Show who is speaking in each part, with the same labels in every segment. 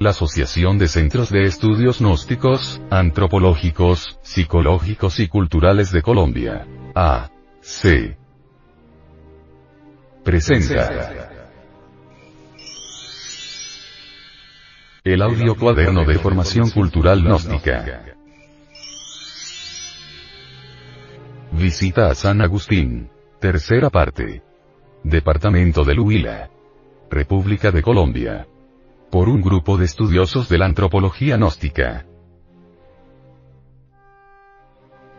Speaker 1: la Asociación de Centros de Estudios Gnósticos, Antropológicos, Psicológicos y Culturales de Colombia. A. C. Presenta. El audio cuaderno de formación cultural gnóstica. Visita a San Agustín. Tercera parte. Departamento de Huila. República de Colombia. Por un grupo de estudiosos de la antropología gnóstica.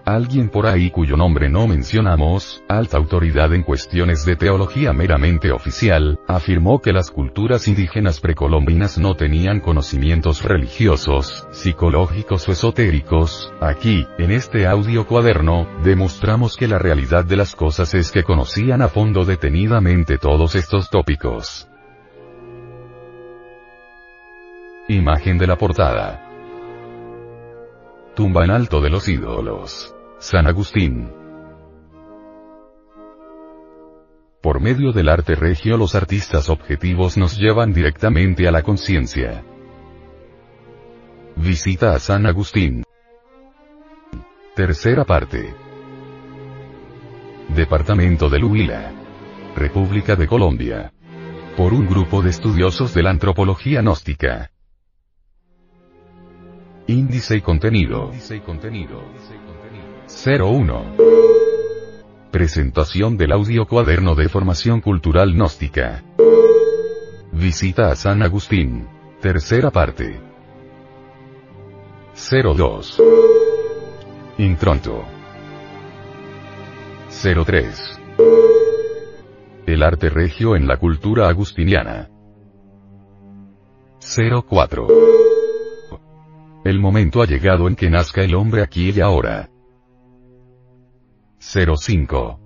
Speaker 1: Alguien por ahí cuyo nombre no mencionamos, alta autoridad en cuestiones de teología meramente oficial, afirmó que las culturas indígenas precolombinas no tenían conocimientos religiosos, psicológicos o esotéricos. Aquí, en este audio cuaderno, demostramos que la realidad de las cosas es que conocían a fondo detenidamente todos estos tópicos. Imagen de la portada. Tumba en alto de los ídolos. San Agustín. Por medio del arte regio los artistas objetivos nos llevan directamente a la conciencia. Visita a San Agustín. Tercera parte. Departamento de Huila. República de Colombia. Por un grupo de estudiosos de la antropología gnóstica. Índice y contenido. 01. Presentación del audio cuaderno de formación cultural gnóstica. Visita a San Agustín. Tercera parte. 02. Intronto. 03. El arte regio en la cultura agustiniana. 04. El momento ha llegado en que nazca el hombre aquí y ahora. 05.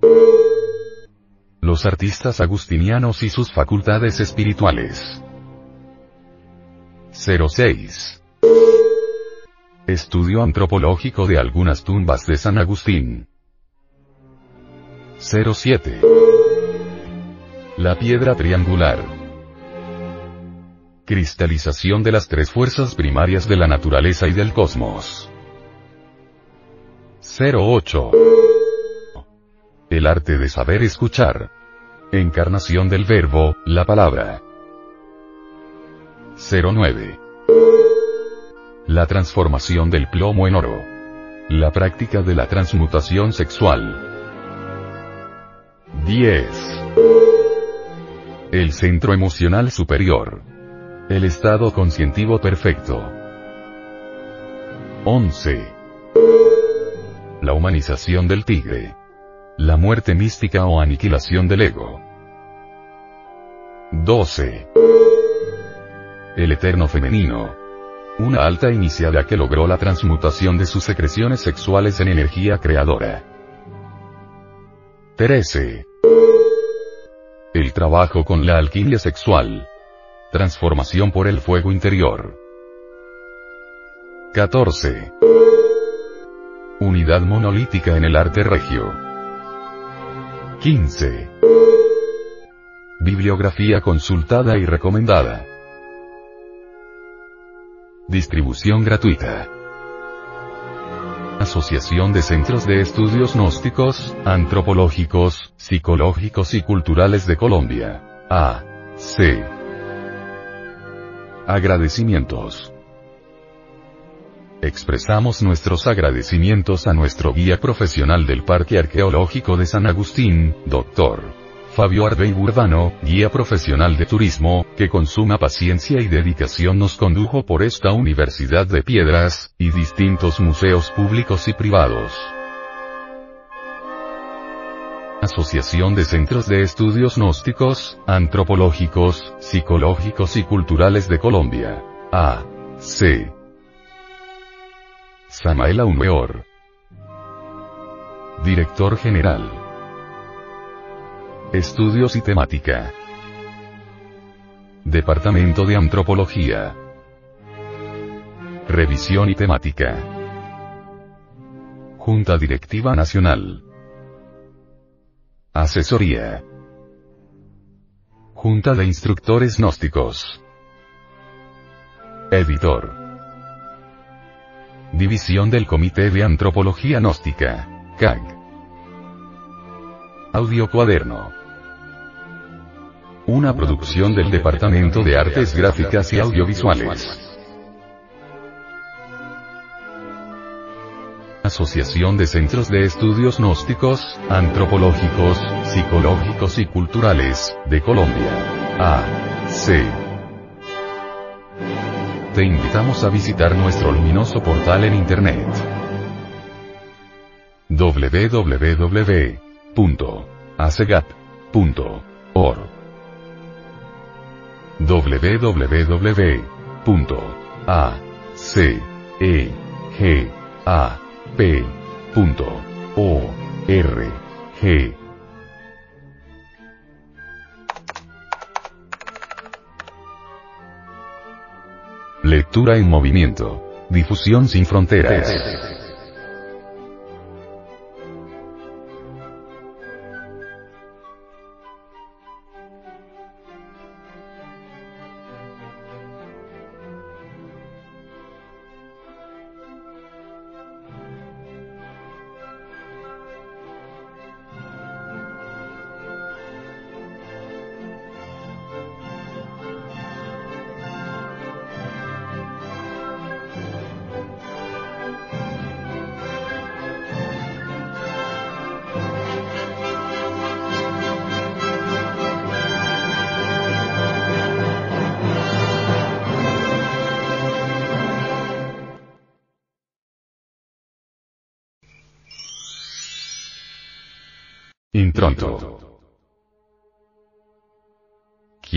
Speaker 1: Los artistas agustinianos y sus facultades espirituales. 06. Estudio antropológico de algunas tumbas de San Agustín. 07. La piedra triangular. Cristalización de las tres fuerzas primarias de la naturaleza y del cosmos. 08. El arte de saber escuchar. Encarnación del verbo, la palabra. 09. La transformación del plomo en oro. La práctica de la transmutación sexual. 10. El centro emocional superior. El estado conscientivo perfecto. 11. La humanización del tigre. La muerte mística o aniquilación del ego. 12. El eterno femenino. Una alta iniciada que logró la transmutación de sus secreciones sexuales en energía creadora. 13. El trabajo con la alquimia sexual. Transformación por el fuego interior. 14. Unidad monolítica en el arte regio. 15. Bibliografía consultada y recomendada. Distribución gratuita. Asociación de Centros de Estudios Gnósticos, Antropológicos, Psicológicos y Culturales de Colombia. A. C. Agradecimientos. Expresamos nuestros agradecimientos a nuestro guía profesional del Parque Arqueológico de San Agustín, Dr. Fabio Arbey Urbano, guía profesional de turismo, que con suma paciencia y dedicación nos condujo por esta Universidad de Piedras, y distintos museos públicos y privados. Asociación de Centros de Estudios Gnósticos, Antropológicos, Psicológicos y Culturales de Colombia. A. C. Samael Aumeor. Director General. Estudios y temática. Departamento de Antropología. Revisión y temática. Junta Directiva Nacional. Asesoría. Junta de Instructores Gnósticos. Editor. División del Comité de Antropología Gnóstica. CAG. Audio Cuaderno. Una producción del Departamento de Artes Gráficas y Audiovisuales. Asociación de Centros de Estudios Gnósticos, Antropológicos, Psicológicos y Culturales, de Colombia. A. C. Te invitamos a visitar nuestro luminoso portal en Internet. www.acegat.org www.acegap.org Lectura en movimiento. Difusión sin fronteras.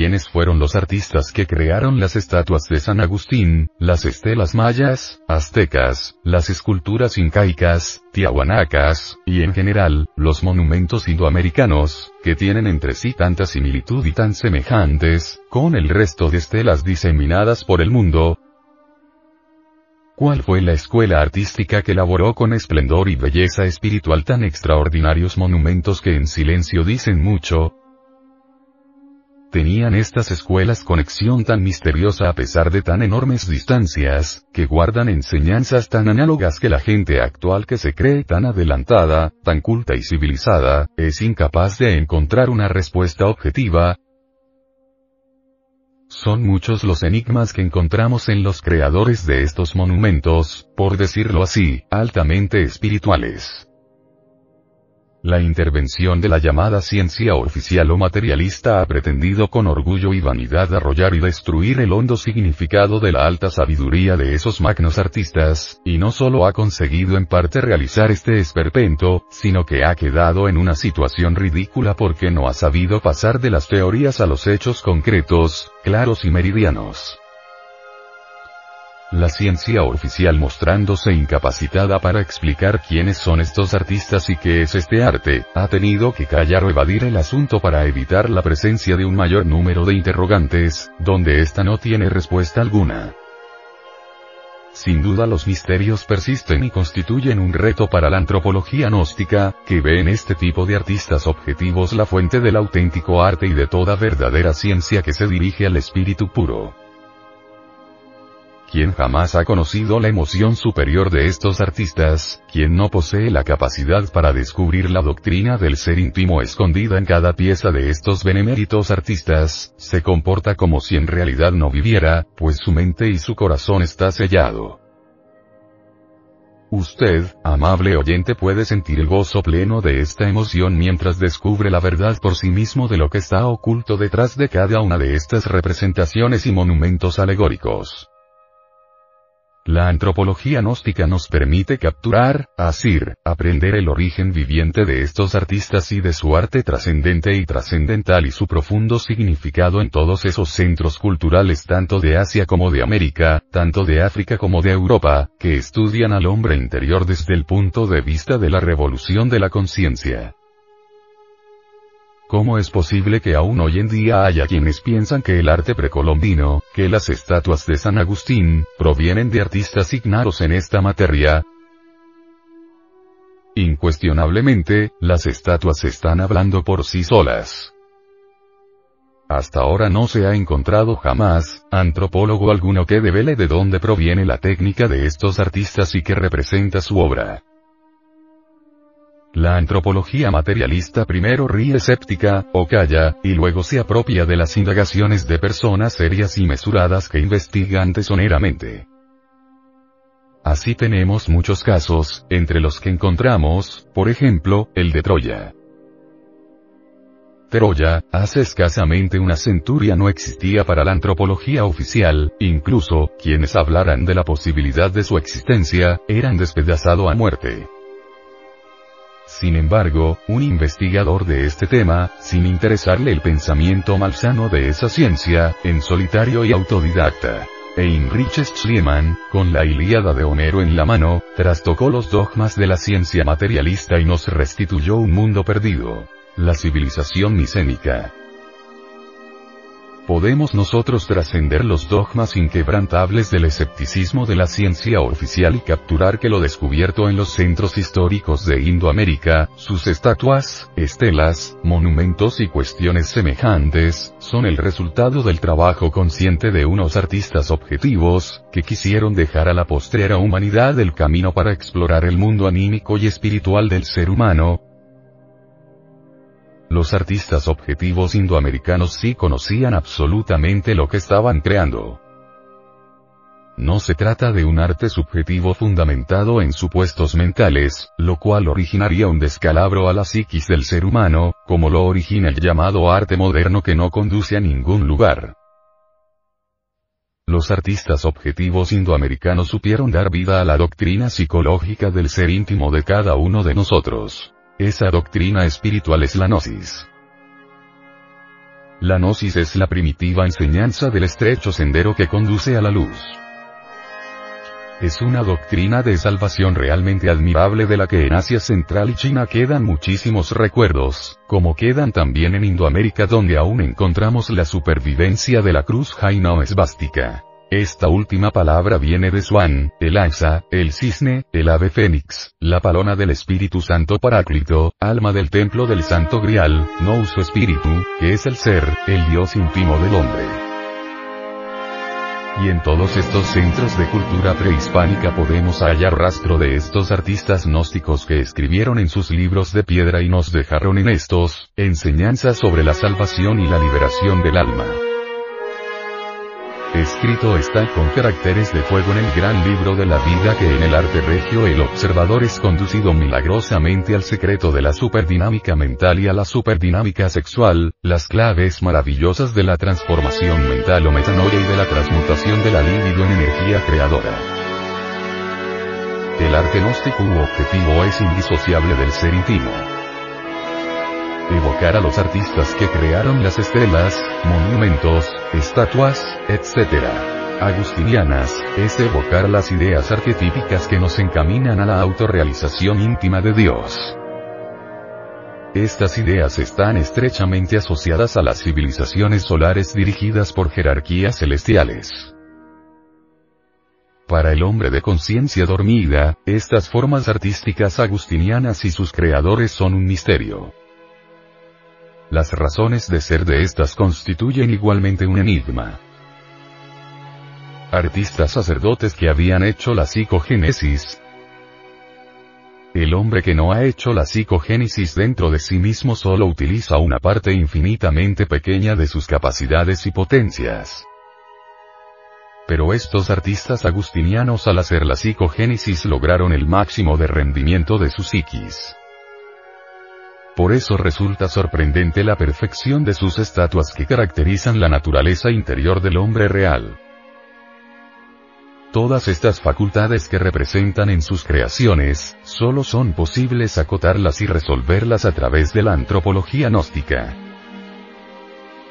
Speaker 1: ¿Quiénes fueron los artistas que crearon las estatuas de San Agustín, las estelas mayas, aztecas, las esculturas incaicas, tiahuanacas, y en general, los monumentos indoamericanos, que tienen entre sí tanta similitud y tan semejantes, con el resto de estelas diseminadas por el mundo, ¿Cuál fue la escuela artística que elaboró con esplendor y belleza espiritual tan extraordinarios monumentos que en silencio dicen mucho? Tenían estas escuelas conexión tan misteriosa a pesar de tan enormes distancias, que guardan enseñanzas tan análogas que la gente actual que se cree tan adelantada, tan culta y civilizada, es incapaz de encontrar una respuesta objetiva, son muchos los enigmas que encontramos en los creadores de estos monumentos, por decirlo así, altamente espirituales. La intervención de la llamada ciencia oficial o materialista ha pretendido con orgullo y vanidad arrollar y destruir el hondo significado de la alta sabiduría de esos magnos artistas, y no solo ha conseguido en parte realizar este esperpento, sino que ha quedado en una situación ridícula porque no ha sabido pasar de las teorías a los hechos concretos, claros y meridianos. La ciencia oficial mostrándose incapacitada para explicar quiénes son estos artistas y qué es este arte, ha tenido que callar o evadir el asunto para evitar la presencia de un mayor número de interrogantes, donde ésta no tiene respuesta alguna. Sin duda los misterios persisten y constituyen un reto para la antropología gnóstica, que ve en este tipo de artistas objetivos la fuente del auténtico arte y de toda verdadera ciencia que se dirige al espíritu puro. Quien jamás ha conocido la emoción superior de estos artistas, quien no posee la capacidad para descubrir la doctrina del ser íntimo escondida en cada pieza de estos beneméritos artistas, se comporta como si en realidad no viviera, pues su mente y su corazón está sellado. Usted, amable oyente, puede sentir el gozo pleno de esta emoción mientras descubre la verdad por sí mismo de lo que está oculto detrás de cada una de estas representaciones y monumentos alegóricos. La antropología gnóstica nos permite capturar, asir, aprender el origen viviente de estos artistas y de su arte trascendente y trascendental y su profundo significado en todos esos centros culturales tanto de Asia como de América, tanto de África como de Europa, que estudian al hombre interior desde el punto de vista de la revolución de la conciencia. ¿Cómo es posible que aún hoy en día haya quienes piensan que el arte precolombino, que las estatuas de San Agustín, provienen de artistas ignaros en esta materia? Incuestionablemente, las estatuas están hablando por sí solas. Hasta ahora no se ha encontrado jamás, antropólogo alguno que devele de dónde proviene la técnica de estos artistas y que representa su obra. La antropología materialista primero ríe escéptica, o calla, y luego se apropia de las indagaciones de personas serias y mesuradas que investigan tesoneramente. Así tenemos muchos casos, entre los que encontramos, por ejemplo, el de Troya. Troya, hace escasamente una centuria no existía para la antropología oficial, incluso, quienes hablaran de la posibilidad de su existencia, eran despedazado a muerte. Sin embargo, un investigador de este tema, sin interesarle el pensamiento malsano de esa ciencia, en solitario y autodidacta, Heinrich Schliemann, con la Ilíada de Homero en la mano, trastocó los dogmas de la ciencia materialista y nos restituyó un mundo perdido. La civilización micénica. ¿Podemos nosotros trascender los dogmas inquebrantables del escepticismo de la ciencia oficial y capturar que lo descubierto en los centros históricos de Indoamérica, sus estatuas, estelas, monumentos y cuestiones semejantes, son el resultado del trabajo consciente de unos artistas objetivos, que quisieron dejar a la postrera humanidad el camino para explorar el mundo anímico y espiritual del ser humano, los artistas objetivos indoamericanos sí conocían absolutamente lo que estaban creando. No se trata de un arte subjetivo fundamentado en supuestos mentales, lo cual originaría un descalabro a la psiquis del ser humano, como lo origina el llamado arte moderno que no conduce a ningún lugar. Los artistas objetivos indoamericanos supieron dar vida a la doctrina psicológica del ser íntimo de cada uno de nosotros. Esa doctrina espiritual es la gnosis. La gnosis es la primitiva enseñanza del estrecho sendero que conduce a la luz. Es una doctrina de salvación realmente admirable de la que en Asia Central y China quedan muchísimos recuerdos, como quedan también en Indoamérica donde aún encontramos la supervivencia de la cruz jaina esvástica. Esta última palabra viene de Swan, el Axa, el cisne, el ave fénix, la palona del Espíritu Santo Paráclito, alma del templo del Santo Grial, no uso espíritu, que es el ser, el Dios íntimo del hombre. Y en todos estos centros de cultura prehispánica podemos hallar rastro de estos artistas gnósticos que escribieron en sus libros de piedra y nos dejaron en estos, enseñanzas sobre la salvación y la liberación del alma. Escrito está con caracteres de fuego en el gran libro de la vida que en el arte regio el observador es conducido milagrosamente al secreto de la superdinámica mental y a la superdinámica sexual, las claves maravillosas de la transformación mental o metanoia y de la transmutación de la libido en energía creadora. El arte gnóstico u objetivo es indisociable del ser íntimo evocar a los artistas que crearon las estelas, monumentos, estatuas, etc. Agustinianas, es evocar las ideas arquetípicas que nos encaminan a la autorrealización íntima de Dios. Estas ideas están estrechamente asociadas a las civilizaciones solares dirigidas por jerarquías celestiales. Para el hombre de conciencia dormida, estas formas artísticas agustinianas y sus creadores son un misterio. Las razones de ser de estas constituyen igualmente un enigma. Artistas sacerdotes que habían hecho la psicogénesis. El hombre que no ha hecho la psicogénesis dentro de sí mismo solo utiliza una parte infinitamente pequeña de sus capacidades y potencias. Pero estos artistas agustinianos al hacer la psicogénesis lograron el máximo de rendimiento de su psiquis. Por eso resulta sorprendente la perfección de sus estatuas que caracterizan la naturaleza interior del hombre real. Todas estas facultades que representan en sus creaciones, solo son posibles acotarlas y resolverlas a través de la antropología gnóstica.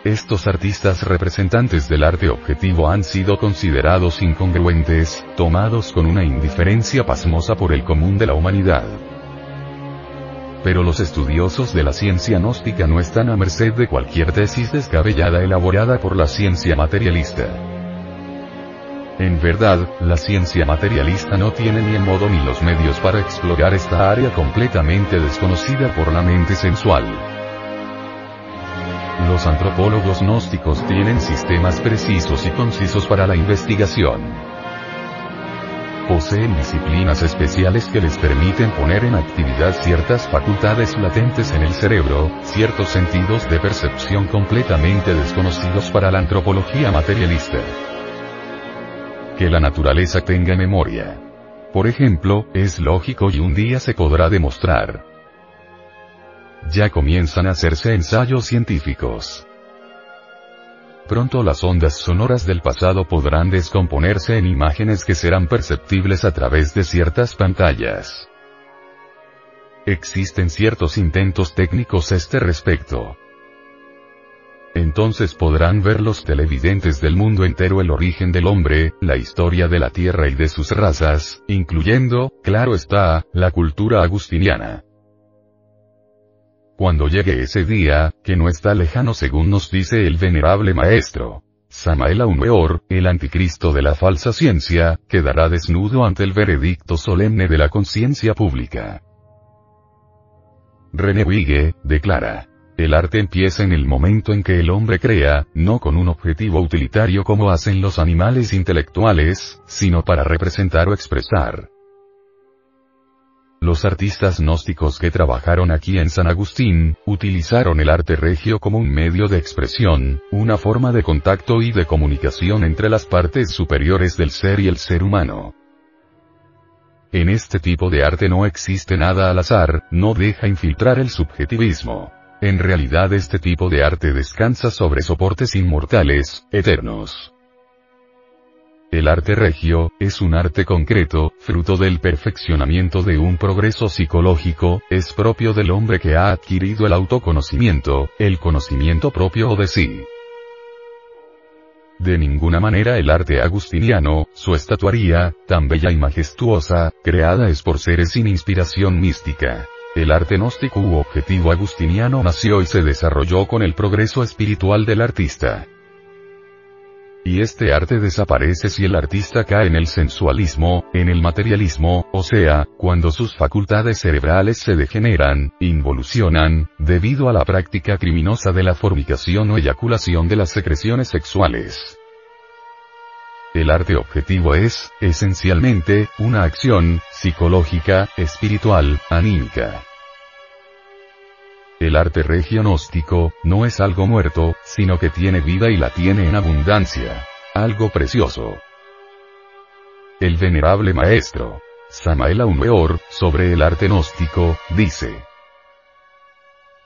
Speaker 1: Estos artistas representantes del arte objetivo han sido considerados incongruentes, tomados con una indiferencia pasmosa por el común de la humanidad pero los estudiosos de la ciencia gnóstica no están a merced de cualquier tesis descabellada elaborada por la ciencia materialista. En verdad, la ciencia materialista no tiene ni el modo ni los medios para explorar esta área completamente desconocida por la mente sensual. Los antropólogos gnósticos tienen sistemas precisos y concisos para la investigación. Poseen disciplinas especiales que les permiten poner en actividad ciertas facultades latentes en el cerebro, ciertos sentidos de percepción completamente desconocidos para la antropología materialista. Que la naturaleza tenga memoria. Por ejemplo, es lógico y un día se podrá demostrar. Ya comienzan a hacerse ensayos científicos. Pronto las ondas sonoras del pasado podrán descomponerse en imágenes que serán perceptibles a través de ciertas pantallas. Existen ciertos intentos técnicos a este respecto. Entonces podrán ver los televidentes del mundo entero el origen del hombre, la historia de la Tierra y de sus razas, incluyendo, claro está, la cultura agustiniana. Cuando llegue ese día, que no está lejano según nos dice el venerable maestro. Samael Weor, el anticristo de la falsa ciencia, quedará desnudo ante el veredicto solemne de la conciencia pública. René Wigge, declara. El arte empieza en el momento en que el hombre crea, no con un objetivo utilitario como hacen los animales intelectuales, sino para representar o expresar. Los artistas gnósticos que trabajaron aquí en San Agustín, utilizaron el arte regio como un medio de expresión, una forma de contacto y de comunicación entre las partes superiores del ser y el ser humano. En este tipo de arte no existe nada al azar, no deja infiltrar el subjetivismo. En realidad este tipo de arte descansa sobre soportes inmortales, eternos. El arte regio, es un arte concreto, fruto del perfeccionamiento de un progreso psicológico, es propio del hombre que ha adquirido el autoconocimiento, el conocimiento propio de sí. De ninguna manera el arte agustiniano, su estatuaría, tan bella y majestuosa, creada es por seres sin inspiración mística. El arte gnóstico u objetivo agustiniano nació y se desarrolló con el progreso espiritual del artista. Y este arte desaparece si el artista cae en el sensualismo, en el materialismo, o sea, cuando sus facultades cerebrales se degeneran, involucionan, debido a la práctica criminosa de la fornicación o eyaculación de las secreciones sexuales. El arte objetivo es, esencialmente, una acción, psicológica, espiritual, anímica. El arte regionóstico, no es algo muerto, sino que tiene vida y la tiene en abundancia. Algo precioso. El venerable maestro, Samael Weor, sobre el arte gnóstico, dice.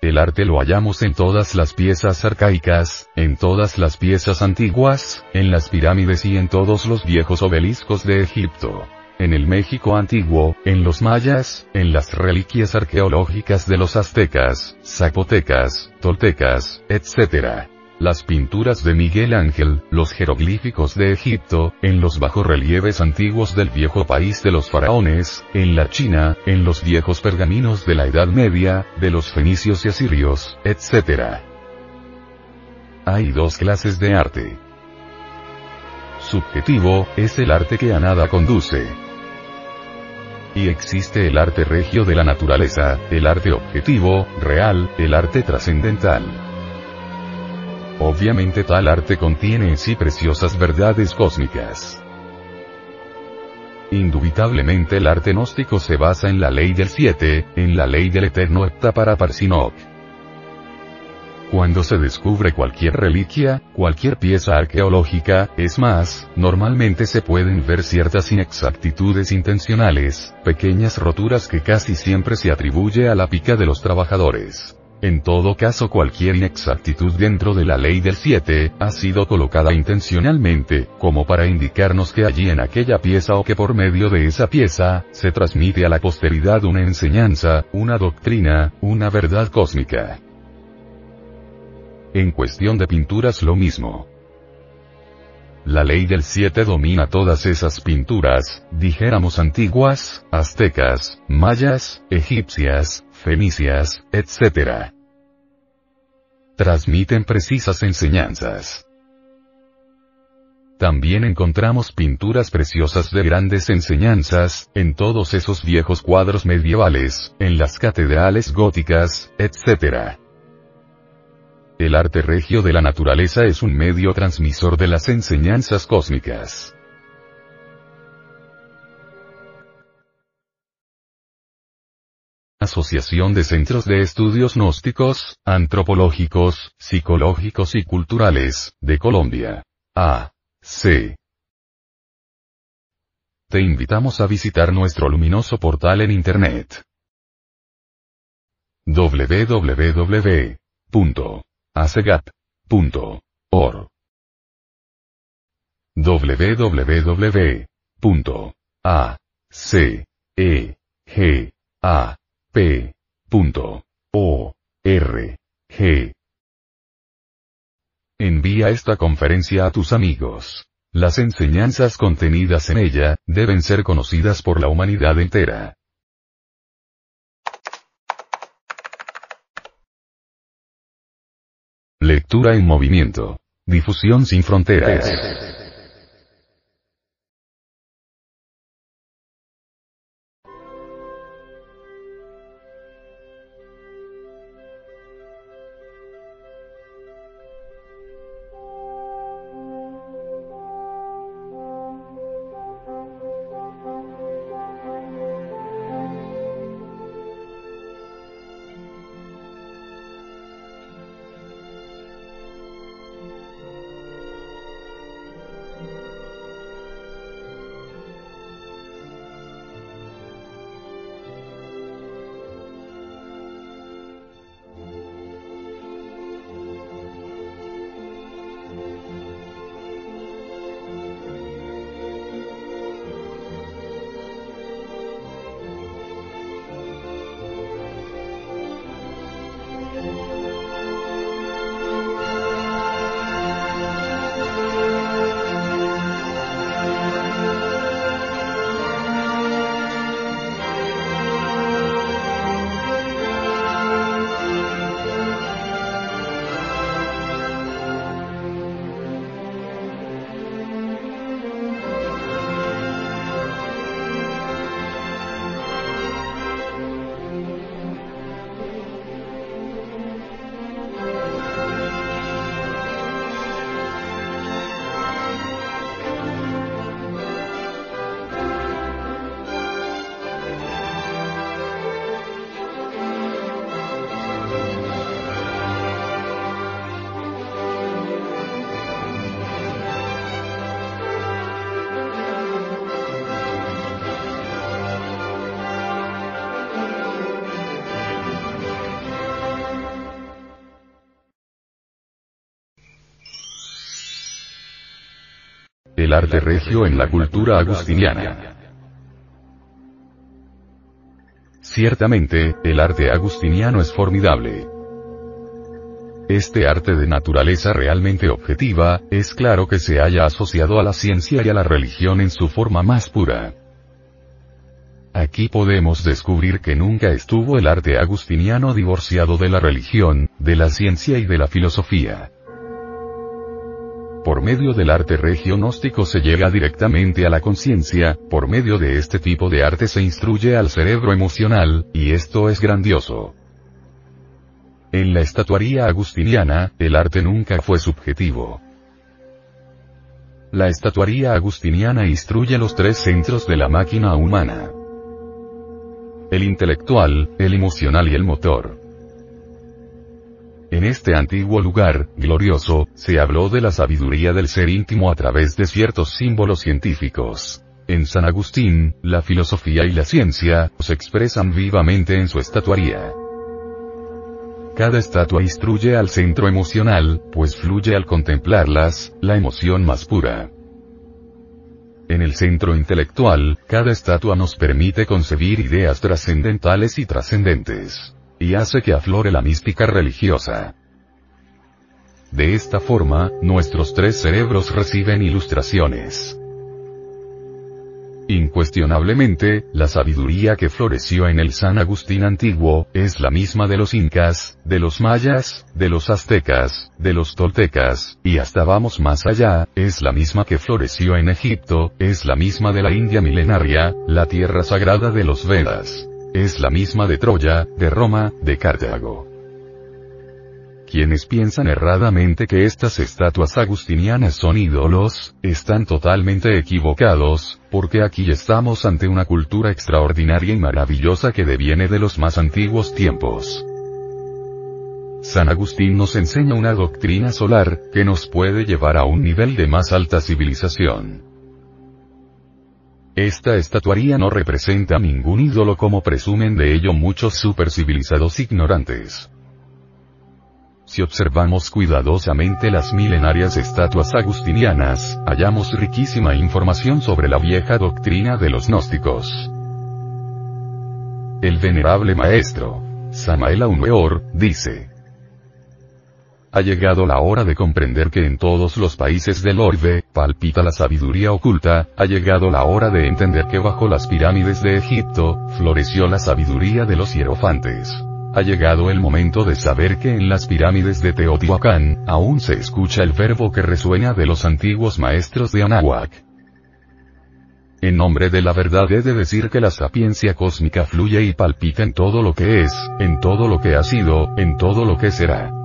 Speaker 1: El arte lo hallamos en todas las piezas arcaicas, en todas las piezas antiguas, en las pirámides y en todos los viejos obeliscos de Egipto en el México antiguo, en los mayas, en las reliquias arqueológicas de los aztecas, zapotecas, toltecas, etc. Las pinturas de Miguel Ángel, los jeroglíficos de Egipto, en los bajorrelieves antiguos del viejo país de los faraones, en la China, en los viejos pergaminos de la Edad Media, de los fenicios y asirios, etc. Hay dos clases de arte. Subjetivo, es el arte que a nada conduce. Y existe el arte regio de la naturaleza, el arte objetivo, real, el arte trascendental. Obviamente tal arte contiene en sí preciosas verdades cósmicas. Indubitablemente el arte gnóstico se basa en la ley del siete, en la ley del eterno Hepta para Parsinok. Cuando se descubre cualquier reliquia, cualquier pieza arqueológica, es más, normalmente se pueden ver ciertas inexactitudes intencionales, pequeñas roturas que casi siempre se atribuye a la pica de los trabajadores. En todo caso cualquier inexactitud dentro de la ley del 7, ha sido colocada intencionalmente, como para indicarnos que allí en aquella pieza o que por medio de esa pieza, se transmite a la posteridad una enseñanza, una doctrina, una verdad cósmica. En cuestión de pinturas lo mismo. La ley del 7 domina todas esas pinturas, dijéramos antiguas, aztecas, mayas, egipcias, fenicias, etc. Transmiten precisas enseñanzas. También encontramos pinturas preciosas de grandes enseñanzas, en todos esos viejos cuadros medievales, en las catedrales góticas, etc. el arte regio de la naturaleza es un medio transmisor de las enseñanzas cósmicas. Asociación de Centros de Estudios Gnósticos, Antropológicos, Psicológicos y Culturales, de Colombia. A. C. Te invitamos a visitar nuestro luminoso portal en Internet. www.acegap.org www.acegap P. O. R. G. Envía esta conferencia a tus amigos. Las enseñanzas contenidas en ella, deben ser conocidas por la humanidad entera. Lectura en movimiento. Difusión sin fronteras. Regio en la cultura agustiniana. Ciertamente, el arte agustiniano es formidable. Este arte de naturaleza realmente objetiva, es claro que se haya asociado a la ciencia y a la religión en su forma más pura. Aquí podemos descubrir que nunca estuvo el arte agustiniano divorciado de la religión, de la ciencia y de la filosofía. Por medio del arte regio gnóstico se llega directamente a la conciencia, por medio de este tipo de arte se instruye al cerebro emocional, y esto es grandioso. En la estatuaría agustiniana, el arte nunca fue subjetivo. La estatuaría agustiniana instruye los tres centros de la máquina humana. El intelectual, el emocional y el motor. En este antiguo lugar, glorioso, se habló de la sabiduría del ser íntimo a través de ciertos símbolos científicos. En San Agustín, la filosofía y la ciencia, se expresan vivamente en su estatuaría. Cada estatua instruye al centro emocional, pues fluye al contemplarlas, la emoción más pura. En el centro intelectual, cada estatua nos permite concebir ideas trascendentales y trascendentes y hace que aflore la mística religiosa. De esta forma, nuestros tres cerebros reciben ilustraciones. Incuestionablemente, la sabiduría que floreció en el San Agustín antiguo, es la misma de los incas, de los mayas, de los aztecas, de los toltecas, y hasta vamos más allá, es la misma que floreció en Egipto, es la misma de la India milenaria, la tierra sagrada de los Vedas. Es la misma de Troya, de Roma, de Cartago. Quienes piensan erradamente que estas estatuas agustinianas son ídolos, están totalmente equivocados, porque aquí estamos ante una cultura extraordinaria y maravillosa que deviene de los más antiguos tiempos. San Agustín nos enseña una doctrina solar, que nos puede llevar a un nivel de más alta civilización. Esta estatuaría no representa ningún ídolo como presumen de ello muchos supercivilizados ignorantes. Si observamos cuidadosamente las milenarias estatuas agustinianas, hallamos riquísima información sobre la vieja doctrina de los gnósticos. El venerable maestro, Samael Aumeor, dice, ha llegado la hora de comprender que en todos los países del orbe, palpita la sabiduría oculta, ha llegado la hora de entender que bajo las pirámides de Egipto, floreció la sabiduría de los hierofantes. Ha llegado el momento de saber que en las pirámides de Teotihuacán, aún se escucha el verbo que resuena de los antiguos maestros de Anáhuac. En nombre de la verdad he de decir que la sapiencia cósmica fluye y palpita en todo lo que es, en todo lo que ha sido, en todo lo que será.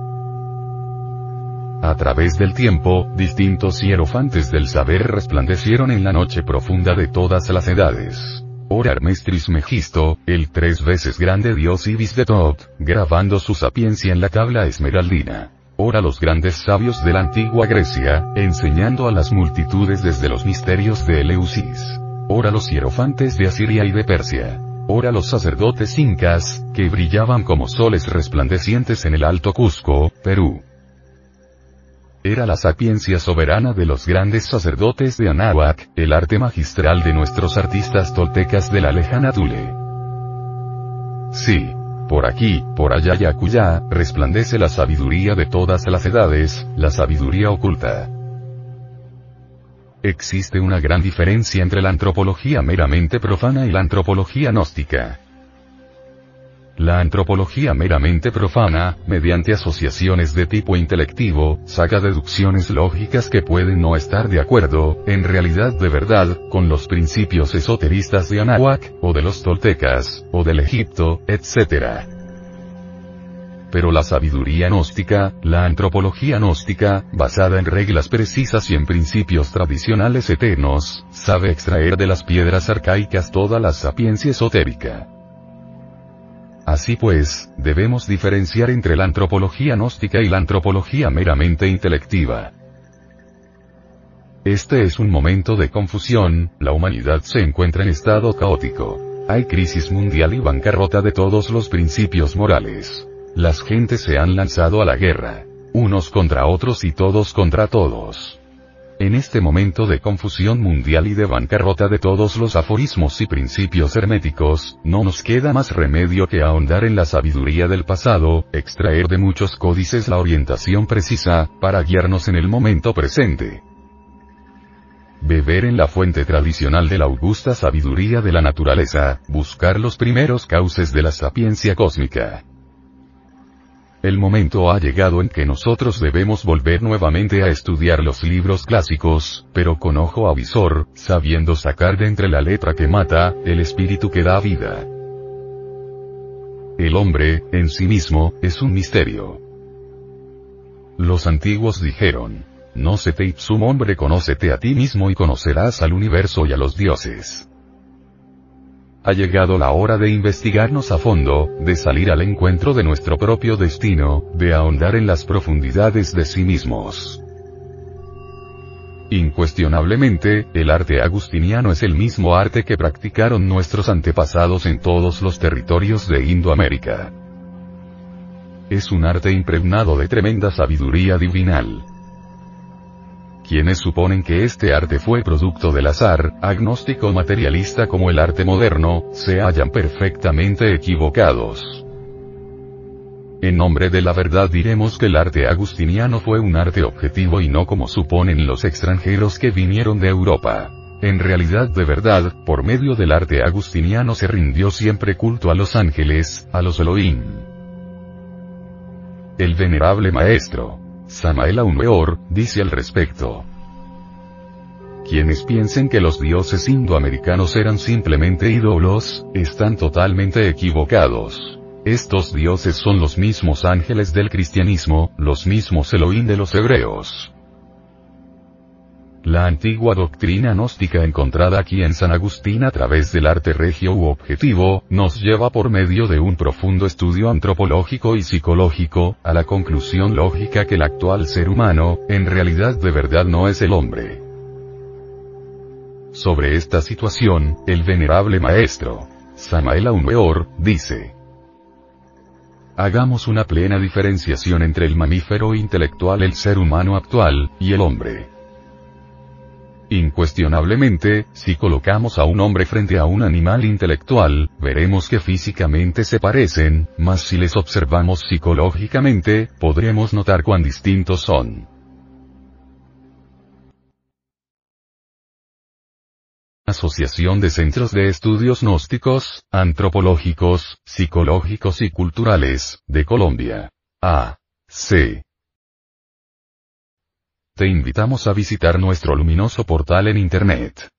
Speaker 1: A través del tiempo, distintos hierofantes del saber resplandecieron en la noche profunda de todas las edades. Ora Mestris Megisto, el tres veces grande dios Ibis de Tot, grabando su sapiencia en la tabla esmeraldina. Ora los grandes sabios de la antigua Grecia, enseñando a las multitudes desde los misterios de Eleusis. Ora los hierofantes de Asiria y de Persia. Ora los sacerdotes incas, que brillaban como soles resplandecientes en el Alto Cusco, Perú era la sapiencia soberana de los grandes sacerdotes de Anáhuac, el arte magistral de nuestros artistas toltecas de la lejana Tule. Sí. Por aquí, por allá y acullá, resplandece la sabiduría de todas las edades, la sabiduría oculta. Existe una gran diferencia entre la antropología meramente profana y la antropología gnóstica. La antropología meramente profana, mediante asociaciones de tipo intelectivo, saca deducciones lógicas que pueden no estar de acuerdo, en realidad de verdad, con los principios esoteristas de Anáhuac, o de los toltecas, o del Egipto, etc. Pero la sabiduría gnóstica, la antropología gnóstica, basada en reglas precisas y en principios tradicionales eternos, sabe extraer de las piedras arcaicas toda la sapiencia esotérica. Así pues, debemos diferenciar entre la antropología gnóstica y la antropología meramente intelectiva. Este es un momento de confusión, la humanidad se encuentra en estado caótico. Hay crisis mundial y bancarrota de todos los principios morales. Las gentes se han lanzado a la guerra. Unos contra otros y todos contra todos. En este momento de confusión mundial y de bancarrota de todos los aforismos y principios herméticos, no nos queda más remedio que ahondar en la sabiduría del pasado, extraer de muchos códices la orientación precisa, para guiarnos en el momento presente. Beber en la fuente tradicional de la augusta sabiduría de la naturaleza, buscar los primeros cauces de la sapiencia cósmica. El momento ha llegado en que nosotros debemos volver nuevamente a estudiar los libros clásicos, pero con ojo avisor, sabiendo sacar de entre la letra que mata, el espíritu que da vida. El hombre, en sí mismo, es un misterio. Los antiguos dijeron, no se te ipsum hombre conócete a ti mismo y conocerás al universo y a los dioses ha llegado la hora de investigarnos a fondo, de salir al encuentro de nuestro propio destino, de ahondar en las profundidades de sí mismos. Incuestionablemente, el arte agustiniano es el mismo arte que practicaron nuestros antepasados en todos los territorios de Indoamérica. Es un arte impregnado de tremenda sabiduría divinal quienes suponen que este arte fue producto del azar, agnóstico materialista como el arte moderno, se hallan perfectamente equivocados. En nombre de la verdad diremos que el arte agustiniano fue un arte objetivo y no como suponen los extranjeros que vinieron de Europa. En realidad de verdad, por medio del arte agustiniano se rindió siempre culto a los ángeles, a los Elohim. El venerable maestro, Samael Aumeor, dice al respecto. Quienes piensen que los dioses indoamericanos eran simplemente ídolos, están totalmente equivocados. Estos dioses son los mismos ángeles del cristianismo, los mismos Elohim de los hebreos. La antigua doctrina gnóstica encontrada aquí en San Agustín a través del arte regio u objetivo, nos lleva por medio de un profundo estudio antropológico y psicológico, a la conclusión lógica que el actual ser humano, en realidad de verdad no es el hombre. Sobre esta situación, el venerable maestro, Samael Weor, dice, Hagamos una plena diferenciación entre el mamífero intelectual el ser humano actual, y el hombre. Incuestionablemente, si colocamos a un hombre frente a un animal intelectual, veremos que físicamente se parecen, mas si les observamos psicológicamente, podremos notar cuán distintos son. Asociación de Centros de Estudios Gnósticos, Antropológicos, Psicológicos y Culturales, de Colombia. A. C. Te invitamos a visitar nuestro luminoso portal en Internet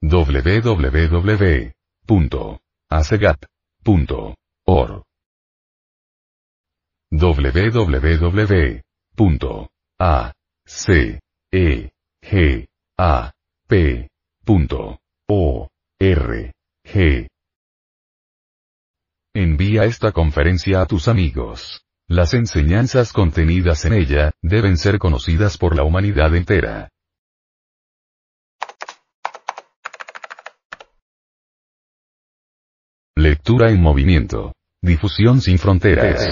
Speaker 1: www.acegap.org www.acegap.org Envía esta conferencia a tus amigos. Las enseñanzas contenidas en ella, deben ser conocidas por la humanidad entera. Lectura en movimiento. Difusión sin fronteras.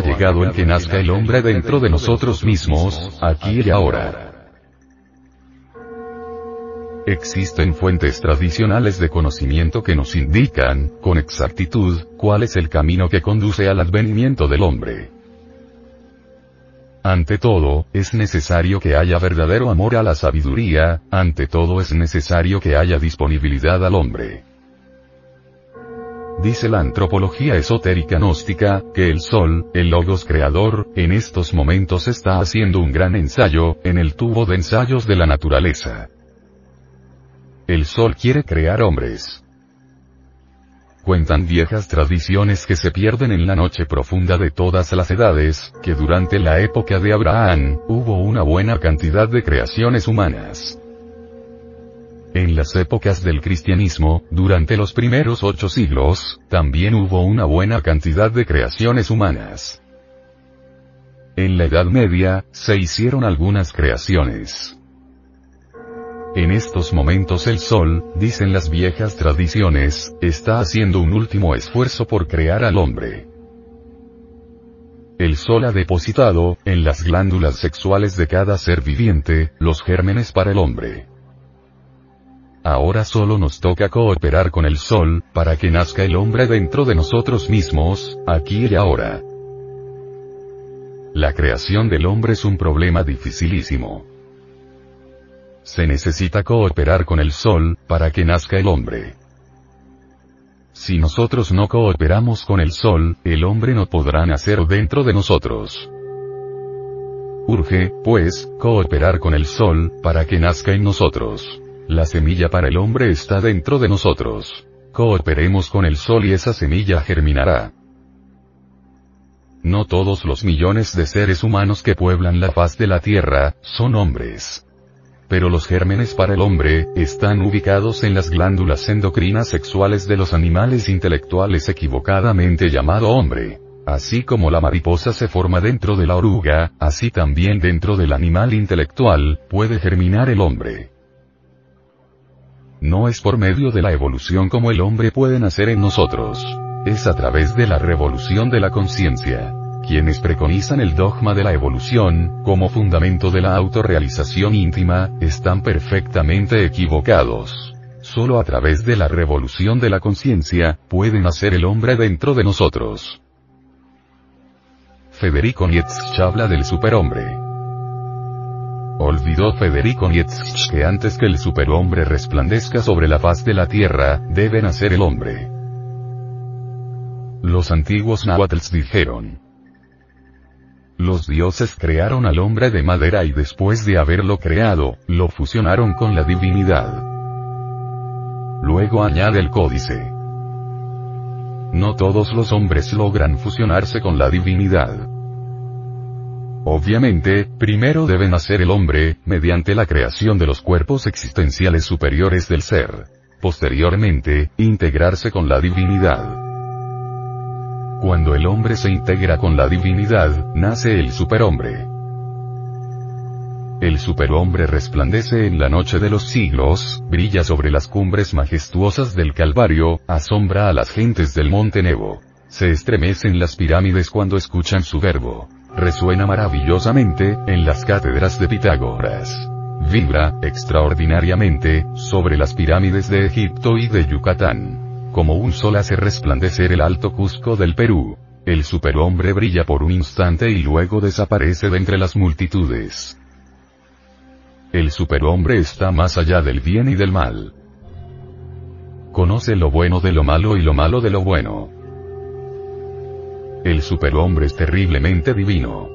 Speaker 1: Ha llegado en que nazca el hombre dentro de nosotros mismos, aquí y ahora. Existen fuentes tradicionales de conocimiento que nos indican, con exactitud, cuál es el camino que conduce al advenimiento del hombre. Ante todo, es necesario que haya verdadero amor a la sabiduría, ante todo es necesario que haya disponibilidad al hombre. Dice la antropología esotérica gnóstica, que el Sol, el Logos creador, en estos momentos está haciendo un gran ensayo, en el tubo de ensayos de la naturaleza. El Sol quiere crear hombres. Cuentan viejas tradiciones que se pierden en la noche profunda de todas las edades, que durante la época de Abraham, hubo una buena cantidad de creaciones humanas. En las épocas del cristianismo, durante los primeros ocho siglos, también hubo una buena cantidad de creaciones humanas. En la Edad Media, se hicieron algunas creaciones. En estos momentos el Sol, dicen las viejas tradiciones, está haciendo un último esfuerzo por crear al hombre. El sol ha depositado, en las glándulas sexuales de cada ser viviente, los gérmenes para el hombre. Ahora solo nos toca cooperar con el sol, para que nazca el hombre dentro de nosotros mismos, aquí y ahora. La creación del hombre es un problema dificilísimo. Se necesita cooperar con el sol, para que nazca el hombre. Si nosotros no cooperamos con el sol, el hombre no podrá nacer dentro de nosotros. Urge, pues, cooperar con el sol, para que nazca en nosotros. La semilla para el hombre está dentro de nosotros. Cooperemos con el sol y esa semilla germinará. No todos los millones de seres humanos que pueblan la faz de la Tierra, son hombres pero los gérmenes para el hombre, están ubicados en las glándulas endocrinas sexuales de los animales intelectuales equivocadamente llamado hombre. Así como la mariposa se forma dentro de la oruga, así también dentro del animal intelectual, puede germinar el hombre. No es por medio de la evolución como el hombre puede nacer en nosotros. Es a través de la revolución de la conciencia. Quienes preconizan el dogma de la evolución, como fundamento de la autorrealización íntima, están perfectamente equivocados. Solo a través de la revolución de la conciencia, puede nacer el hombre dentro de nosotros. Federico Nietzsche habla del superhombre. Olvidó Federico Nietzsche que antes que el superhombre resplandezca sobre la faz de la tierra, debe nacer el hombre. Los antiguos náhuatls dijeron, los dioses crearon al hombre de madera y después de haberlo creado, lo fusionaron con la divinidad. Luego añade el códice. No todos los hombres logran fusionarse con la divinidad. Obviamente, primero debe nacer el hombre, mediante la creación de los cuerpos existenciales superiores del ser. Posteriormente, integrarse con la divinidad. Cuando el hombre se integra con la divinidad, nace el superhombre. El superhombre resplandece en la noche de los siglos, brilla sobre las cumbres majestuosas del Calvario, asombra a las gentes del monte Nebo. Se estremecen las pirámides cuando escuchan su verbo. Resuena maravillosamente, en las cátedras de Pitágoras. Vibra, extraordinariamente, sobre las pirámides de Egipto y de Yucatán. Como un sol hace resplandecer el alto Cusco del Perú. El superhombre brilla por un instante y luego desaparece de entre las multitudes. El superhombre está más allá del bien y del mal. Conoce lo bueno de lo malo y lo malo de lo bueno. El superhombre es terriblemente divino.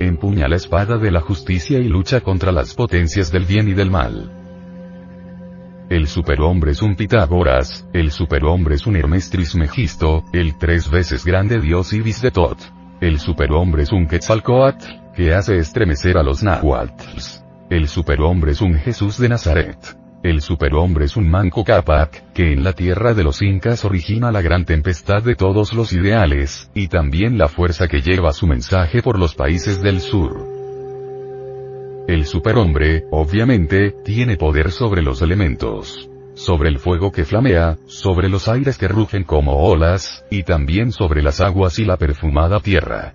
Speaker 1: Empuña la espada de la justicia y lucha contra las potencias del bien y del mal. El superhombre es un Pitágoras, el superhombre es un Hermes Trismegisto, el tres veces grande dios Ibis de Tot. El superhombre es un Quetzalcoatl, que hace estremecer a los Nahuatls. El superhombre es un Jesús de Nazaret. El superhombre es un Manco Capac, que en la tierra de los incas origina la gran tempestad de todos los ideales, y también la fuerza que lleva su mensaje por los países del sur. El superhombre, obviamente, tiene poder sobre los elementos. Sobre el fuego que flamea, sobre los aires que rugen como olas, y también sobre las aguas y la perfumada tierra.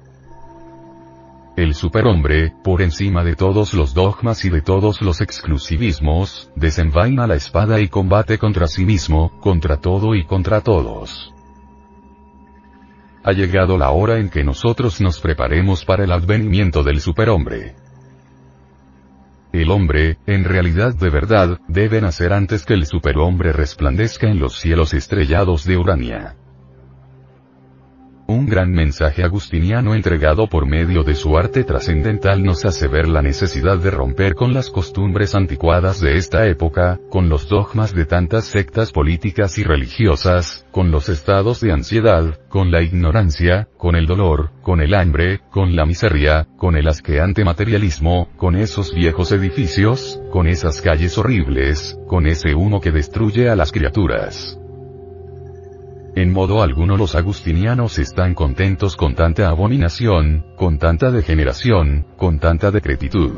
Speaker 1: El superhombre, por encima de todos los dogmas y de todos los exclusivismos, desenvaina la espada y combate contra sí mismo, contra todo y contra todos. Ha llegado la hora en que nosotros nos preparemos para el advenimiento del superhombre. El hombre, en realidad de verdad, debe nacer antes que el superhombre resplandezca en los cielos estrellados de Urania. Un gran mensaje agustiniano entregado por medio de su arte trascendental nos hace ver la necesidad de romper con las costumbres anticuadas de esta época, con los dogmas de tantas sectas políticas y religiosas, con los estados de ansiedad, con la ignorancia, con el dolor, con el hambre, con la miseria, con el asqueante materialismo, con esos viejos edificios, con esas calles horribles, con ese humo que destruye a las criaturas. En modo alguno los agustinianos están contentos con tanta abominación, con tanta degeneración, con tanta decrepitud.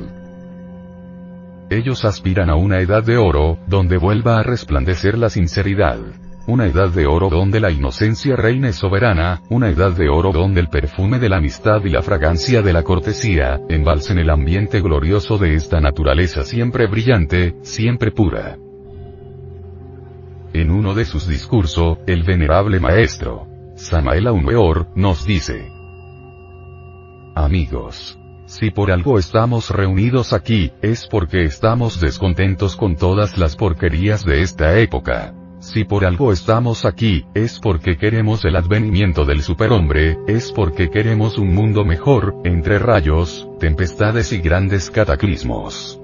Speaker 1: Ellos aspiran a una edad de oro, donde vuelva a resplandecer la sinceridad. una edad de oro donde la inocencia reine soberana, una edad de oro donde el perfume de la amistad y la fragancia de la cortesía, embalsen el ambiente glorioso de esta naturaleza siempre brillante, siempre pura. En uno de sus discursos, el venerable maestro, Samael Aumeor, nos dice, Amigos, si por algo estamos reunidos aquí, es porque estamos descontentos con todas las porquerías de esta época. Si por algo estamos aquí, es porque queremos el advenimiento del superhombre, es porque queremos un mundo mejor, entre rayos, tempestades y grandes cataclismos.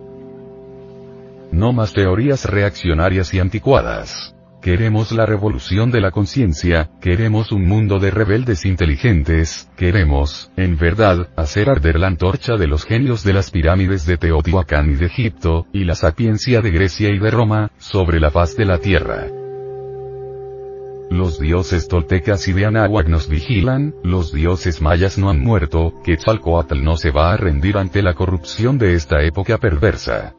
Speaker 1: No más teorías reaccionarias y anticuadas. Queremos la revolución de la conciencia, queremos un mundo de rebeldes inteligentes, queremos, en verdad, hacer arder la antorcha de los genios de las pirámides de Teotihuacán y de Egipto, y la sapiencia de Grecia y de Roma, sobre la faz de la tierra. Los dioses toltecas y de Anáhuac nos vigilan, los dioses mayas no han muerto, Quetzalcoatl no se va a rendir ante la corrupción de esta época perversa.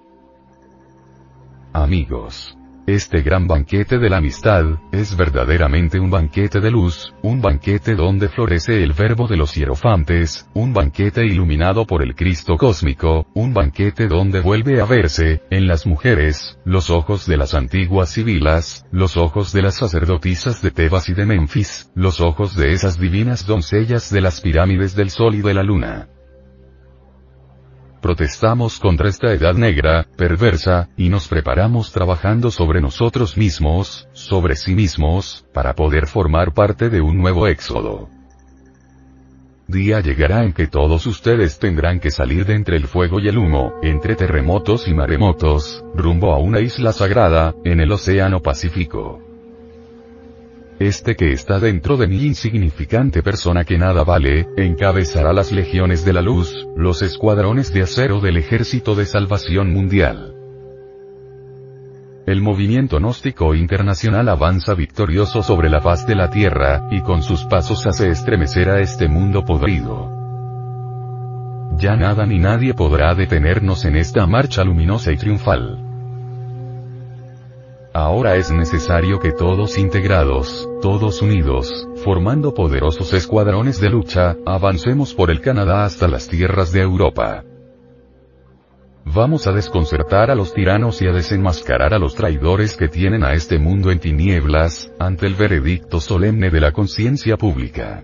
Speaker 1: Amigos. Este gran banquete de la amistad, es verdaderamente un banquete de luz, un banquete donde florece el verbo de los hierofantes, un banquete iluminado por el Cristo cósmico, un banquete donde vuelve a verse, en las mujeres, los ojos de las antiguas sibilas, los ojos de las sacerdotisas de Tebas y de Memphis, los ojos de esas divinas doncellas de las pirámides del sol y de la luna protestamos contra esta edad negra, perversa, y nos preparamos trabajando sobre nosotros mismos, sobre sí mismos, para poder formar parte de un nuevo éxodo. Día llegará en que todos ustedes tendrán que salir de entre el fuego y el humo, entre terremotos y maremotos, rumbo a una isla sagrada, en el Océano Pacífico. Este que está dentro de mi insignificante persona que nada vale, encabezará las legiones de la luz, los escuadrones de acero del ejército de salvación mundial. El movimiento gnóstico internacional avanza victorioso sobre la faz de la tierra, y con sus pasos hace estremecer a este mundo podrido. Ya nada ni nadie podrá detenernos en esta marcha luminosa y triunfal. Ahora es necesario que todos integrados, todos unidos, formando poderosos escuadrones de lucha, avancemos por el Canadá hasta las tierras de Europa. Vamos a desconcertar a los tiranos y a desenmascarar a los traidores que tienen a este mundo en tinieblas, ante el veredicto solemne de la conciencia pública.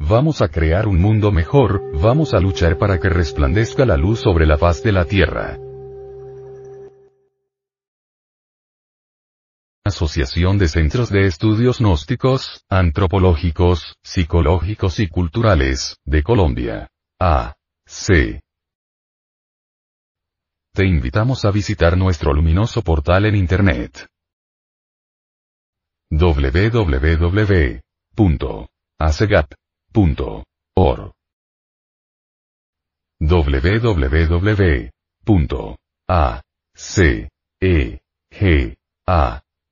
Speaker 1: Vamos a crear un mundo mejor, vamos a luchar para que resplandezca la luz sobre la faz de la tierra. Asociación de Centros de Estudios Gnósticos, Antropológicos, Psicológicos y Culturales, de Colombia. A. C. Te invitamos a visitar nuestro luminoso portal en Internet. www.acegap.org www.acegap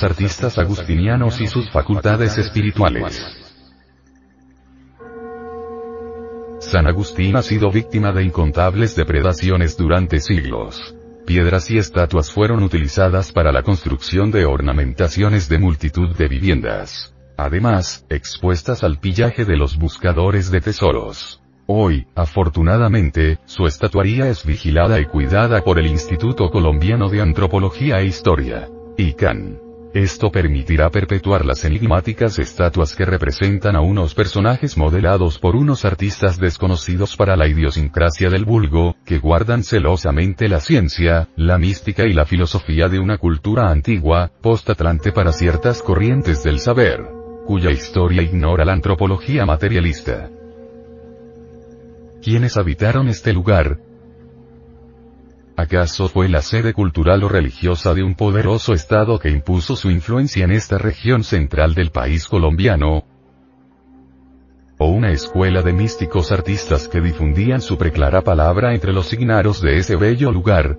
Speaker 1: Los artistas agustinianos y sus facultades espirituales. San Agustín ha sido víctima de incontables depredaciones durante siglos. Piedras y estatuas fueron utilizadas para la construcción de ornamentaciones de multitud de viviendas. Además, expuestas al pillaje de los buscadores de tesoros. Hoy, afortunadamente, su estatuaría es vigilada y cuidada por el Instituto Colombiano de Antropología e Historia. ICANN. Esto permitirá perpetuar las enigmáticas estatuas que representan a unos personajes modelados por unos artistas desconocidos para la idiosincrasia del vulgo, que guardan celosamente la ciencia, la mística y la filosofía de una cultura antigua, post-atlante para ciertas corrientes del saber, cuya historia ignora la antropología materialista. ¿Quiénes habitaron este lugar? ¿Acaso fue la sede cultural o religiosa de un poderoso Estado que impuso su influencia en esta región central del país colombiano? ¿O una escuela de místicos artistas que difundían su preclara palabra entre los signaros de ese bello lugar?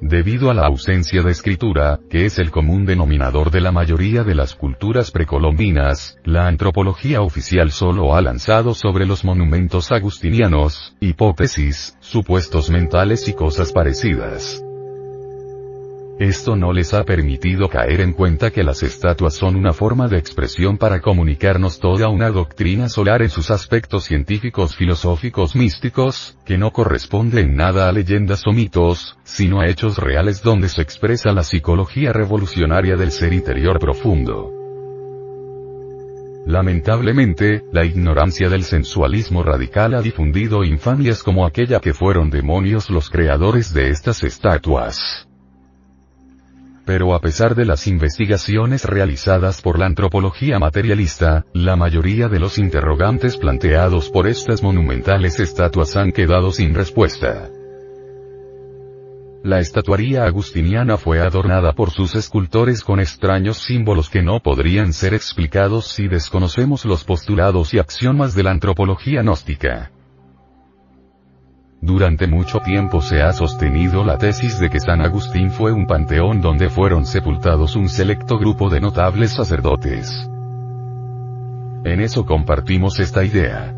Speaker 1: Debido a la ausencia de escritura, que es el común denominador de la mayoría de las culturas precolombinas, la antropología oficial solo ha lanzado sobre los monumentos agustinianos, hipótesis, supuestos mentales y cosas parecidas. Esto no les ha permitido caer en cuenta que las estatuas son una forma de expresión para comunicarnos toda una doctrina solar en sus aspectos científicos, filosóficos, místicos, que no corresponde en nada a leyendas o mitos, sino a hechos reales donde se expresa la psicología revolucionaria del ser interior profundo. Lamentablemente, la ignorancia del sensualismo radical ha difundido infamias como aquella que fueron demonios los creadores de estas estatuas. Pero a pesar de las investigaciones realizadas por la antropología materialista, la mayoría de los interrogantes planteados por estas monumentales estatuas han quedado sin respuesta. La estatuaría agustiniana fue adornada por sus escultores con extraños símbolos que no podrían ser explicados si desconocemos los postulados y axiomas de la antropología gnóstica. Durante mucho tiempo se ha sostenido la tesis de que San Agustín fue un panteón donde fueron sepultados un selecto grupo de notables sacerdotes. En eso compartimos esta idea.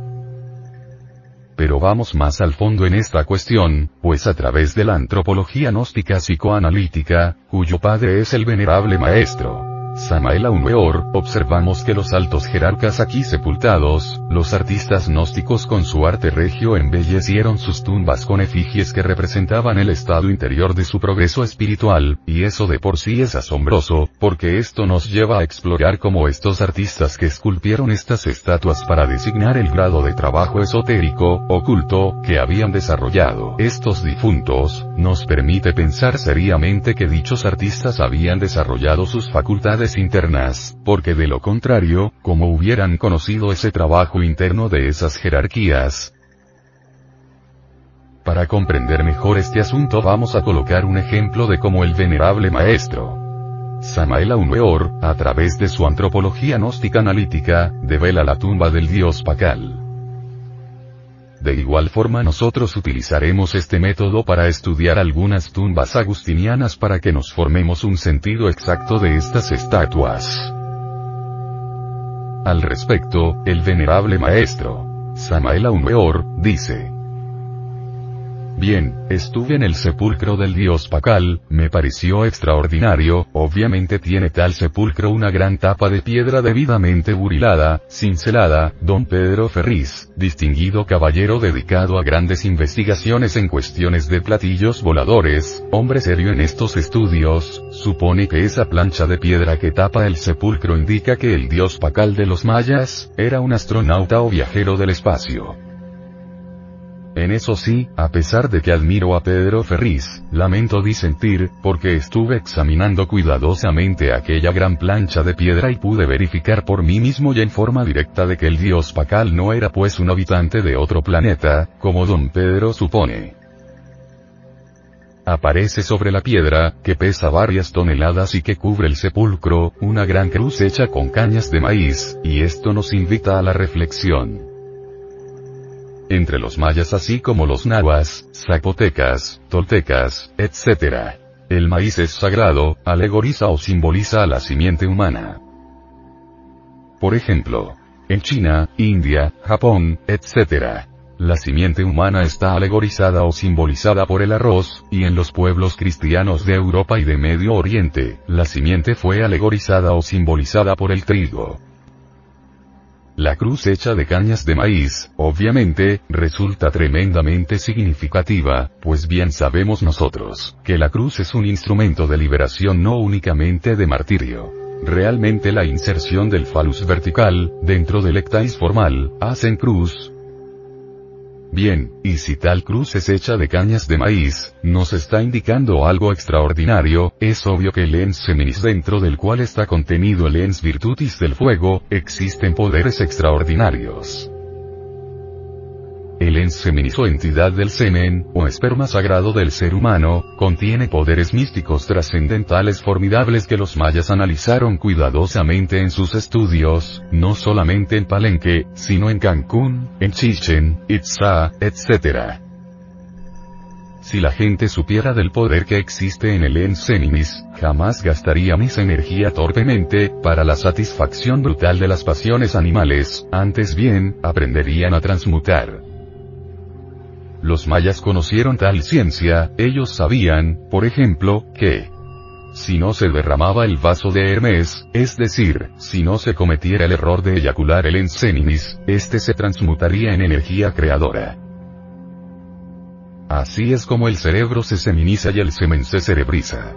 Speaker 1: Pero vamos más al fondo en esta cuestión, pues a través de la antropología gnóstica psicoanalítica, cuyo padre es el venerable maestro, Samael Aumeor, observamos que los altos jerarcas aquí sepultados, los artistas gnósticos con su arte regio embellecieron sus tumbas con efigies que representaban el estado interior de su progreso espiritual, y eso de por sí es asombroso, porque esto nos lleva a explorar cómo estos artistas que esculpieron estas estatuas para designar el grado de trabajo esotérico, oculto, que habían desarrollado estos difuntos, nos permite pensar seriamente que dichos artistas habían desarrollado sus facultades internas, porque de lo contrario, como hubieran conocido ese trabajo interno de esas jerarquías, para comprender mejor este asunto vamos a colocar un ejemplo de cómo el venerable maestro Samael Aumeor, a través de su antropología gnóstica analítica, devela la tumba del dios Pacal. De igual forma nosotros utilizaremos este método para estudiar algunas tumbas agustinianas para que nos formemos un sentido exacto de estas estatuas. Al respecto, el venerable maestro, Samael Aumeor, dice, Bien, estuve en el sepulcro del dios Pacal, me pareció extraordinario, obviamente tiene tal sepulcro una gran tapa de piedra debidamente burilada, cincelada, don Pedro Ferriz, distinguido caballero dedicado a grandes investigaciones en cuestiones de platillos voladores, hombre serio en estos estudios, supone que esa plancha de piedra que tapa el sepulcro indica que el dios Pacal de los mayas, era un astronauta o viajero del espacio. En eso sí, a pesar de que admiro a Pedro Ferriz, lamento disentir, porque estuve examinando cuidadosamente aquella gran plancha de piedra y pude verificar por mí mismo y en forma directa de que el dios Pacal no era pues un habitante de otro planeta, como don Pedro supone. Aparece sobre la piedra, que pesa varias toneladas y que cubre el sepulcro, una gran cruz hecha con cañas de maíz, y esto nos invita a la reflexión entre los mayas así como los nahuas, zapotecas, toltecas, etc. El maíz es sagrado, alegoriza o simboliza a la simiente humana. Por ejemplo, en China, India, Japón, etc. La simiente humana está alegorizada o simbolizada por el arroz, y en los pueblos cristianos de Europa y de Medio Oriente, la simiente fue alegorizada o simbolizada por el trigo. La cruz hecha de cañas de maíz, obviamente, resulta tremendamente significativa, pues bien sabemos nosotros, que la cruz es un instrumento de liberación no únicamente de martirio. Realmente la inserción del falus vertical, dentro del ectais formal, hacen cruz, Bien, y si tal cruz es hecha de cañas de maíz, nos está indicando algo extraordinario, es obvio que el ens seminis dentro del cual está contenido el ens virtutis del fuego, existen poderes extraordinarios. El ens feminis o entidad del semen, o esperma sagrado del ser humano, contiene poderes místicos trascendentales formidables que los mayas analizaron cuidadosamente en sus estudios, no solamente en Palenque, sino en Cancún, en Chichen, Itzá, etc. Si la gente supiera del poder que existe en el ens feminis, jamás gastaría mis energía torpemente, para la satisfacción brutal de las pasiones animales, antes bien, aprenderían a transmutar. Los mayas conocieron tal ciencia, ellos sabían, por ejemplo, que si no se derramaba el vaso de Hermes, es decir, si no se cometiera el error de eyacular el enseninis, este se transmutaría en energía creadora. Así es como el cerebro se seminiza y el semen se cerebriza.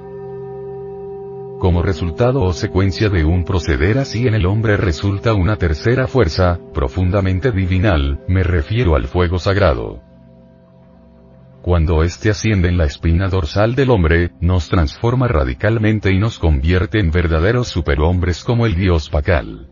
Speaker 1: Como resultado o secuencia de un proceder así en el hombre resulta una tercera fuerza, profundamente divinal, me refiero al fuego sagrado. Cuando éste asciende en la espina dorsal del hombre, nos transforma radicalmente y nos convierte en verdaderos superhombres como el dios Pacal.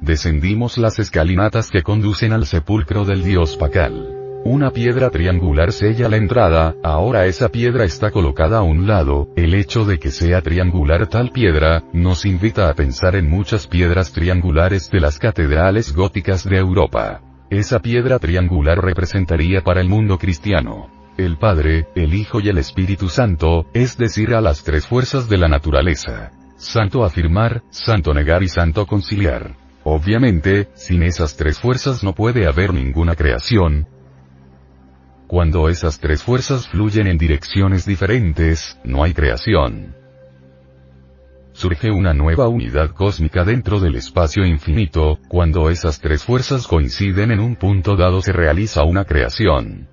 Speaker 1: Descendimos las escalinatas que conducen al sepulcro del dios Pacal. Una piedra triangular sella la entrada, ahora esa piedra está colocada a un lado, el hecho de que sea triangular tal piedra, nos invita a pensar en muchas piedras triangulares de las catedrales góticas de Europa. Esa piedra triangular representaría para el mundo cristiano el Padre, el Hijo y el Espíritu Santo, es decir, a las tres fuerzas de la naturaleza. Santo afirmar, santo negar y santo conciliar. Obviamente, sin esas tres fuerzas no puede haber ninguna creación. Cuando esas tres fuerzas fluyen en direcciones diferentes, no hay creación surge una nueva unidad cósmica dentro del espacio infinito, cuando esas tres fuerzas coinciden en un punto dado se realiza una creación.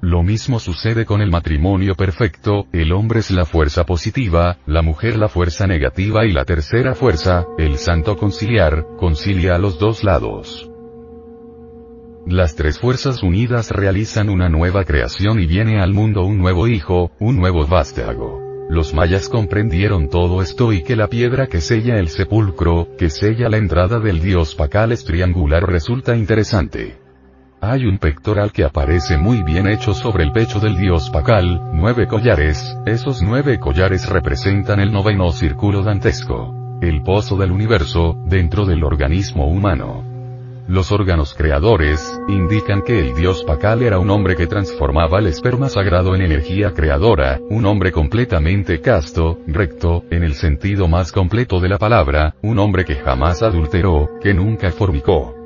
Speaker 1: Lo mismo sucede con el matrimonio perfecto, el hombre es la fuerza positiva, la mujer la fuerza negativa y la tercera fuerza, el santo conciliar, concilia a los dos lados. Las tres fuerzas unidas realizan una nueva creación y viene al mundo un nuevo hijo, un nuevo vástago. Los mayas comprendieron todo esto y que la piedra que sella el sepulcro, que sella la entrada del dios Pacal es triangular resulta interesante. Hay un pectoral que aparece muy bien hecho sobre el pecho del dios Pacal, nueve collares, esos nueve collares representan el noveno círculo dantesco. El pozo del universo, dentro del organismo humano. Los órganos creadores, indican que el dios Pakal era un hombre que transformaba el esperma sagrado en energía creadora, un hombre completamente casto, recto, en el sentido más completo de la palabra, un hombre que jamás adulteró, que nunca fornicó.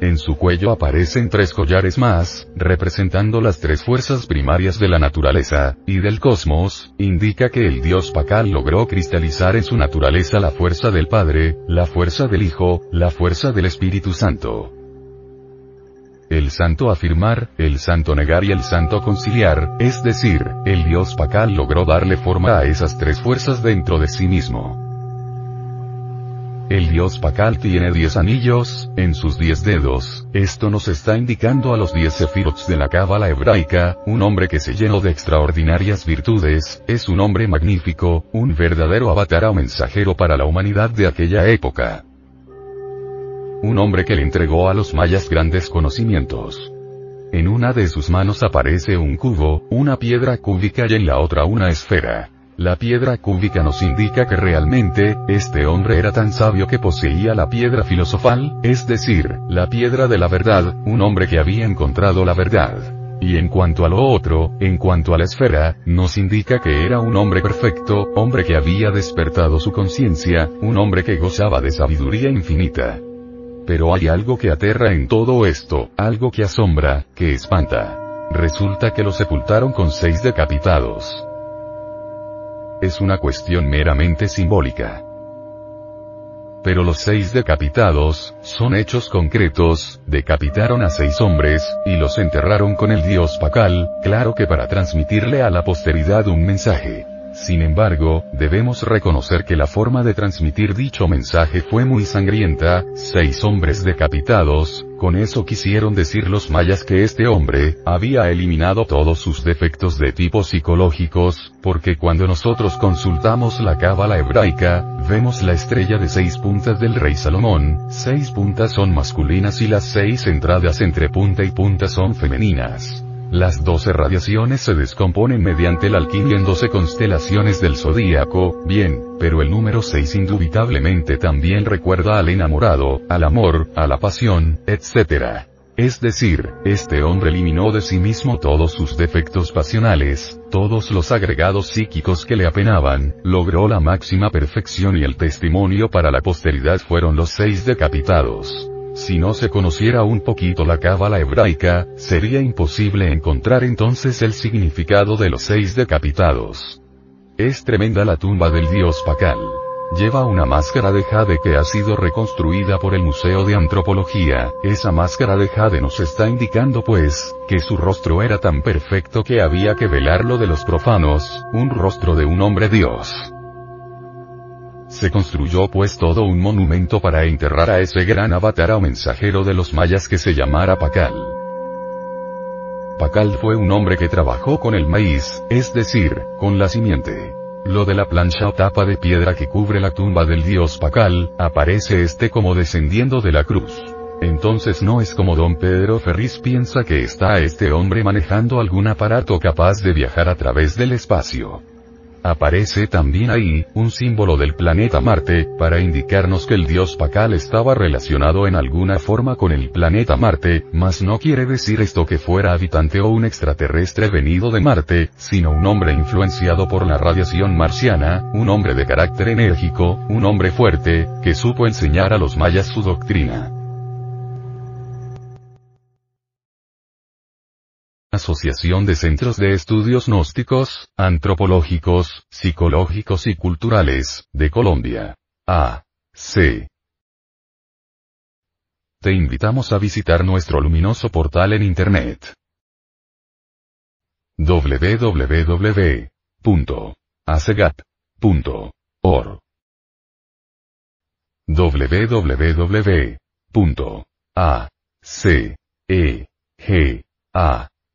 Speaker 1: En su cuello aparecen tres collares más, representando las tres fuerzas primarias de la naturaleza, y del cosmos, indica que el dios Pakal logró cristalizar en su naturaleza la fuerza del Padre, la fuerza del Hijo, la fuerza del Espíritu Santo. El santo afirmar, el santo negar y el santo conciliar, es decir, el dios Pakal logró darle forma a esas tres fuerzas dentro de sí mismo. El dios Pakal tiene diez anillos, en sus diez dedos, esto nos está indicando a los diez sefirots de la cábala hebraica, un hombre que se llenó de extraordinarias virtudes, es un hombre magnífico, un verdadero avatar o mensajero para la humanidad de aquella época. Un hombre que le entregó a los mayas grandes conocimientos. En una de sus manos aparece un cubo, una piedra cúbica y en la otra una esfera. La piedra cúbica nos indica que realmente, este hombre era tan sabio que poseía la piedra filosofal, es decir, la piedra de la verdad, un hombre que había encontrado la verdad. Y en cuanto a lo otro, en cuanto a la esfera, nos indica que era un hombre perfecto, hombre que había despertado su conciencia, un hombre que gozaba de sabiduría infinita. Pero hay algo que aterra en todo esto, algo que asombra, que espanta. Resulta que lo sepultaron con seis decapitados. Es una cuestión meramente simbólica. Pero los seis decapitados, son hechos concretos, decapitaron a seis hombres, y los enterraron con el dios Pacal, claro que para transmitirle a la posteridad un mensaje. Sin embargo, debemos reconocer que la forma de transmitir dicho mensaje fue muy sangrienta, seis hombres decapitados, con eso quisieron decir los mayas que este hombre, había eliminado todos sus defectos de tipo psicológicos, porque cuando nosotros consultamos la cábala hebraica, vemos la estrella de seis puntas del rey Salomón, seis puntas son masculinas y las seis entradas entre punta y punta son femeninas. Las doce radiaciones se descomponen mediante la alquimia en doce constelaciones del zodíaco, bien, pero el número 6 indubitablemente también recuerda al enamorado, al amor, a la pasión, etc. Es decir, este hombre eliminó de sí mismo todos sus defectos pasionales, todos los agregados psíquicos que le apenaban, logró la máxima perfección y el testimonio para la posteridad fueron los seis decapitados. Si no se conociera un poquito la cábala hebraica, sería imposible encontrar entonces el significado de los seis decapitados. Es tremenda la tumba del dios Pacal. Lleva una máscara de jade que ha sido reconstruida por el Museo de Antropología, esa máscara de jade nos está indicando pues, que su rostro era tan perfecto que había que velarlo de los profanos, un rostro de un hombre dios. Se construyó pues todo un monumento para enterrar a ese gran avatar o mensajero de los mayas que se llamara Pacal. Pacal fue un hombre que trabajó con el maíz, es decir, con la simiente. Lo de la plancha o tapa de piedra que cubre la tumba del dios Pacal, aparece este como descendiendo de la cruz. Entonces no es como don Pedro Ferris piensa que está este hombre manejando algún aparato capaz de viajar a través del espacio. Aparece también ahí, un símbolo del planeta Marte, para indicarnos que el dios Pacal estaba relacionado en alguna forma con el planeta Marte, mas no quiere decir esto que fuera habitante o un extraterrestre venido de Marte, sino un hombre influenciado por la radiación marciana, un hombre de carácter enérgico, un hombre fuerte, que supo enseñar a los mayas su doctrina. Asociación de Centros de Estudios Gnósticos, Antropológicos, Psicológicos y Culturales, de Colombia. A. C. Te invitamos a visitar nuestro luminoso portal en Internet. www.acegat.org www.acegA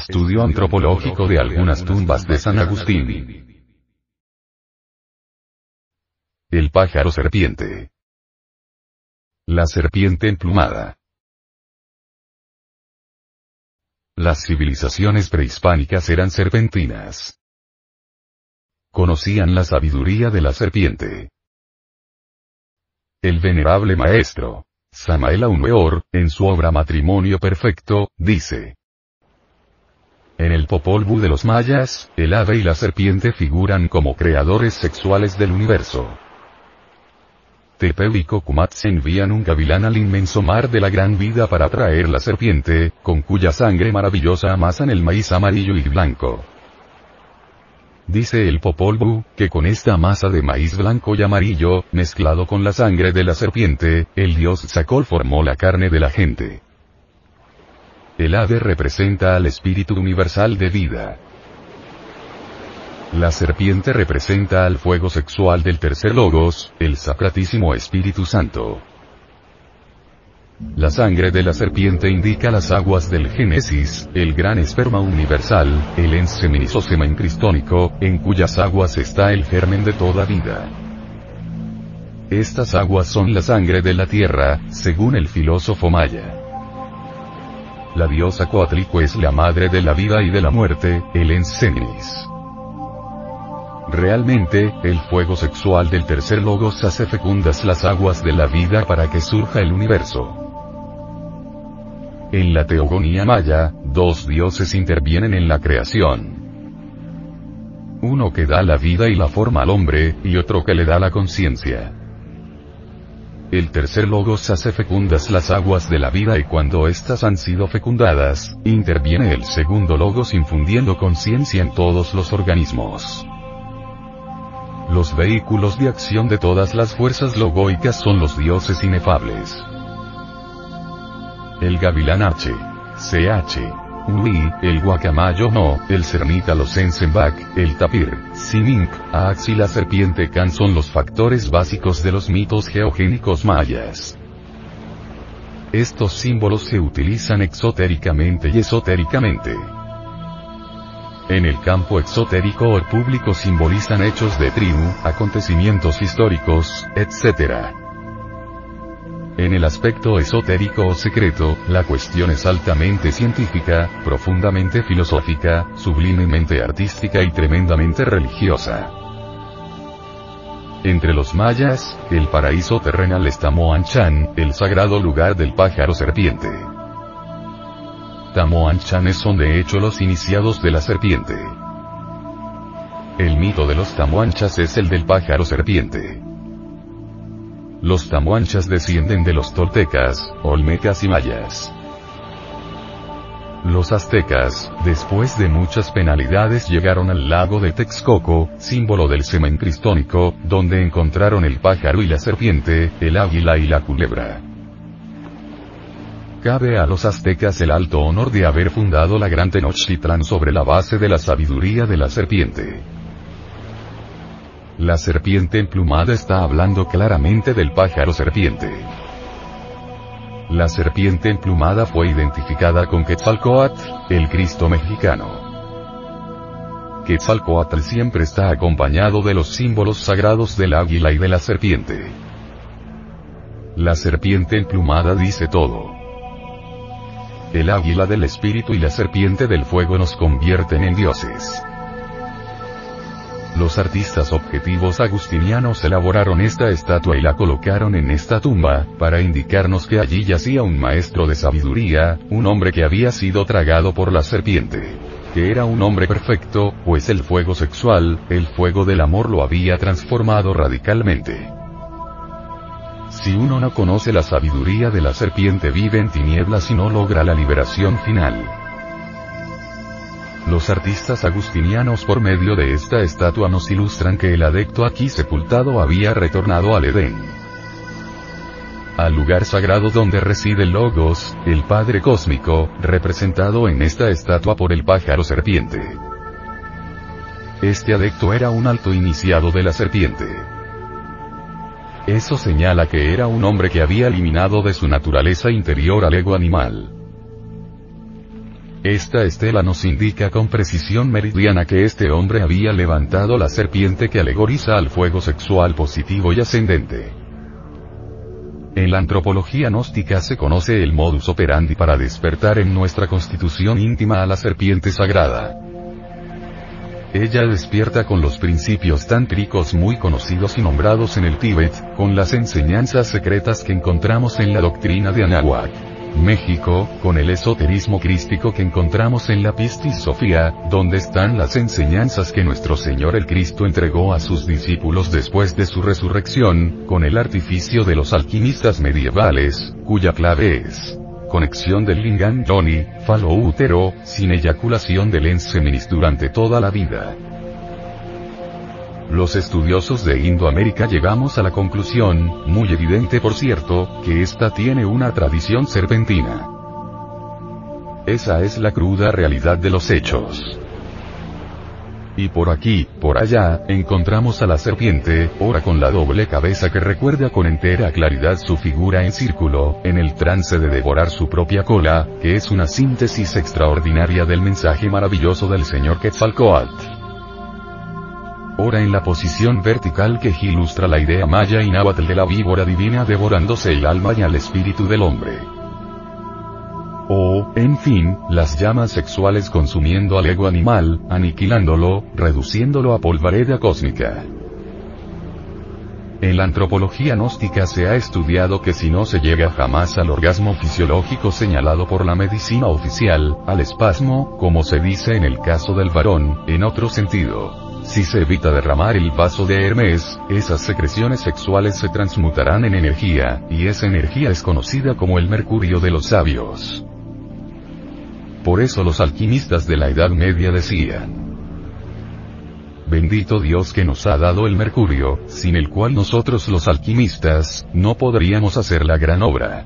Speaker 1: Estudio antropológico de algunas tumbas de San Agustín. El pájaro serpiente. La serpiente emplumada. Las civilizaciones prehispánicas eran serpentinas. Conocían la sabiduría de la serpiente. El venerable maestro, Samael Aumeor, en su obra Matrimonio Perfecto, dice, En el Popol Vuh de los mayas, el ave y la serpiente figuran como creadores sexuales del universo. Tepeu y Cocumat se envían un gavilán al inmenso mar de la gran vida para traer la serpiente, con cuya sangre maravillosa amasan el maíz amarillo y blanco. Dice el Popol Vuh, que con esta masa de maíz blanco y amarillo, mezclado con la sangre de la serpiente, el dios Sacol formó la carne de la gente. El ave representa al espíritu universal de vida. La serpiente representa al fuego sexual del tercer logos, el Sacratísimo Espíritu Santo. La sangre de la serpiente indica las aguas del Génesis, el gran esperma universal, el enseminizosema cristónico, en cuyas aguas está el germen de toda vida. Estas aguas son la sangre de la tierra, según el filósofo maya. La diosa Coatlico es la madre de la vida y de la muerte, el Enseminis. Realmente, el fuego sexual del tercer logos hace fecundas las aguas de la vida para que surja el universo. En la teogonía maya, dos dioses intervienen en la creación. Uno que da la vida y la forma al hombre, y otro que le da la conciencia. El tercer logos hace fecundas las aguas de la vida y cuando éstas han sido fecundadas, interviene el segundo logos infundiendo conciencia en todos los organismos. Los vehículos de acción de todas las fuerzas logoicas son los dioses inefables. El gavilán H. CH. El guacamayo no, el cernita los ensenbak, el tapir, simink, ax y la serpiente can son los factores básicos de los mitos geogénicos mayas. Estos símbolos se utilizan exotéricamente y esotéricamente. En el campo exotérico o público simbolizan hechos de tribu, acontecimientos históricos, etc. En el aspecto esotérico o secreto, la cuestión es altamente científica, profundamente filosófica, sublimemente artística y tremendamente religiosa. Entre los mayas, el paraíso terrenal es Tamoanchan, el sagrado lugar del pájaro serpiente. Tamoanchanes son de hecho los iniciados de la serpiente. El mito de los tamoanchas es el del pájaro serpiente. Los tamoanchas descienden de los toltecas, olmecas y mayas. Los aztecas, después de muchas penalidades llegaron al lago de Texcoco, símbolo del semen cristónico, donde encontraron el pájaro y la serpiente, el águila y la culebra. Cabe a los aztecas el alto honor de haber fundado la gran Tenochtitlán sobre la base de la sabiduría de la serpiente. La serpiente emplumada está hablando claramente del pájaro serpiente. La serpiente emplumada fue identificada con Quetzalcoatl, el Cristo mexicano. Quetzalcoatl siempre está acompañado de los símbolos sagrados del águila y de la serpiente. La serpiente emplumada dice todo. El águila del espíritu y la serpiente del fuego nos convierten en dioses. Los artistas objetivos agustinianos elaboraron esta estatua y la colocaron en esta tumba, para indicarnos que allí yacía un maestro de sabiduría, un hombre que había sido tragado por la serpiente. Que era un hombre perfecto, pues el fuego sexual, el fuego del amor lo había transformado radicalmente. Si uno no conoce la sabiduría de la serpiente vive en tinieblas y no logra la liberación final. Los artistas agustinianos por medio de esta estatua nos ilustran que el adecto aquí sepultado había retornado al Edén. Al lugar sagrado donde reside Logos, el Padre Cósmico, representado en esta estatua por el pájaro serpiente. Este adecto era un alto iniciado de la serpiente. Eso señala que era un hombre que había eliminado de su naturaleza interior al ego animal. Esta estela nos indica con precisión meridiana que este hombre había levantado la serpiente que alegoriza al fuego sexual positivo y ascendente. En la antropología gnóstica se conoce el modus operandi para despertar en nuestra constitución íntima a la serpiente sagrada. Ella despierta con los principios tántricos muy conocidos y nombrados en el Tíbet, con las enseñanzas secretas que encontramos en la doctrina de Anahuac. México, con el esoterismo crístico que encontramos en la Pistis Sofía, donde están las enseñanzas que nuestro Señor el Cristo entregó a sus discípulos después de su resurrección, con el artificio de los alquimistas medievales, cuya clave es conexión del lingam yoni, falo útero, sin eyaculación del enseminis durante toda la vida. Los estudiosos de Indoamérica llegamos a la conclusión, muy evidente por cierto, que esta tiene una tradición serpentina. Esa es la cruda realidad de los hechos. Y por aquí, por allá, encontramos a la serpiente, ora con la doble cabeza que recuerda con entera claridad su figura en círculo, en el trance de devorar su propia cola, que es una síntesis extraordinaria del mensaje maravilloso del señor Quetzalcoatl. Ora en la posición vertical que ilustra la idea maya y náhuatl de la víbora divina devorándose el alma y al espíritu del hombre. O, en fin, las llamas sexuales consumiendo al ego animal, aniquilándolo, reduciéndolo a polvareda cósmica. En la antropología gnóstica se ha estudiado que si no se llega jamás al orgasmo fisiológico señalado por la medicina oficial, al espasmo, como se dice en el caso del varón, en otro sentido, si se evita derramar el vaso de Hermes, esas secreciones sexuales se transmutarán en energía, y esa energía es conocida como el mercurio de los sabios. Por eso los alquimistas de la Edad Media decían, Bendito Dios que nos ha dado el mercurio, sin el cual nosotros los alquimistas, no podríamos hacer la gran obra.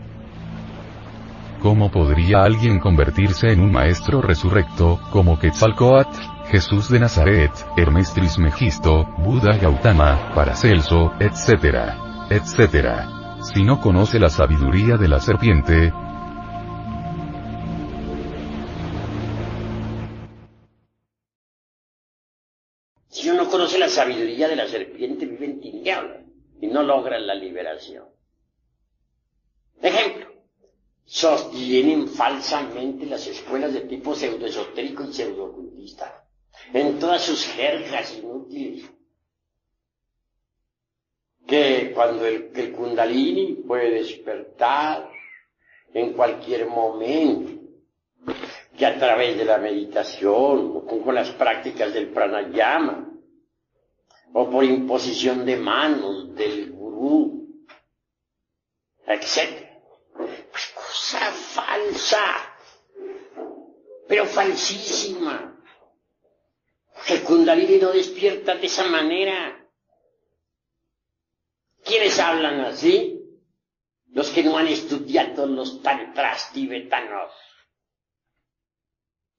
Speaker 1: ¿Cómo podría alguien convertirse en un maestro resurrecto, como Quetzalcoatl? Jesús de Nazaret, Hermes Trismegisto, Buda Gautama, Paracelso, etc. etc. Si no conoce la sabiduría de la serpiente,
Speaker 2: Si uno conoce la sabiduría de la serpiente, vive en tinieblas y no logra la liberación. Ejemplo, sostienen falsamente las escuelas de tipo pseudoesotérico y pseudoocultista en todas sus jergas inútiles. Que cuando el, el kundalini puede despertar en cualquier momento, que a través de la meditación, o con las prácticas del pranayama, o por imposición de manos del gurú, etc. Pues cosa falsa, pero falsísima. El Kundalini no despierta de esa manera. ¿Quiénes hablan así? Los que no han estudiado los tantras tibetanos.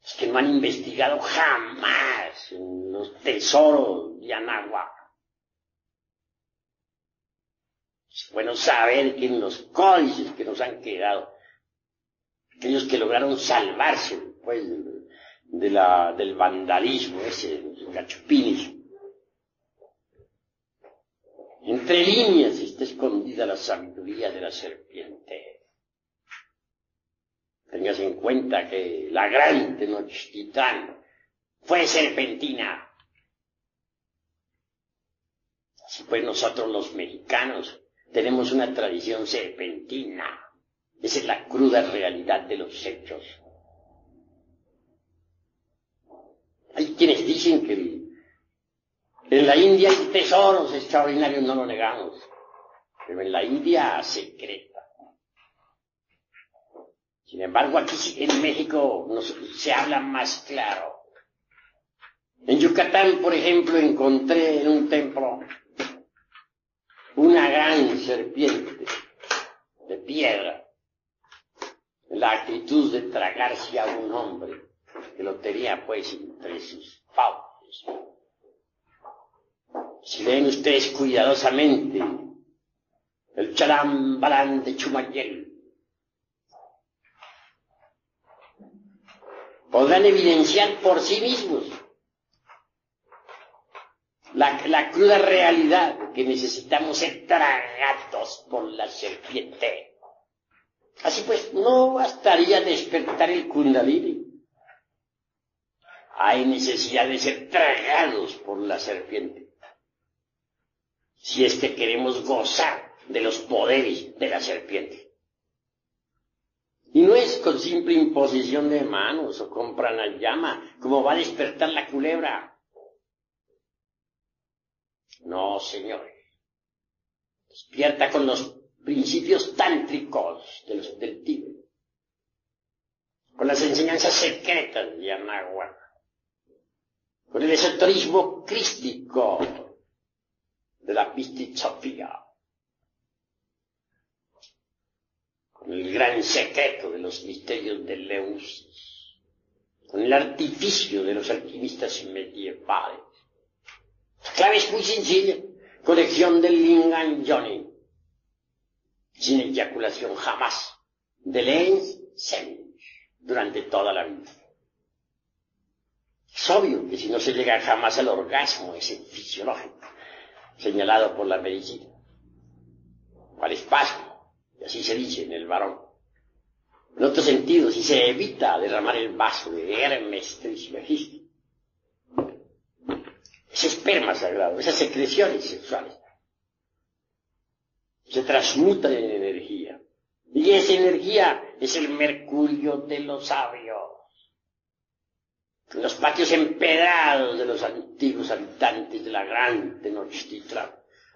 Speaker 2: Los que no han investigado jamás los tesoros de Anáhuac. Es bueno saber que en los códices que nos han quedado, aquellos que lograron salvarse después de la, del vandalismo ese, los gachupines. Entre líneas está escondida la sabiduría de la serpiente. Tengas en cuenta que la gran Tenochtitlan fue serpentina. Así pues nosotros los mexicanos tenemos una tradición serpentina. Esa es la cruda realidad de los hechos. Hay quienes dicen que en la India hay tesoros extraordinarios, no lo negamos, pero en la India secreta. Sin embargo, aquí en México se habla más claro. En Yucatán, por ejemplo, encontré en un templo una gran serpiente de piedra, la actitud de tragarse a un hombre que lo tenía pues entre sus fauces. Si leen ustedes cuidadosamente el chalambalán de Chumayel, podrán evidenciar por sí mismos la, la, cruda realidad que necesitamos ser tragados por la serpiente. Así pues, no bastaría despertar el kundalini hay necesidad de ser tragados por la serpiente. Si es que queremos gozar de los poderes de la serpiente. Y no es con simple imposición de manos o con pranayama como va a despertar la culebra. No, señores. Despierta con los principios tántricos del Tíbet. Con las enseñanzas secretas de Anahuac. Con el esoterismo crístico de la Pistisofía. Con el gran secreto de los misterios de Leusis. Con el artificio de los alquimistas medievales. La clave es muy sencilla. Colección del Lingan Johnny. Sin eyaculación jamás. De Lens Sen. Durante toda la vida. Es obvio que si no se llega jamás al orgasmo ese fisiológico, señalado por la medicina, o al espasmo, y así se dice en el varón. En otro sentido, si se evita derramar el vaso de Hermes Trismegisto, ese esperma sagrado, esas secreciones sexuales, se transmutan en energía. Y esa energía es el mercurio de los sabios los patios empedrados de los antiguos habitantes de la gran Tenochtitlan.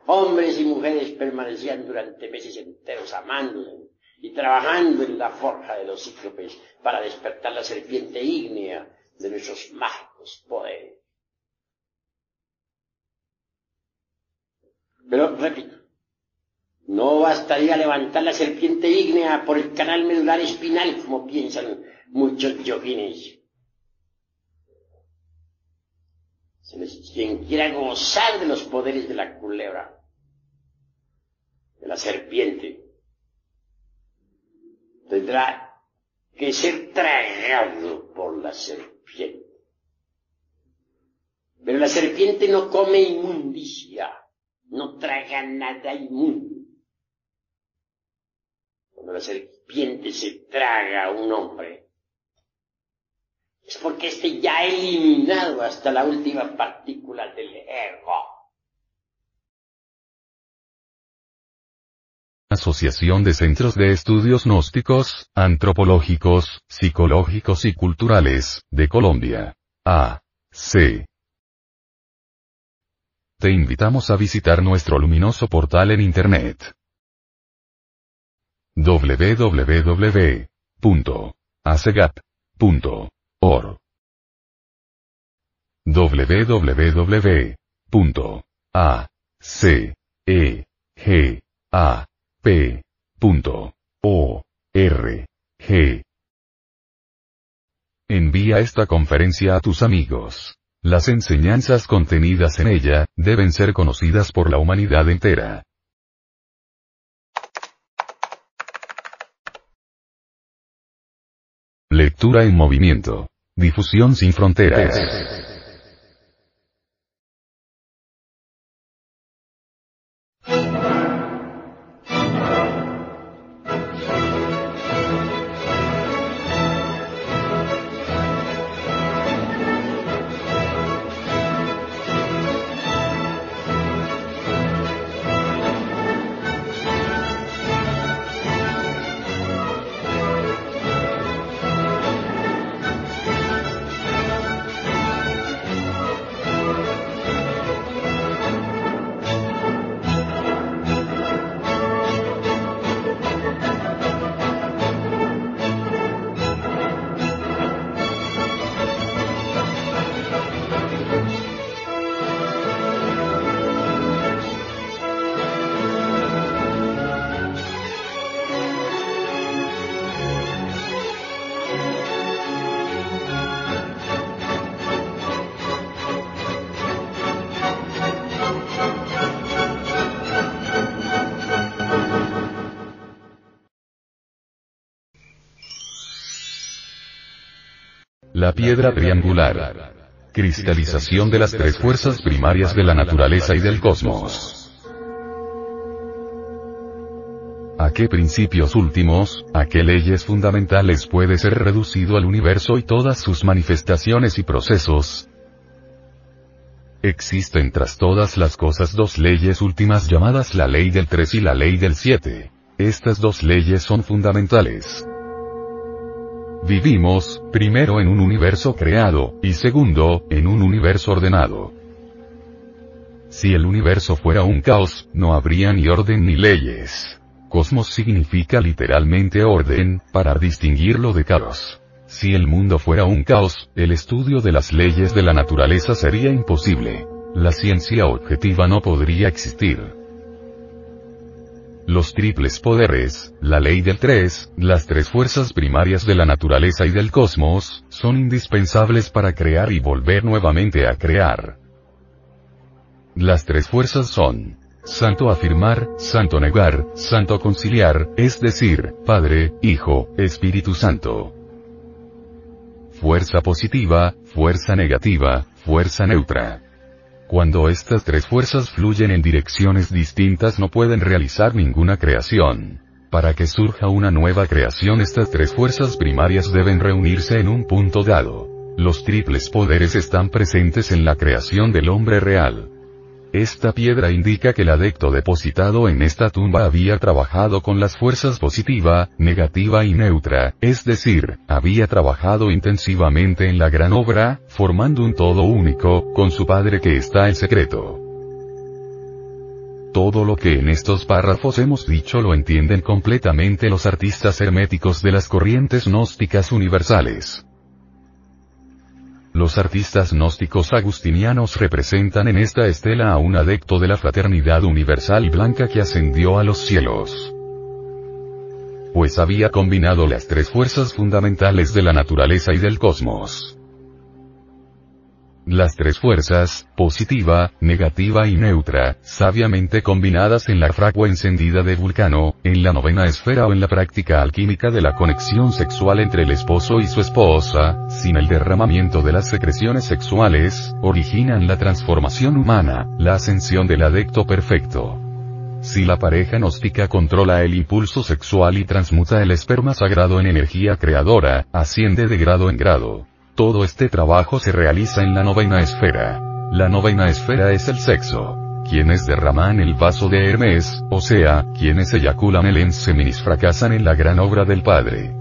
Speaker 2: Hombres y mujeres permanecían durante meses enteros amándose y trabajando en la forja de los cíclopes para despertar la serpiente ígnea de nuestros mágicos poderes. Pero, repito, no bastaría levantar la serpiente ígnea por el canal medular espinal como piensan muchos yogines quien quiera gozar de los poderes de la culebra, de la serpiente, tendrá que ser tragado por la serpiente. Pero la serpiente no come inmundicia, no traga nada inmundo. Cuando la serpiente se traga a un hombre, es porque éste ya ha eliminado hasta la última partícula del ego.
Speaker 1: Asociación de Centros de Estudios Gnósticos, Antropológicos, Psicológicos y Culturales, de Colombia. A. C. Te invitamos a visitar nuestro luminoso portal en Internet. www.acegap.com or www.acegap.org Envía esta conferencia a tus amigos. Las enseñanzas contenidas en ella, deben ser conocidas por la humanidad entera. Lectura en movimiento. Difusión sin fronteras. Piedra triangular. Cristalización de las tres fuerzas primarias de la naturaleza y del cosmos. ¿A qué principios últimos, a qué leyes fundamentales puede ser reducido al universo y todas sus manifestaciones y procesos? Existen tras todas las cosas dos leyes últimas llamadas la ley del 3 y la ley del 7. Estas dos leyes son fundamentales. Vivimos, primero en un universo creado, y segundo, en un universo ordenado. Si el universo fuera un caos, no habría ni orden ni leyes. Cosmos significa literalmente orden, para distinguirlo de caos. Si el mundo fuera un caos, el estudio de las leyes de la naturaleza sería imposible. La ciencia objetiva no podría existir. Los triples poderes, la ley del tres, las tres fuerzas primarias de la naturaleza y del cosmos, son indispensables para crear y volver nuevamente a crear. Las tres fuerzas son Santo afirmar, Santo negar, Santo conciliar, es decir, Padre, Hijo, Espíritu Santo. Fuerza positiva, fuerza negativa, fuerza neutra. Cuando estas tres fuerzas fluyen en direcciones distintas no pueden realizar ninguna creación. Para que surja una nueva creación estas tres fuerzas primarias deben reunirse en un punto dado. Los triples poderes están presentes en la creación del hombre real. Esta piedra indica que el adecto depositado en esta tumba había trabajado con las fuerzas positiva, negativa y neutra, es decir, había trabajado intensivamente en la gran obra, formando un todo único, con su padre que está en secreto. Todo lo que en estos párrafos hemos dicho lo entienden completamente los artistas herméticos de las corrientes gnósticas universales. Los artistas gnósticos agustinianos representan en esta estela a un adecto de la fraternidad universal blanca que ascendió a los cielos. Pues había combinado las tres fuerzas fundamentales de la naturaleza y del cosmos. Las tres fuerzas, positiva, negativa y neutra, sabiamente combinadas en la fragua encendida de Vulcano, en la novena esfera o en la práctica alquímica de la conexión sexual entre el esposo y su esposa, sin el derramamiento de las secreciones sexuales, originan la transformación humana, la ascensión del adecto perfecto. Si la pareja gnóstica controla el impulso sexual y transmuta el esperma sagrado en energía creadora, asciende de grado en grado. Todo este trabajo se realiza en la novena esfera. La novena esfera es el sexo. Quienes derraman el vaso de Hermes, o sea, quienes eyaculan el enseminis fracasan en la gran obra del Padre.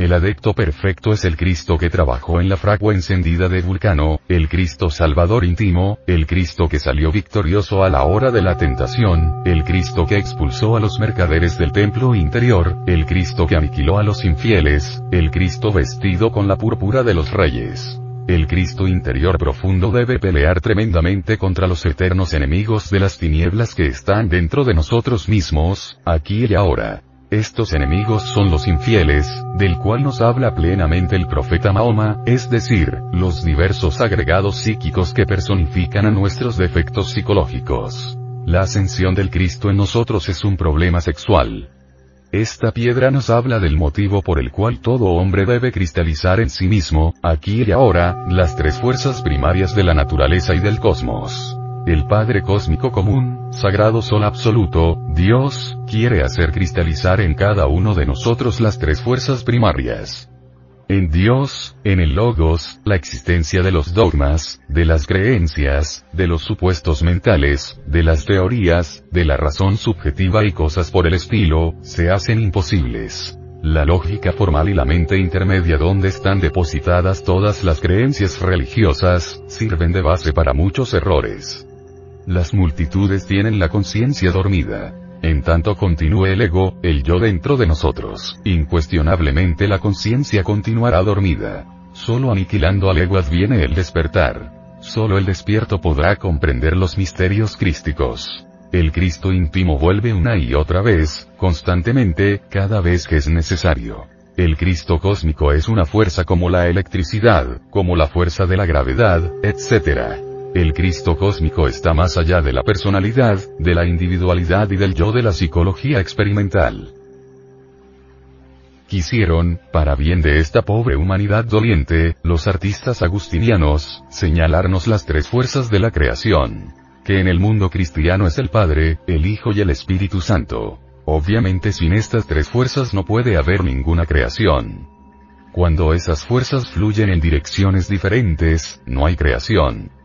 Speaker 1: El adecto perfecto es el Cristo que trabajó en la fragua encendida de Vulcano, el Cristo Salvador íntimo, el Cristo que salió victorioso a la hora de la tentación, el Cristo que expulsó a los mercaderes del templo interior, el Cristo que aniquiló a los infieles, el Cristo vestido con la púrpura de los reyes. El Cristo interior profundo debe pelear tremendamente contra los eternos enemigos de las tinieblas que están dentro de nosotros mismos, aquí y ahora. Estos enemigos son los infieles, del cual nos habla plenamente el profeta Mahoma, es decir, los diversos agregados psíquicos que personifican a nuestros defectos psicológicos. La ascensión del Cristo en nosotros es un problema sexual. Esta piedra nos habla del motivo por el cual todo hombre debe cristalizar en sí mismo, aquí y ahora, las tres fuerzas primarias de la naturaleza y del cosmos. El Padre Cósmico Común, Sagrado Sol Absoluto, Dios, quiere hacer cristalizar en cada uno de nosotros las tres fuerzas primarias. En Dios, en el Logos, la existencia de los dogmas, de las creencias, de los supuestos mentales, de las teorías, de la razón subjetiva y cosas por el estilo, se hacen imposibles. La lógica formal y la mente intermedia donde están depositadas todas las creencias religiosas, sirven de base para muchos errores. Las multitudes tienen la conciencia dormida. En tanto continúe el ego, el yo dentro de nosotros, incuestionablemente la conciencia continuará dormida. Solo aniquilando al ego adviene el despertar. Solo el despierto podrá comprender los misterios crísticos. El Cristo íntimo vuelve una y otra vez, constantemente, cada vez que es necesario. El Cristo cósmico es una fuerza como la electricidad, como la fuerza de la gravedad, etc. El Cristo cósmico está más allá de la personalidad, de la individualidad y del yo de la psicología experimental. Quisieron, para bien de esta pobre humanidad doliente, los artistas agustinianos, señalarnos las tres fuerzas de la creación. Que en el mundo cristiano es el Padre, el Hijo y el Espíritu Santo. Obviamente sin estas tres fuerzas no puede haber ninguna creación. Cuando esas fuerzas fluyen en direcciones diferentes, no hay creación.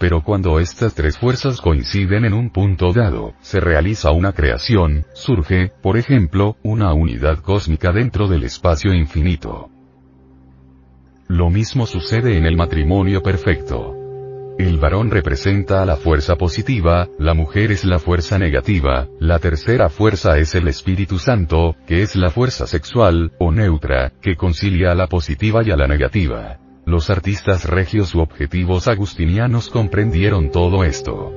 Speaker 1: Pero cuando estas tres fuerzas coinciden en un punto dado, se realiza una creación, surge, por ejemplo, una unidad cósmica dentro del espacio infinito. Lo mismo sucede en el matrimonio perfecto. El varón representa a la fuerza positiva, la mujer es la fuerza negativa, la tercera fuerza es el Espíritu Santo, que es la fuerza sexual, o neutra, que concilia a la positiva y a la negativa. Los artistas regios u objetivos agustinianos comprendieron todo esto.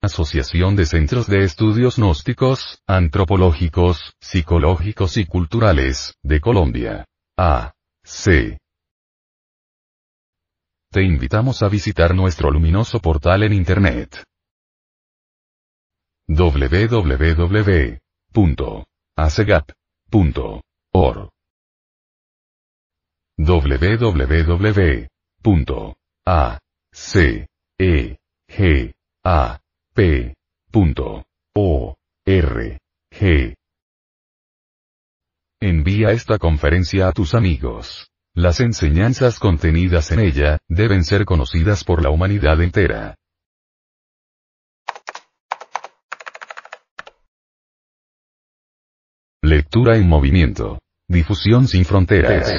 Speaker 1: Asociación de Centros de Estudios Gnósticos, Antropológicos, Psicológicos y Culturales, de Colombia. A. C. Te invitamos a visitar nuestro luminoso portal en Internet. www.acegap.org www.acegap.org Envía esta conferencia a tus amigos. Las enseñanzas contenidas en ella, deben ser conocidas por la humanidad entera. Lectura en movimiento. Difusión sin fronteras.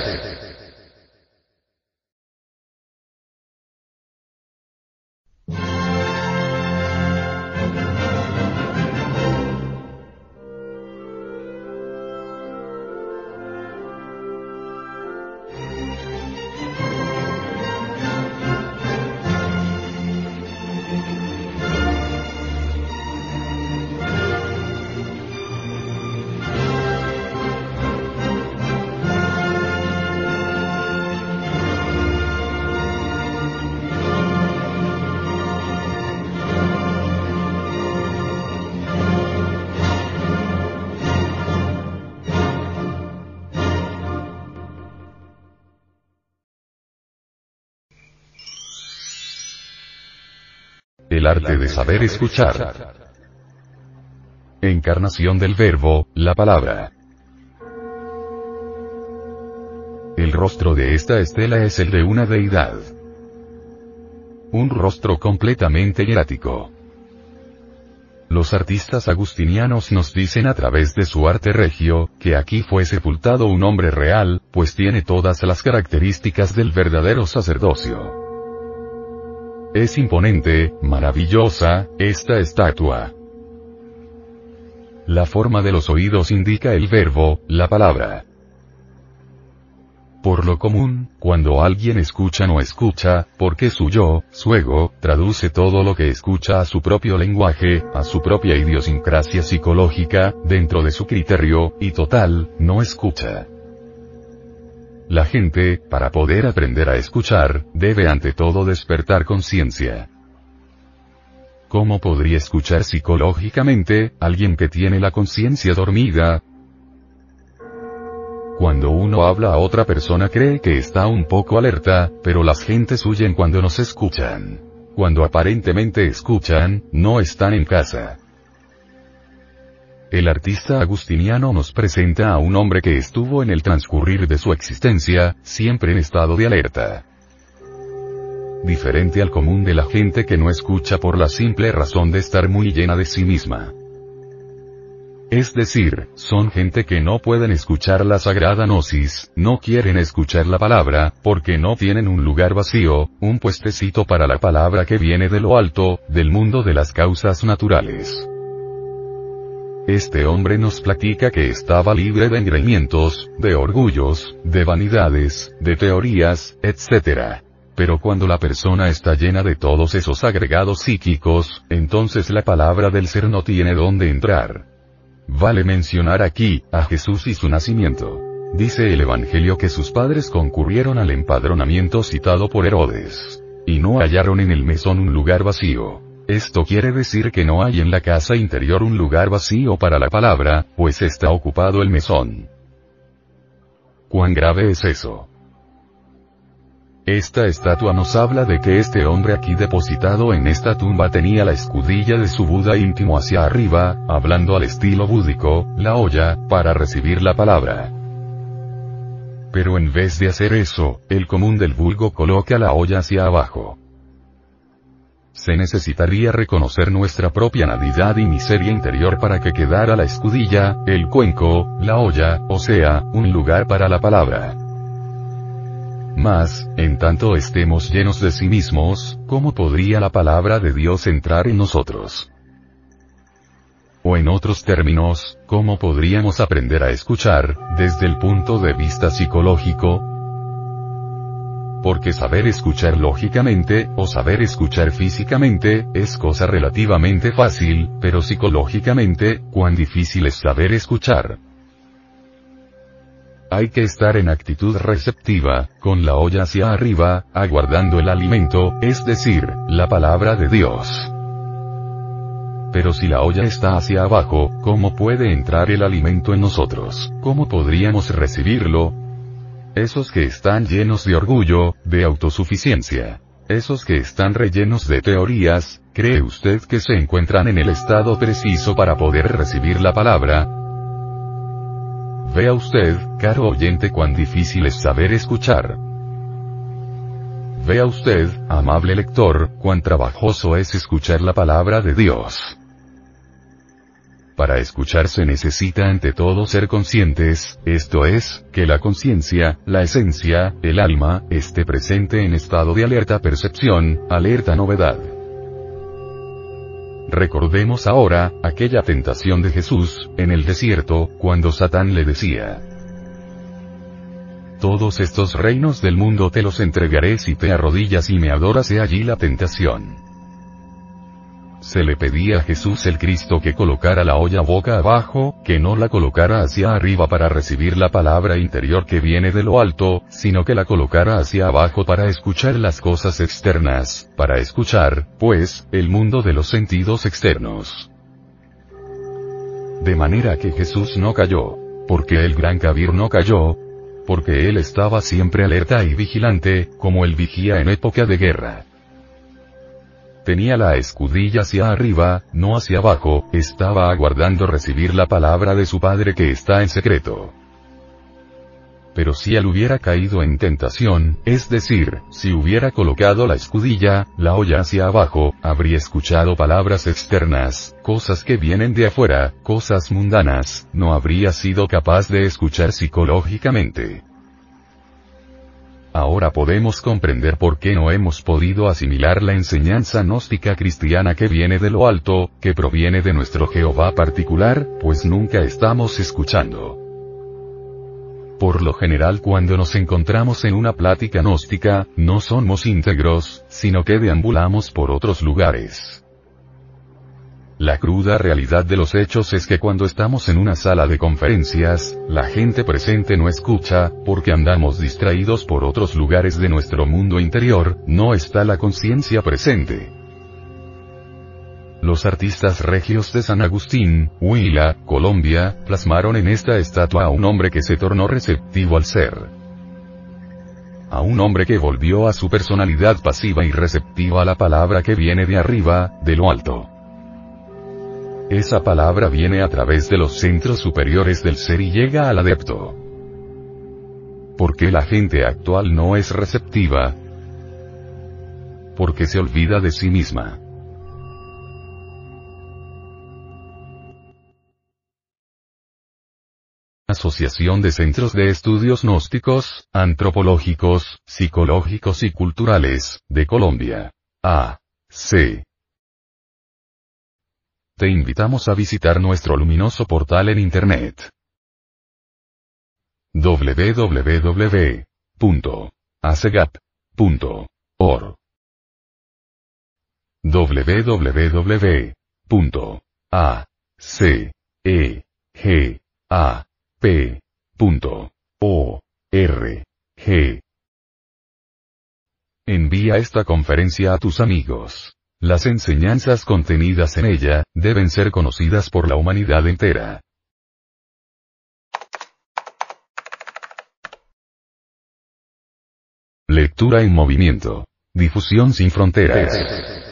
Speaker 1: El arte de saber escuchar. Encarnación del verbo, la palabra. El rostro de esta estela es el de una deidad. Un rostro completamente hierático. Los artistas agustinianos nos dicen a través de su arte regio, que aquí fue sepultado un hombre real, pues tiene todas las características del verdadero sacerdocio. Es imponente, maravillosa, esta estatua. La forma de los oídos indica el verbo, la palabra. Por lo común, cuando alguien escucha no escucha, porque su yo, su ego, traduce todo lo que escucha a su propio lenguaje, a su propia idiosincrasia psicológica, dentro de su criterio, y total, no escucha. La gente, para poder aprender a escuchar, debe ante todo despertar conciencia. ¿Cómo podría escuchar psicológicamente, alguien que tiene la conciencia dormida? Cuando uno habla a otra persona cree que está un poco alerta, pero las gentes huyen cuando nos escuchan. Cuando aparentemente escuchan, no están en casa. El artista agustiniano nos presenta a un hombre que estuvo en el transcurrir de su existencia, siempre en estado de alerta. Diferente al común de la gente que no escucha por la simple razón de estar muy llena de sí misma. Es decir, son gente que no pueden escuchar la sagrada gnosis, no quieren escuchar la palabra, porque no tienen un lugar vacío, un puestecito para la palabra que viene de lo alto, del mundo de las causas naturales. Este hombre nos platica que estaba libre de engreimientos, de orgullos, de vanidades, de teorías, etc. Pero cuando la persona está llena de todos esos agregados psíquicos, entonces la palabra del ser no tiene dónde entrar. Vale mencionar aquí, a Jesús y su nacimiento. Dice el Evangelio que sus padres concurrieron al empadronamiento citado por Herodes. Y no hallaron en el mesón un lugar vacío. Esto quiere decir que no hay en la casa interior un lugar vacío para la palabra, pues está ocupado el mesón. ¿Cuán grave es eso? Esta estatua nos habla de que este hombre aquí depositado en esta tumba tenía la escudilla de su Buda íntimo hacia arriba, hablando al estilo búdico, la olla, para recibir la palabra. Pero en vez de hacer eso, el común del vulgo coloca la olla hacia abajo. Se necesitaría reconocer nuestra propia nadidad y miseria interior para que quedara la escudilla, el cuenco, la olla, o sea, un lugar para la palabra. Mas, en tanto estemos llenos de sí mismos, ¿cómo podría la palabra de Dios entrar en nosotros? O en otros términos, ¿cómo podríamos aprender a escuchar, desde el punto de vista psicológico? Porque saber escuchar lógicamente, o saber escuchar físicamente, es cosa relativamente fácil, pero psicológicamente, cuán difícil es saber escuchar. Hay que estar en actitud receptiva, con la olla hacia arriba, aguardando el alimento, es decir, la palabra de Dios. Pero si la olla está hacia abajo, ¿cómo puede entrar el alimento en nosotros? ¿Cómo podríamos recibirlo? Esos que están llenos de orgullo, de autosuficiencia. Esos que están rellenos de teorías, ¿cree usted que se encuentran en el estado preciso para poder recibir la palabra? Vea usted, caro oyente, cuán difícil es saber escuchar. Vea usted, amable lector, cuán trabajoso es escuchar la palabra de Dios. Para escuchar se necesita ante todo ser conscientes, esto es, que la conciencia, la esencia, el alma, esté presente en estado de alerta percepción, alerta novedad. Recordemos ahora, aquella tentación de Jesús, en el desierto, cuando Satán le decía, Todos estos reinos del mundo te los entregaré si te arrodillas y me adoras. He allí la tentación se le pedía a Jesús el Cristo que colocara la olla boca abajo, que no la colocara hacia arriba para recibir la palabra interior que viene de lo alto, sino que la colocara hacia abajo para escuchar las cosas externas, para escuchar, pues, el mundo de los sentidos externos. De manera que Jesús no cayó, porque el gran Kabir no cayó, porque él estaba siempre alerta y vigilante, como el vigía en época de guerra. Tenía la escudilla hacia arriba, no hacia abajo, estaba aguardando recibir la palabra de su padre que está en secreto. Pero si él hubiera caído en tentación, es decir, si hubiera colocado la escudilla, la olla hacia abajo, habría escuchado palabras externas, cosas que vienen de afuera, cosas mundanas, no habría sido capaz de escuchar psicológicamente. Ahora podemos comprender por qué no hemos podido asimilar la enseñanza gnóstica cristiana que viene de lo alto, que proviene de nuestro Jehová particular, pues nunca estamos escuchando. Por lo general cuando nos encontramos en una plática gnóstica, no somos íntegros, sino que deambulamos por otros lugares. La cruda realidad de los hechos es que cuando estamos en una sala de conferencias, la gente presente no escucha, porque andamos distraídos por otros lugares de nuestro mundo interior, no está la conciencia presente. Los artistas regios de San Agustín, Huila, Colombia, plasmaron en esta estatua a un hombre que se tornó receptivo al ser. A un hombre que volvió a su personalidad pasiva y receptiva a la palabra que viene de arriba, de lo alto. Esa palabra viene a través de los centros superiores del ser y llega al adepto. ¿Por qué la gente actual no es receptiva? Porque se olvida de sí misma. Asociación de Centros de Estudios Gnósticos, Antropológicos, Psicológicos y Culturales, de Colombia. A. C te invitamos a visitar nuestro luminoso portal en Internet www.acegap.org www.acegap.org Envía esta conferencia a tus amigos. Las enseñanzas contenidas en ella, deben ser conocidas por la humanidad entera. Lectura en movimiento. Difusión sin fronteras.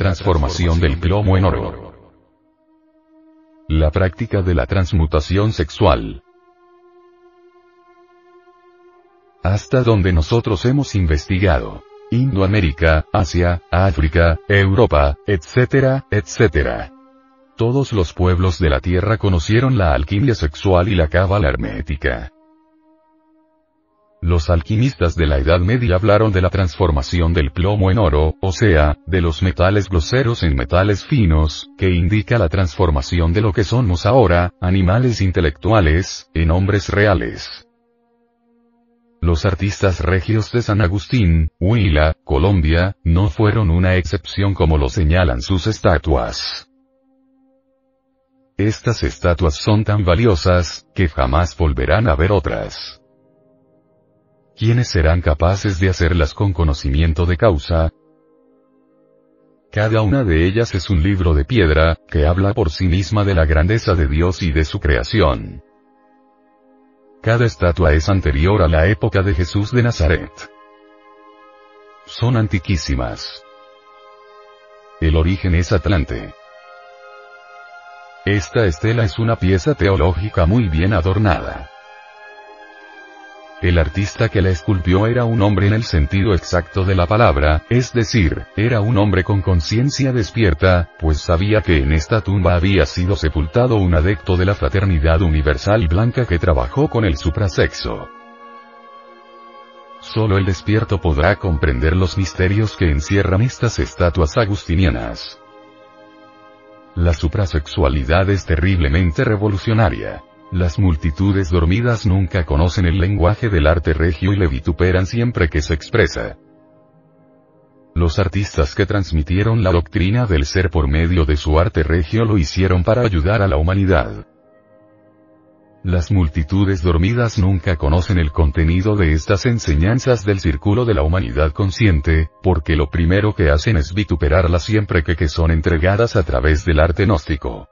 Speaker 1: Transformación del plomo en oro. La práctica de la transmutación sexual. Hasta donde nosotros hemos investigado. Indoamérica, Asia, África, Europa, etcétera, etcétera. Todos los pueblos de la Tierra conocieron la alquimia sexual y la cábala hermética. Los alquimistas de la Edad Media hablaron de la transformación del plomo en oro, o sea, de los metales groseros en metales finos, que indica la transformación de lo que somos ahora, animales intelectuales, en hombres reales. Los artistas regios de San Agustín, Huila, Colombia, no fueron una excepción como lo señalan sus estatuas. Estas estatuas son tan valiosas, que jamás volverán a ver otras. ¿Quiénes serán capaces de hacerlas con conocimiento de causa? Cada una de ellas es un libro de piedra, que habla por sí misma de la grandeza de Dios y de su creación. Cada estatua es anterior a la época de Jesús de Nazaret. Son antiquísimas. El origen es Atlante. Esta estela es una pieza teológica muy bien adornada. El artista que la esculpió era un hombre en el sentido exacto de la palabra, es decir, era un hombre con conciencia despierta, pues sabía que en esta tumba había sido sepultado un adepto de la fraternidad universal blanca que trabajó con el suprasexo. Solo el despierto podrá comprender los misterios que encierran estas estatuas agustinianas. La suprasexualidad es terriblemente revolucionaria. Las multitudes dormidas nunca conocen el lenguaje del arte regio y le vituperan siempre que se expresa. Los artistas que transmitieron la doctrina del ser por medio de su arte regio lo hicieron para ayudar a la humanidad. Las multitudes dormidas nunca conocen el contenido de estas enseñanzas del círculo de la humanidad consciente, porque lo primero que hacen es vituperarlas siempre que, que son entregadas a través del arte gnóstico.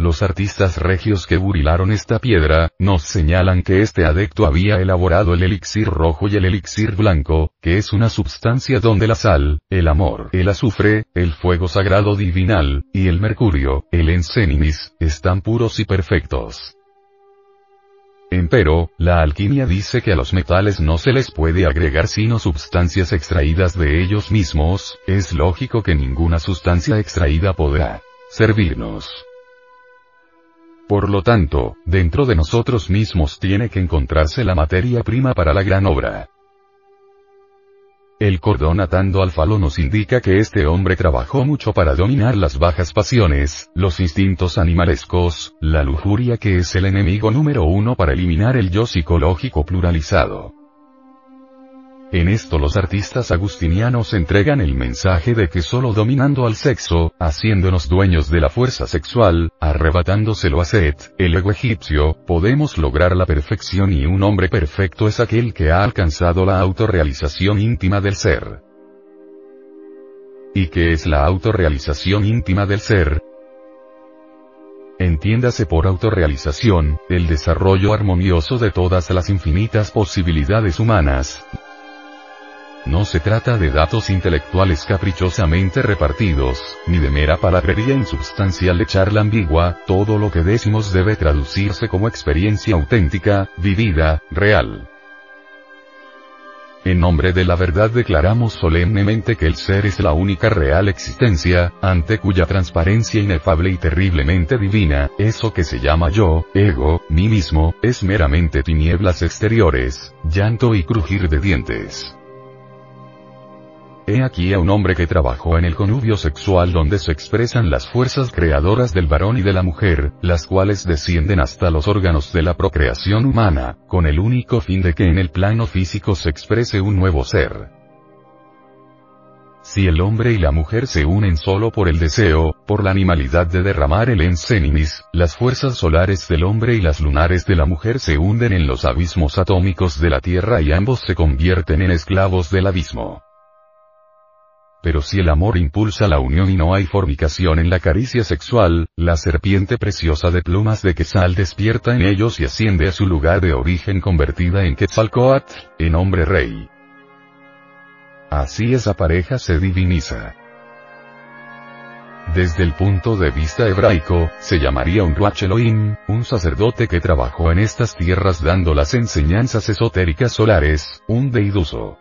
Speaker 1: Los artistas regios que burilaron esta piedra, nos señalan que este adecto había elaborado el elixir rojo y el elixir blanco, que es una substancia donde la sal, el amor, el azufre, el fuego sagrado divinal, y el mercurio, el encénimis, están puros y perfectos. Empero, la alquimia dice que a los metales no se les puede agregar sino sustancias extraídas de ellos mismos, es lógico que ninguna sustancia extraída podrá servirnos. Por lo tanto, dentro de nosotros mismos tiene que encontrarse la materia prima para la gran obra. El cordón atando al falo nos indica que este hombre trabajó mucho para dominar las bajas pasiones, los instintos animalescos, la lujuria que es el enemigo número uno para eliminar el yo psicológico pluralizado. En esto los artistas agustinianos entregan el mensaje de que solo dominando al sexo, haciéndonos dueños de la fuerza sexual, arrebatándoselo a Set, el ego egipcio, podemos lograr la perfección y un hombre perfecto es aquel que ha alcanzado la autorrealización íntima del ser. ¿Y qué es la autorrealización íntima del ser? Entiéndase por autorrealización, el desarrollo armonioso de todas las infinitas posibilidades humanas, no se trata de datos intelectuales caprichosamente repartidos, ni de mera palabrería insubstancial de charla ambigua, todo lo que decimos debe traducirse como experiencia auténtica, vivida, real. En nombre de la verdad declaramos solemnemente que el ser es la única real existencia, ante cuya transparencia inefable y terriblemente divina, eso que se llama yo, ego, mí mismo, es meramente tinieblas exteriores, llanto y crujir de dientes. He aquí a un hombre que trabajó en el conubio sexual donde se expresan las fuerzas creadoras del varón y de la mujer, las cuales descienden hasta los órganos de la procreación humana, con el único fin de que en el plano físico se exprese un nuevo ser. Si el hombre y la mujer se unen solo por el deseo, por la animalidad de derramar el encénimis, las fuerzas solares del hombre y las lunares de la mujer se hunden en los abismos atómicos de la Tierra y ambos se convierten en esclavos del abismo. Pero si el amor impulsa la unión y no hay fornicación en la caricia sexual, la serpiente preciosa de plumas de Quetzal despierta en ellos y asciende a su lugar de origen convertida en Quetzalcoatl, en hombre rey. Así esa pareja se diviniza. Desde el punto de vista hebraico, se llamaría un Ruach Elohim, un sacerdote que trabajó en estas tierras dando las enseñanzas esotéricas solares, un deiduso.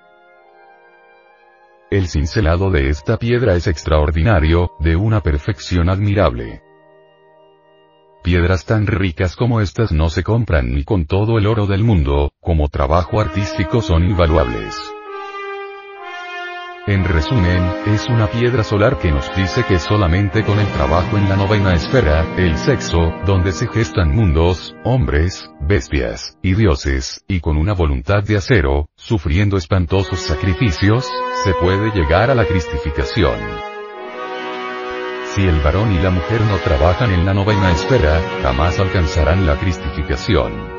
Speaker 1: El cincelado de esta piedra es extraordinario, de una perfección admirable. Piedras tan ricas como estas no se compran ni con todo el oro del mundo, como trabajo artístico son invaluables. En resumen, es una piedra solar que nos dice que solamente con el trabajo en la novena esfera, el sexo, donde se gestan mundos, hombres, bestias, y dioses, y con una voluntad de acero, sufriendo espantosos sacrificios, se puede llegar a la cristificación. Si el varón y la mujer no trabajan en la novena esfera, jamás alcanzarán la cristificación.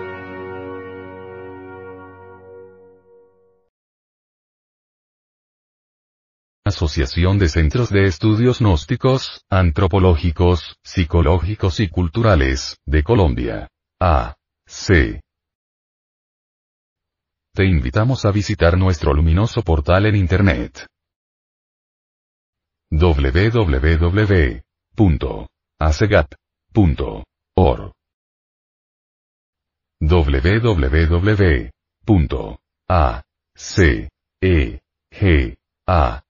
Speaker 1: Asociación de Centros de Estudios Gnósticos, Antropológicos, Psicológicos y Culturales, de Colombia. A. C. Te invitamos a visitar nuestro luminoso portal en Internet. www.acegap.org www.acegap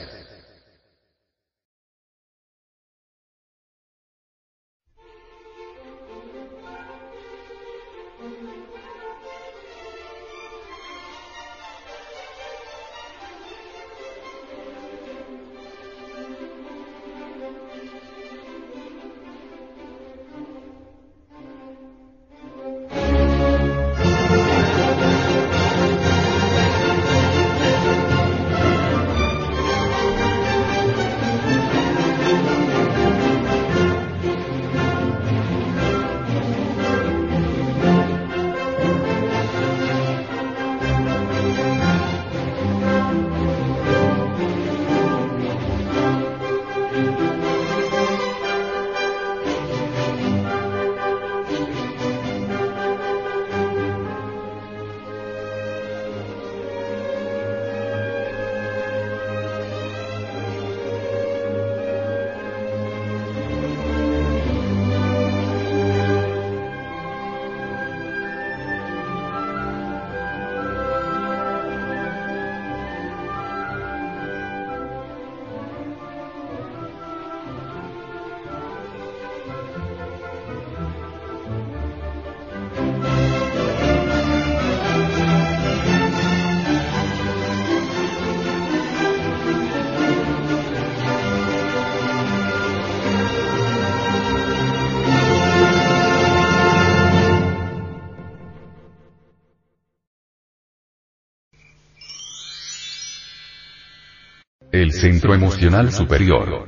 Speaker 1: Emocional superior.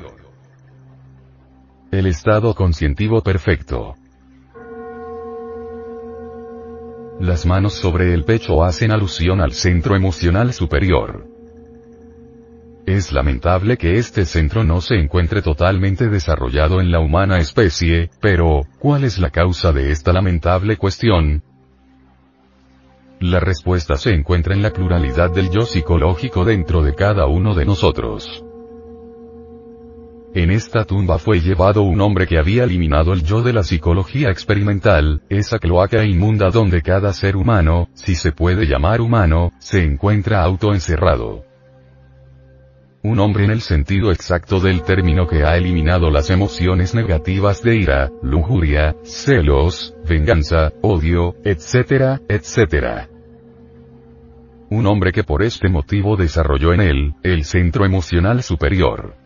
Speaker 1: El estado conscientivo perfecto. Las manos sobre el pecho hacen alusión al centro emocional superior. Es lamentable que este centro no se encuentre totalmente desarrollado en la humana especie, pero, ¿cuál es la causa de esta lamentable cuestión? La respuesta se encuentra en la pluralidad del yo psicológico dentro de cada uno de nosotros. En esta tumba fue llevado un hombre que había eliminado el yo de la psicología experimental, esa cloaca inmunda donde cada ser humano, si se puede llamar humano, se encuentra autoencerrado. Un hombre en el sentido exacto del término que ha eliminado las emociones negativas de ira, lujuria, celos, venganza, odio, etcétera, etcétera un hombre que por este motivo desarrolló en él, el centro emocional superior.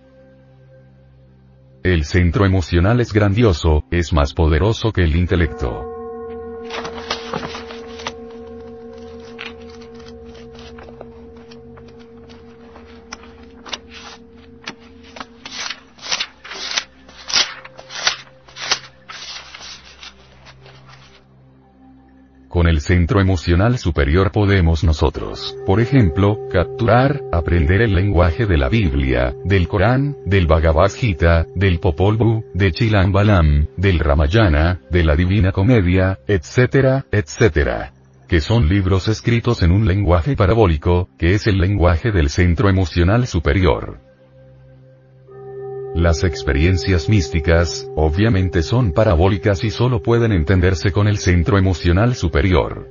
Speaker 1: El centro emocional es grandioso, es más poderoso que el intelecto. Centro emocional superior podemos nosotros, por ejemplo, capturar, aprender el lenguaje de la Biblia, del Corán, del Bhagavad Gita, del Popol Vuh, de Chilam Balam, del Ramayana, de la Divina Comedia, etcétera, etcétera que son libros escritos en un lenguaje parabólico, que es el lenguaje del centro emocional superior. Las experiencias místicas, obviamente son parabólicas y solo pueden entenderse con el centro emocional superior.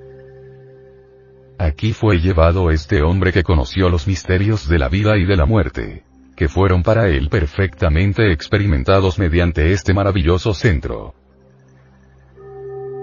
Speaker 1: Aquí fue llevado este hombre que conoció los misterios de la vida y de la muerte, que fueron para él perfectamente experimentados mediante este maravilloso centro.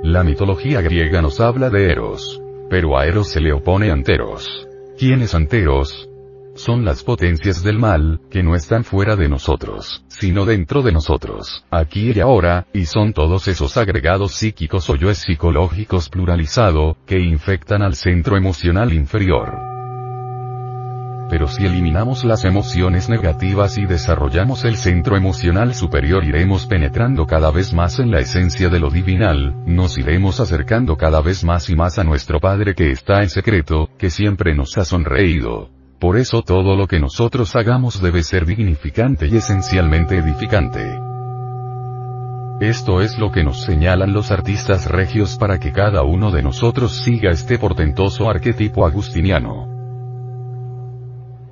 Speaker 1: La mitología griega nos habla de Eros, pero a Eros se le opone Anteros. ¿Quién es Anteros? Son las potencias del mal, que no están fuera de nosotros, sino dentro de nosotros, aquí y ahora, y son todos esos agregados psíquicos o yoes psicológicos pluralizado, que infectan al centro emocional inferior. Pero si eliminamos las emociones negativas y desarrollamos el centro emocional superior iremos penetrando cada vez más en la esencia de lo divinal, nos iremos acercando cada vez más y más a nuestro Padre que está en secreto, que siempre nos ha sonreído. Por eso todo lo que nosotros hagamos debe ser dignificante y esencialmente edificante. Esto es lo que nos señalan los artistas regios para que cada uno de nosotros siga este portentoso arquetipo agustiniano.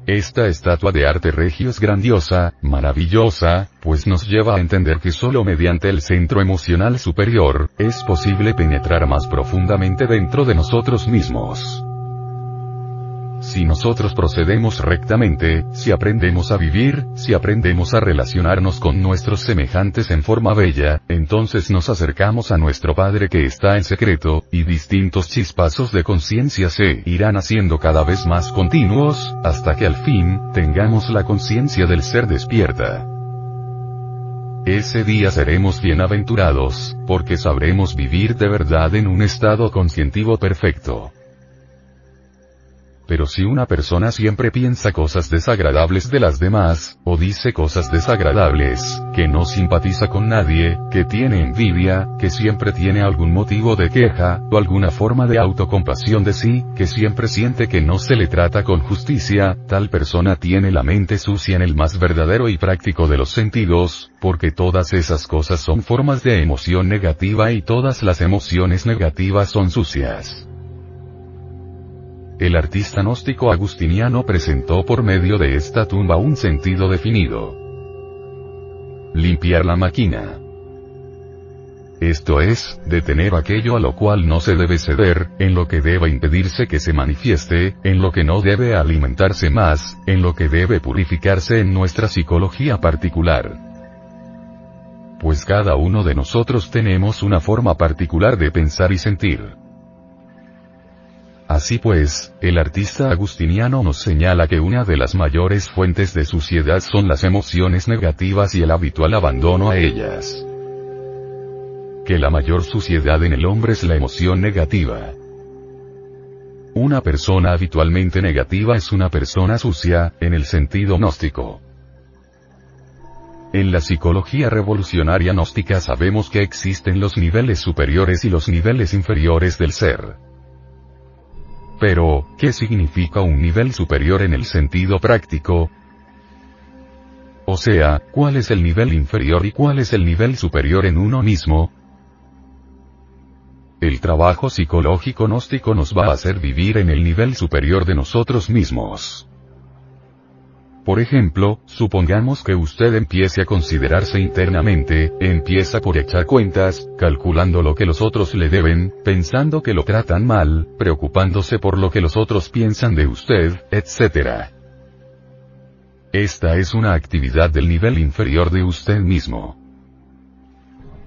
Speaker 1: Esta estatua de arte regio es grandiosa, maravillosa, pues nos lleva a entender que solo mediante el centro emocional superior, es posible penetrar más profundamente dentro de nosotros mismos. Si nosotros procedemos rectamente, si aprendemos a vivir, si aprendemos a relacionarnos con nuestros semejantes en forma bella, entonces nos acercamos a nuestro Padre que está en secreto, y distintos chispazos de conciencia se irán haciendo cada vez más continuos, hasta que al fin, tengamos la conciencia del ser despierta. Ese día seremos bienaventurados, porque sabremos vivir de verdad en un estado conscientivo perfecto. Pero si una persona siempre piensa cosas desagradables de las demás, o dice cosas desagradables, que no simpatiza con nadie, que tiene envidia, que siempre tiene algún motivo de queja, o alguna forma de autocompasión de sí, que siempre siente que no se le trata con justicia, tal persona tiene la mente sucia en el más verdadero y práctico de los sentidos, porque todas esas cosas son formas de emoción negativa y todas las emociones negativas son sucias el artista gnóstico agustiniano presentó por medio de esta tumba un sentido definido. Limpiar la máquina. Esto es, detener aquello a lo cual no se debe ceder, en lo que debe impedirse que se manifieste, en lo que no debe alimentarse más, en lo que debe purificarse en nuestra psicología particular. Pues cada uno de nosotros tenemos una forma particular de pensar y sentir. Así pues, el artista agustiniano nos señala que una de las mayores fuentes de suciedad son las emociones negativas y el habitual abandono a ellas. Que la mayor suciedad en el hombre es la emoción negativa. Una persona habitualmente negativa es una persona sucia, en el sentido gnóstico. En la psicología revolucionaria gnóstica sabemos que existen los niveles superiores y los niveles inferiores del ser. Pero, ¿qué significa un nivel superior en el sentido práctico? O sea, ¿cuál es el nivel inferior y cuál es el nivel superior en uno mismo? El trabajo psicológico gnóstico nos va a hacer vivir en el nivel superior de nosotros mismos. Por ejemplo, supongamos que usted empiece a considerarse internamente, empieza por echar cuentas, calculando lo que los otros le deben, pensando que lo tratan mal, preocupándose por lo que los otros piensan de usted, etc. Esta es una actividad del nivel inferior de usted mismo.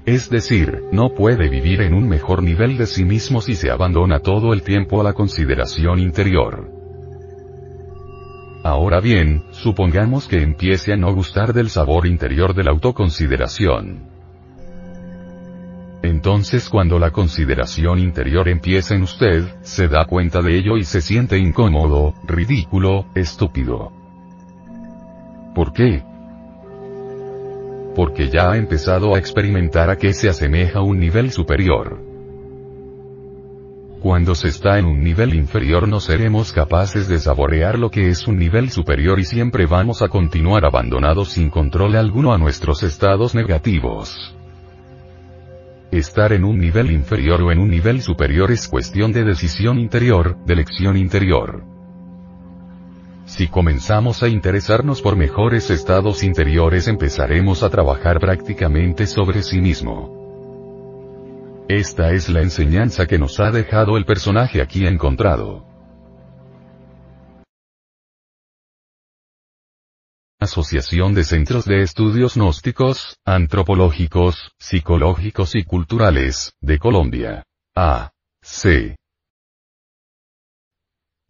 Speaker 1: Es decir, no puede vivir en un mejor nivel de sí mismo si se abandona todo el tiempo a la consideración interior. Ahora bien, supongamos que empiece a no gustar del sabor interior de la autoconsideración. Entonces cuando la consideración interior empieza en usted, se da cuenta de ello y se siente incómodo, ridículo, estúpido. ¿Por qué? Porque ya ha empezado a experimentar a qué se asemeja un nivel superior. Cuando se está en un nivel inferior no seremos capaces de saborear lo que es un nivel superior y siempre vamos a continuar abandonados sin control alguno a nuestros estados negativos. Estar en un nivel inferior o en un nivel superior es cuestión de decisión interior, de elección interior. Si comenzamos a interesarnos por mejores estados interiores empezaremos a trabajar prácticamente sobre sí mismo. Esta es la enseñanza que nos ha dejado el personaje aquí encontrado. Asociación de Centros de Estudios Gnósticos, Antropológicos, Psicológicos y Culturales, de Colombia. A. C.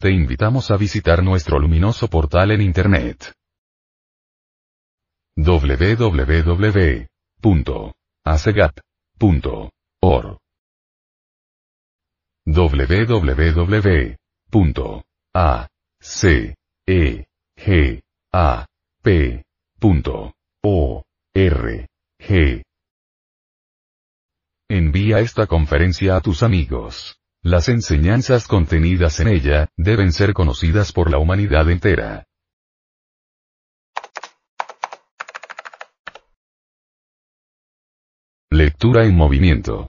Speaker 1: Te invitamos a visitar nuestro luminoso portal en Internet. www.acegap.org Envía esta conferencia a tus amigos. Las enseñanzas contenidas en ella, deben ser conocidas por la humanidad entera. Lectura en movimiento.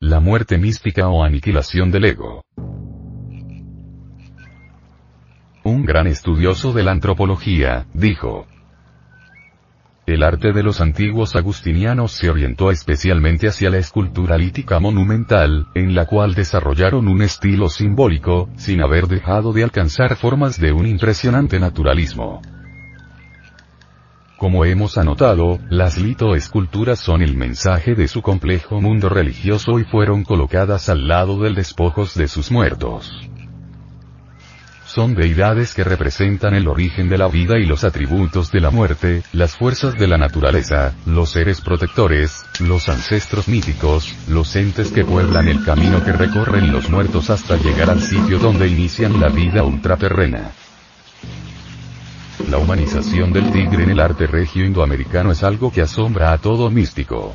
Speaker 1: La muerte mística o aniquilación del ego. Un gran estudioso de la antropología, dijo, el arte de los antiguos agustinianos se orientó especialmente hacia la escultura lítica monumental, en la cual desarrollaron un estilo simbólico, sin haber dejado de alcanzar formas de un impresionante naturalismo. Como hemos anotado, las litoesculturas son el mensaje de su complejo mundo religioso y fueron colocadas al lado del despojos de sus muertos. Son deidades que representan el origen de la vida y los atributos de la muerte, las fuerzas de la naturaleza, los seres protectores, los ancestros míticos, los entes que pueblan el camino que recorren los muertos hasta llegar al sitio donde inician la vida ultraterrena. La humanización del tigre en el arte regio indoamericano es algo que asombra a todo místico.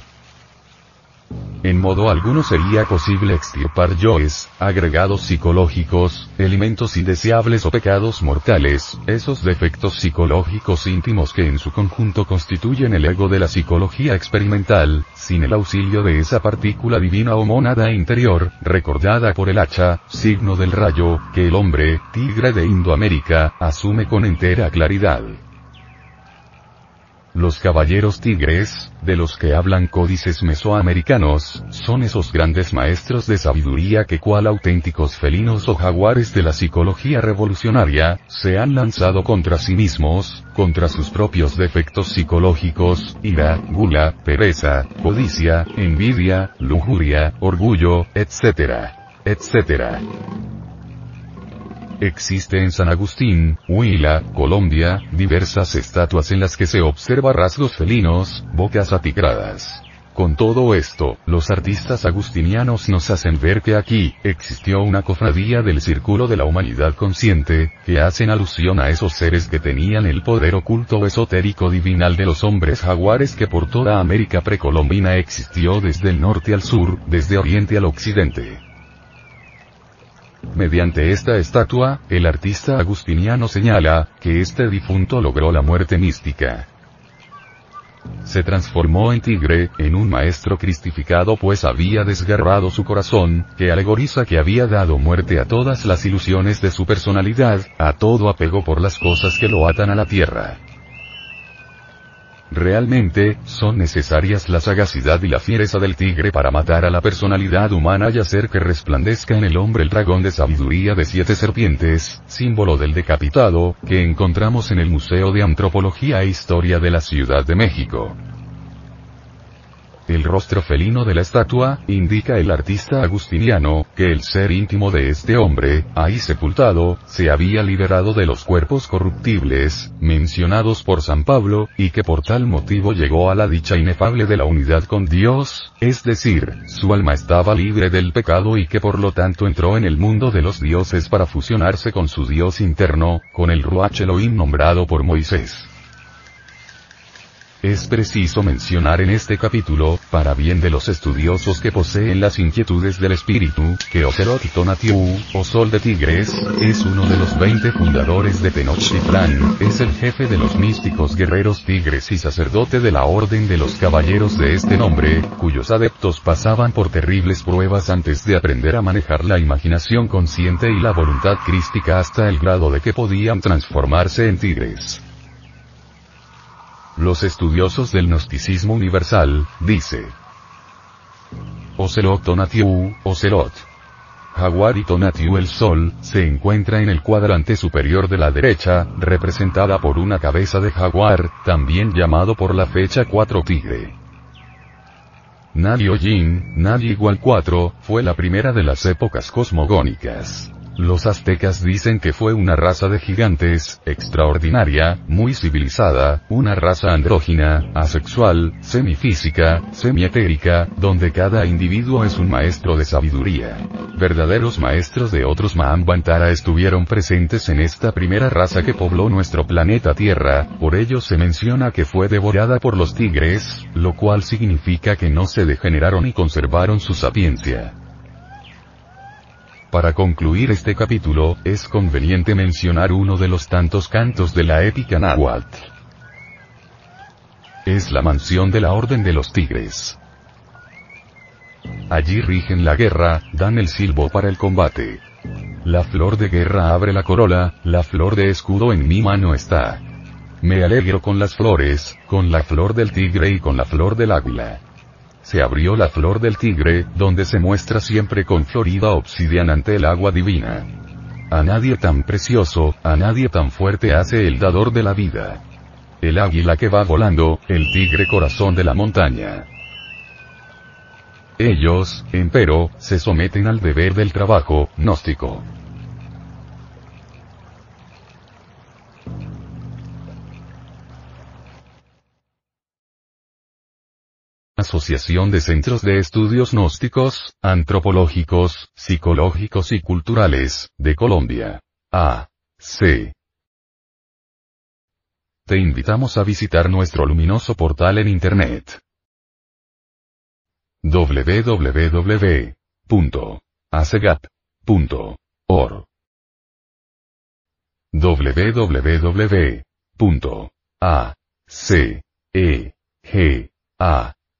Speaker 1: En modo alguno sería posible extirpar yoes, agregados psicológicos, elementos indeseables o pecados mortales, esos defectos psicológicos íntimos que en su conjunto constituyen el ego de la psicología experimental, sin el auxilio de esa partícula divina o mónada interior, recordada por el hacha, signo del rayo, que el hombre, tigre de Indoamérica, asume con entera claridad. Los caballeros tigres, de los que hablan códices mesoamericanos, son esos grandes maestros de sabiduría que cual auténticos felinos o jaguares de la psicología revolucionaria, se han lanzado contra sí mismos, contra sus propios defectos psicológicos, ira, gula, pereza, codicia, envidia, lujuria, orgullo, etc. etc. Existe en San Agustín, Huila, Colombia, diversas estatuas en las que se observa rasgos felinos, bocas atigradas. Con todo esto, los artistas agustinianos nos hacen ver que aquí, existió una cofradía del círculo de la humanidad consciente, que hacen alusión a esos seres que tenían el poder oculto esotérico divinal de los hombres jaguares que por toda América precolombina existió desde el norte al sur, desde oriente al occidente. Mediante esta estatua, el artista agustiniano señala, que este difunto logró la muerte mística. Se transformó en tigre, en un maestro cristificado pues había desgarrado su corazón, que alegoriza que había dado muerte a todas las ilusiones de su personalidad, a todo apego por las cosas que lo atan a la tierra. Realmente, son necesarias la sagacidad y la fiereza del tigre para matar a la personalidad humana y hacer que resplandezca en el hombre el dragón de sabiduría de siete serpientes, símbolo del decapitado, que encontramos en el Museo de Antropología e Historia de la Ciudad de México. El rostro felino de la estatua, indica el artista agustiniano, que el ser íntimo de este hombre, ahí sepultado, se había liberado de los cuerpos corruptibles, mencionados por San Pablo, y que por tal motivo llegó a la dicha inefable de la unidad con Dios, es decir, su alma estaba libre del pecado y que por lo tanto entró en el mundo de los dioses para fusionarse con su Dios interno, con el Ruach Elohim nombrado por Moisés. Es preciso mencionar en este capítulo, para bien de los estudiosos que poseen las inquietudes del espíritu, que Ocelot Tonatiuh, o Sol de Tigres, es uno de los 20 fundadores de Tenochtitlan, es el jefe de los místicos guerreros tigres y sacerdote de la orden de los caballeros de este nombre, cuyos adeptos pasaban por terribles pruebas antes de aprender a manejar la imaginación consciente y la voluntad crística hasta el grado de que podían transformarse en tigres. Los estudiosos del gnosticismo universal, dice. Ocelot Tonatiuh, Ocelot. Jaguar y Tonatiuh el Sol, se encuentra en el cuadrante superior de la derecha, representada por una cabeza de jaguar, también llamado por la fecha 4 tigre. Nadi Yin, Nadi igual 4, fue la primera de las épocas cosmogónicas. Los aztecas dicen que fue una raza de gigantes, extraordinaria, muy civilizada, una raza andrógina, asexual, semifísica, semietérica, donde cada individuo es un maestro de sabiduría. Verdaderos maestros de otros Mahambantara estuvieron presentes en esta primera raza que pobló nuestro planeta Tierra, por ello se menciona que fue devorada por los tigres, lo cual significa que no se degeneraron y conservaron su sapiencia. Para concluir este capítulo, es conveniente mencionar uno de los tantos cantos de la épica náhuatl. Es la mansión de la Orden de los Tigres. Allí rigen la guerra, dan el silbo para el combate. La flor de guerra abre la corola, la flor de escudo en mi mano está. Me alegro con las flores, con la flor del tigre y con la flor del águila se abrió la flor del tigre, donde se muestra siempre con florida obsidiana ante el agua divina. A nadie tan precioso, a nadie tan fuerte hace el dador de la vida. El águila que va volando, el tigre corazón de la montaña. Ellos, empero, se someten al deber del trabajo, gnóstico. Asociación de Centros de Estudios Gnósticos, Antropológicos, Psicológicos y Culturales, de Colombia. A. C. Te invitamos a visitar nuestro luminoso portal en Internet. www.acegap.org www.acegap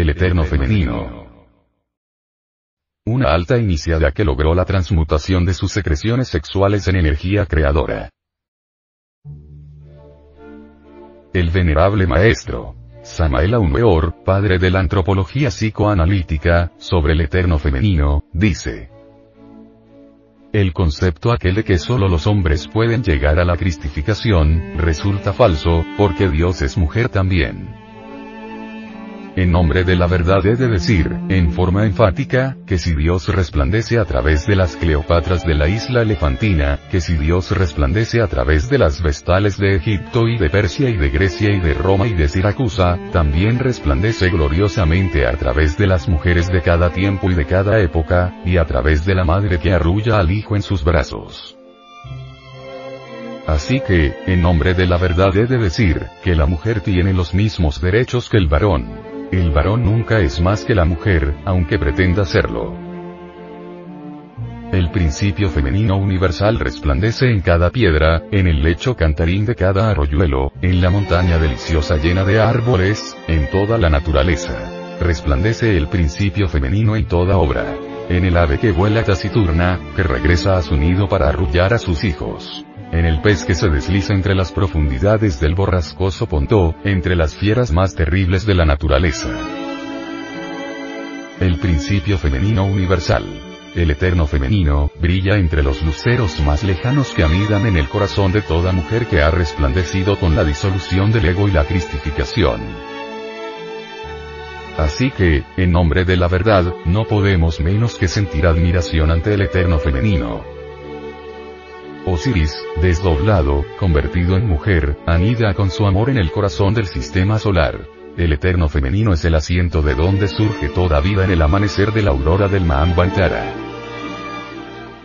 Speaker 1: El eterno femenino. Una alta iniciada que logró la transmutación de sus secreciones sexuales en energía creadora. El venerable maestro, Samael Weor, padre de la antropología psicoanalítica, sobre el eterno femenino, dice. El concepto aquel de que solo los hombres pueden llegar a la cristificación, resulta falso, porque Dios es mujer también. En nombre de la verdad he de decir, en forma enfática, que si Dios resplandece a través de las Cleopatras de la isla elefantina, que si Dios resplandece a través de las vestales de Egipto y de Persia y de Grecia y de Roma y de Siracusa, también resplandece gloriosamente a través de las mujeres de cada tiempo y de cada época, y a través de la madre que arrulla al hijo en sus brazos. Así que, en nombre de la verdad he de decir, que la mujer tiene los mismos derechos que el varón. El varón nunca es más que la mujer, aunque pretenda serlo. El principio femenino universal resplandece en cada piedra, en el lecho cantarín de cada arroyuelo, en la montaña deliciosa llena de árboles, en toda la naturaleza. Resplandece el principio femenino en toda obra. En el ave que vuela taciturna, que regresa a su nido para arrullar a sus hijos en el pez que se desliza entre las profundidades del borrascoso Pontó, entre las fieras más terribles de la naturaleza. El principio femenino universal. El eterno femenino, brilla entre los luceros más lejanos que anidan en el corazón de toda mujer que ha resplandecido con la disolución del ego y la cristificación. Así que, en nombre de la verdad, no podemos menos que sentir admiración ante el eterno femenino. Osiris, desdoblado, convertido en mujer, anida con su amor en el corazón del sistema solar. El eterno femenino es el asiento de donde surge toda vida en el amanecer de la aurora del Mahambantara.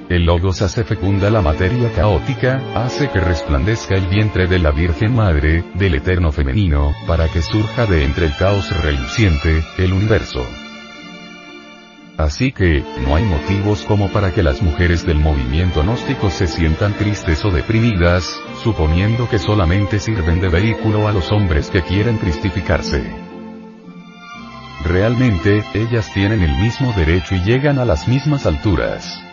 Speaker 1: El Logos hace fecunda la materia caótica, hace que resplandezca el vientre de la Virgen Madre, del eterno femenino, para que surja de entre el caos reluciente, el universo. Así que, no hay motivos como para que las mujeres del movimiento gnóstico se sientan tristes o deprimidas, suponiendo que solamente sirven de vehículo a los hombres que quieren cristificarse. Realmente, ellas tienen el mismo derecho y llegan a las mismas alturas.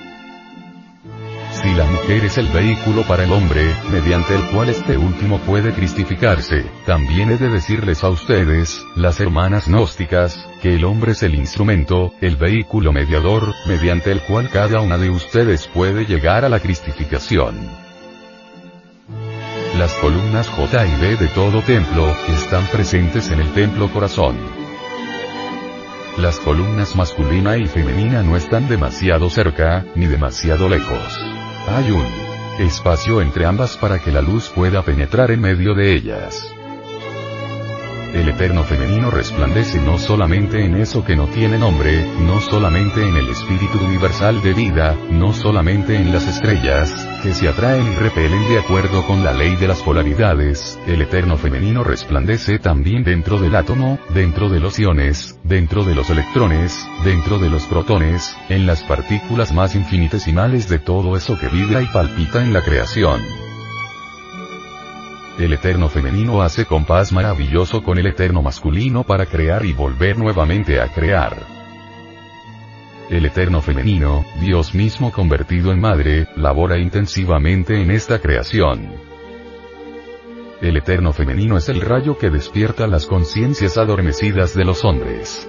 Speaker 1: Si la mujer es el vehículo para el hombre, mediante el cual este último puede cristificarse, también he de decirles a ustedes, las hermanas gnósticas, que el hombre es el instrumento, el vehículo mediador, mediante el cual cada una de ustedes puede llegar a la cristificación. Las columnas J y B de todo templo, están presentes en el templo corazón. Las columnas masculina y femenina no están demasiado cerca, ni demasiado lejos. Hay un espacio entre ambas para que la luz pueda penetrar en medio de ellas. El eterno femenino resplandece no solamente en eso que no tiene nombre, no solamente en el espíritu universal de vida, no solamente en las estrellas, que se atraen y repelen de acuerdo con la ley de las polaridades, el eterno femenino resplandece también dentro del átomo, dentro de los iones, dentro de los electrones, dentro de los protones, en las partículas más infinitesimales de todo eso que vibra y palpita en la creación. El eterno femenino hace compás maravilloso con el eterno masculino para crear y volver nuevamente a crear. El eterno femenino, Dios mismo convertido en madre, labora intensivamente en esta creación. El eterno femenino es el rayo que despierta las conciencias adormecidas de los hombres.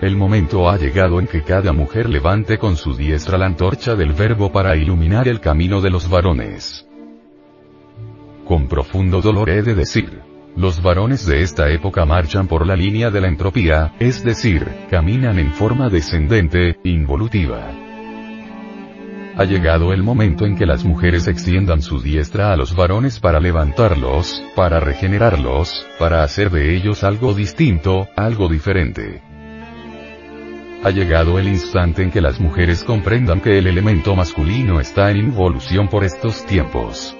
Speaker 1: El momento ha llegado en que cada mujer levante con su diestra la antorcha del verbo para iluminar el camino de los varones. Con profundo dolor he de decir. Los varones de esta época marchan por la línea de la entropía, es decir, caminan en forma descendente, involutiva. Ha llegado el momento en que las mujeres extiendan su diestra a los varones para levantarlos, para regenerarlos, para hacer de ellos algo distinto, algo diferente. Ha llegado el instante en que las mujeres comprendan que el elemento masculino está en involución por estos tiempos.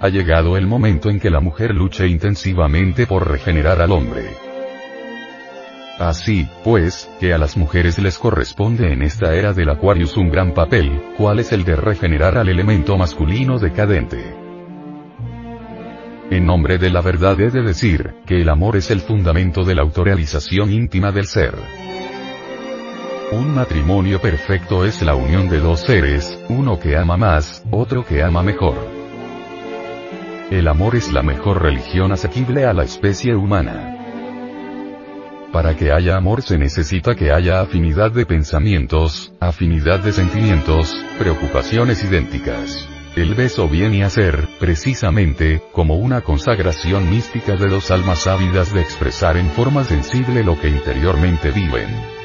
Speaker 1: Ha llegado el momento en que la mujer luche intensivamente por regenerar al hombre. Así, pues, que a las mujeres les corresponde en esta era del Aquarius un gran papel, cuál es el de regenerar al elemento masculino decadente. En nombre de la verdad he de decir, que el amor es el fundamento de la autorrealización íntima del ser. Un matrimonio perfecto es la unión de dos seres, uno que ama más, otro que ama mejor. El amor es la mejor religión asequible a la especie humana. Para que haya amor se necesita que haya afinidad de pensamientos, afinidad de sentimientos, preocupaciones idénticas. El beso viene a ser, precisamente, como una consagración mística de dos almas ávidas de expresar en forma sensible lo que interiormente viven.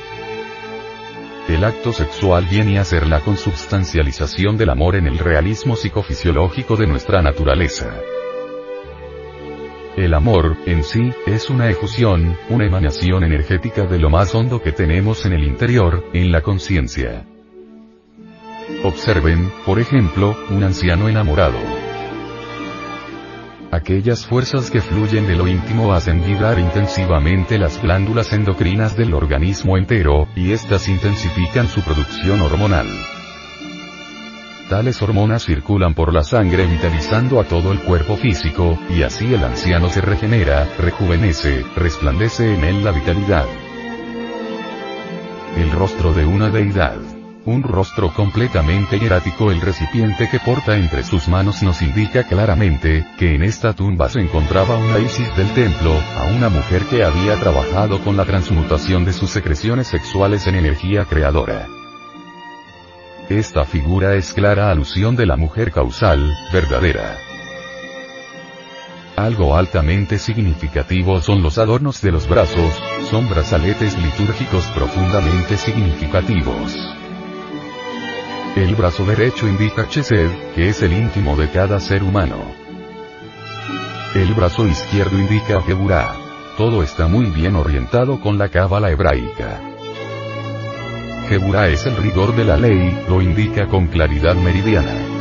Speaker 1: El acto sexual viene a ser la consubstancialización del amor en el realismo psicofisiológico de nuestra naturaleza. El amor, en sí, es una efusión, una emanación energética de lo más hondo que tenemos en el interior, en la conciencia. Observen, por ejemplo, un anciano enamorado. Aquellas fuerzas que fluyen de lo íntimo hacen vibrar intensivamente las glándulas endocrinas del organismo entero, y éstas intensifican su producción hormonal. Tales hormonas circulan por la sangre vitalizando a todo el cuerpo físico, y así el anciano se regenera, rejuvenece, resplandece en él la vitalidad. El rostro de una deidad. Un rostro completamente hierático el recipiente que porta entre sus manos nos indica claramente, que en esta tumba se encontraba una Isis del templo, a una mujer que había trabajado con la transmutación de sus secreciones sexuales en energía creadora. Esta figura es clara alusión de la mujer causal, verdadera. Algo altamente significativo son los adornos de los brazos, son brazaletes litúrgicos profundamente significativos. El brazo derecho indica Chesed, que es el íntimo de cada ser humano. El brazo izquierdo indica Geburah. Todo está muy bien orientado con la cábala hebraica. Geburah es el rigor de la ley, lo indica con claridad meridiana.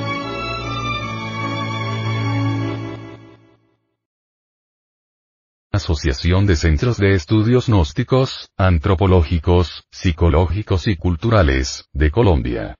Speaker 1: Asociación de Centros de Estudios Gnósticos, Antropológicos, Psicológicos y Culturales, de Colombia.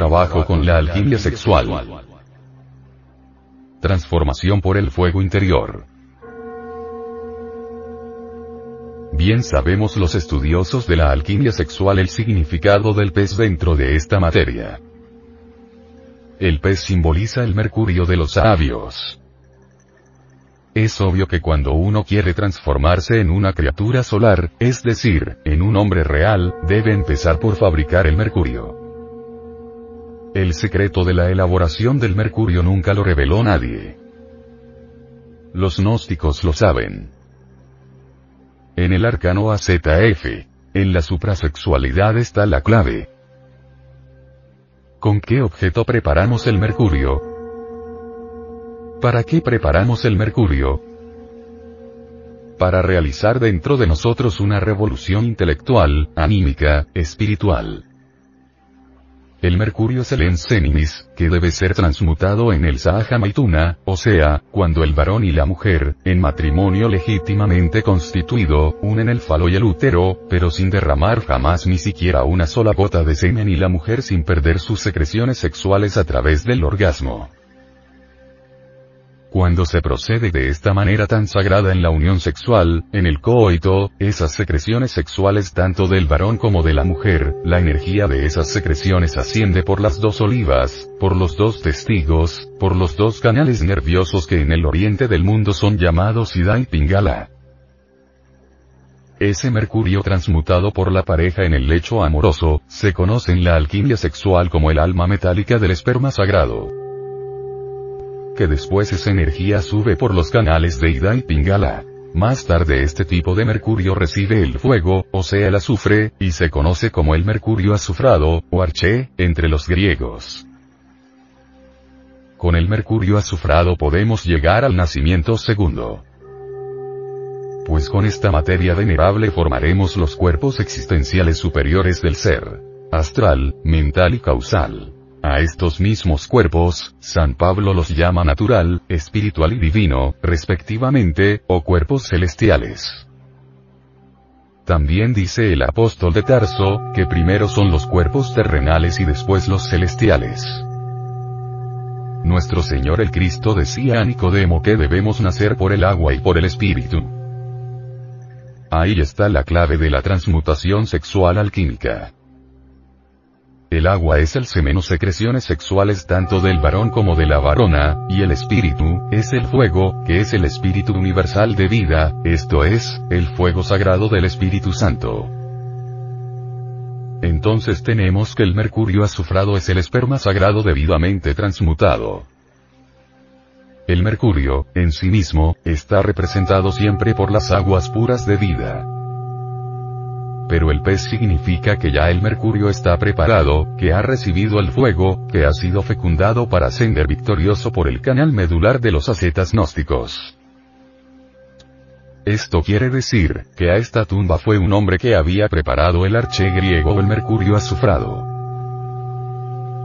Speaker 1: Trabajo con la alquimia sexual. Transformación por el fuego interior. Bien sabemos los estudiosos de la alquimia sexual el significado del pez dentro de esta materia. El pez simboliza el mercurio de los sabios. Es obvio que cuando uno quiere transformarse en una criatura solar, es decir, en un hombre real, debe empezar por fabricar el mercurio. El secreto de la elaboración del mercurio nunca lo reveló nadie. Los gnósticos lo saben. En el arcano AZF, en la suprasexualidad está la clave. ¿Con qué objeto preparamos el mercurio? ¿Para qué preparamos el mercurio? Para realizar dentro de nosotros una revolución intelectual, anímica, espiritual. El mercurio es el que debe ser transmutado en el Sahaja Maituna, o sea, cuando el varón y la mujer, en matrimonio legítimamente constituido, unen el falo y el útero, pero sin derramar jamás ni siquiera una sola gota de semen y la mujer sin perder sus secreciones sexuales a través del orgasmo. Cuando se procede de esta manera tan sagrada en la unión sexual, en el coito, esas secreciones sexuales tanto del varón como de la mujer, la energía de esas secreciones asciende por las dos olivas, por los dos testigos, por los dos canales nerviosos que en el oriente del mundo son llamados Ida y Pingala. Ese mercurio transmutado por la pareja en el lecho amoroso, se conoce en la alquimia sexual como el alma metálica del esperma sagrado que después esa energía sube por los canales de Ida y Pingala. Más tarde este tipo de mercurio recibe el fuego, o sea el azufre, y se conoce como el mercurio azufrado, o arché, entre los griegos. Con el mercurio azufrado podemos llegar al nacimiento segundo. Pues con esta materia venerable formaremos los cuerpos existenciales superiores del ser. Astral, mental y causal. A estos mismos cuerpos, San Pablo los llama natural, espiritual y divino, respectivamente, o cuerpos celestiales. También dice el apóstol de Tarso, que primero son los cuerpos terrenales y después los celestiales. Nuestro Señor el Cristo decía a Nicodemo que debemos nacer por el agua y por el espíritu. Ahí está la clave de la transmutación sexual alquímica. El agua es el semen o secreciones sexuales tanto del varón como de la varona, y el espíritu, es el fuego, que es el espíritu universal de vida, esto es, el fuego sagrado del Espíritu Santo. Entonces tenemos que el mercurio azufrado es el esperma sagrado debidamente transmutado. El mercurio, en sí mismo, está representado siempre por las aguas puras de vida pero el pez significa que ya el mercurio está preparado, que ha recibido el fuego, que ha sido fecundado para ascender victorioso por el canal medular de los ascetas gnósticos. Esto quiere decir, que a esta tumba fue un hombre que había preparado el arché griego el mercurio azufrado.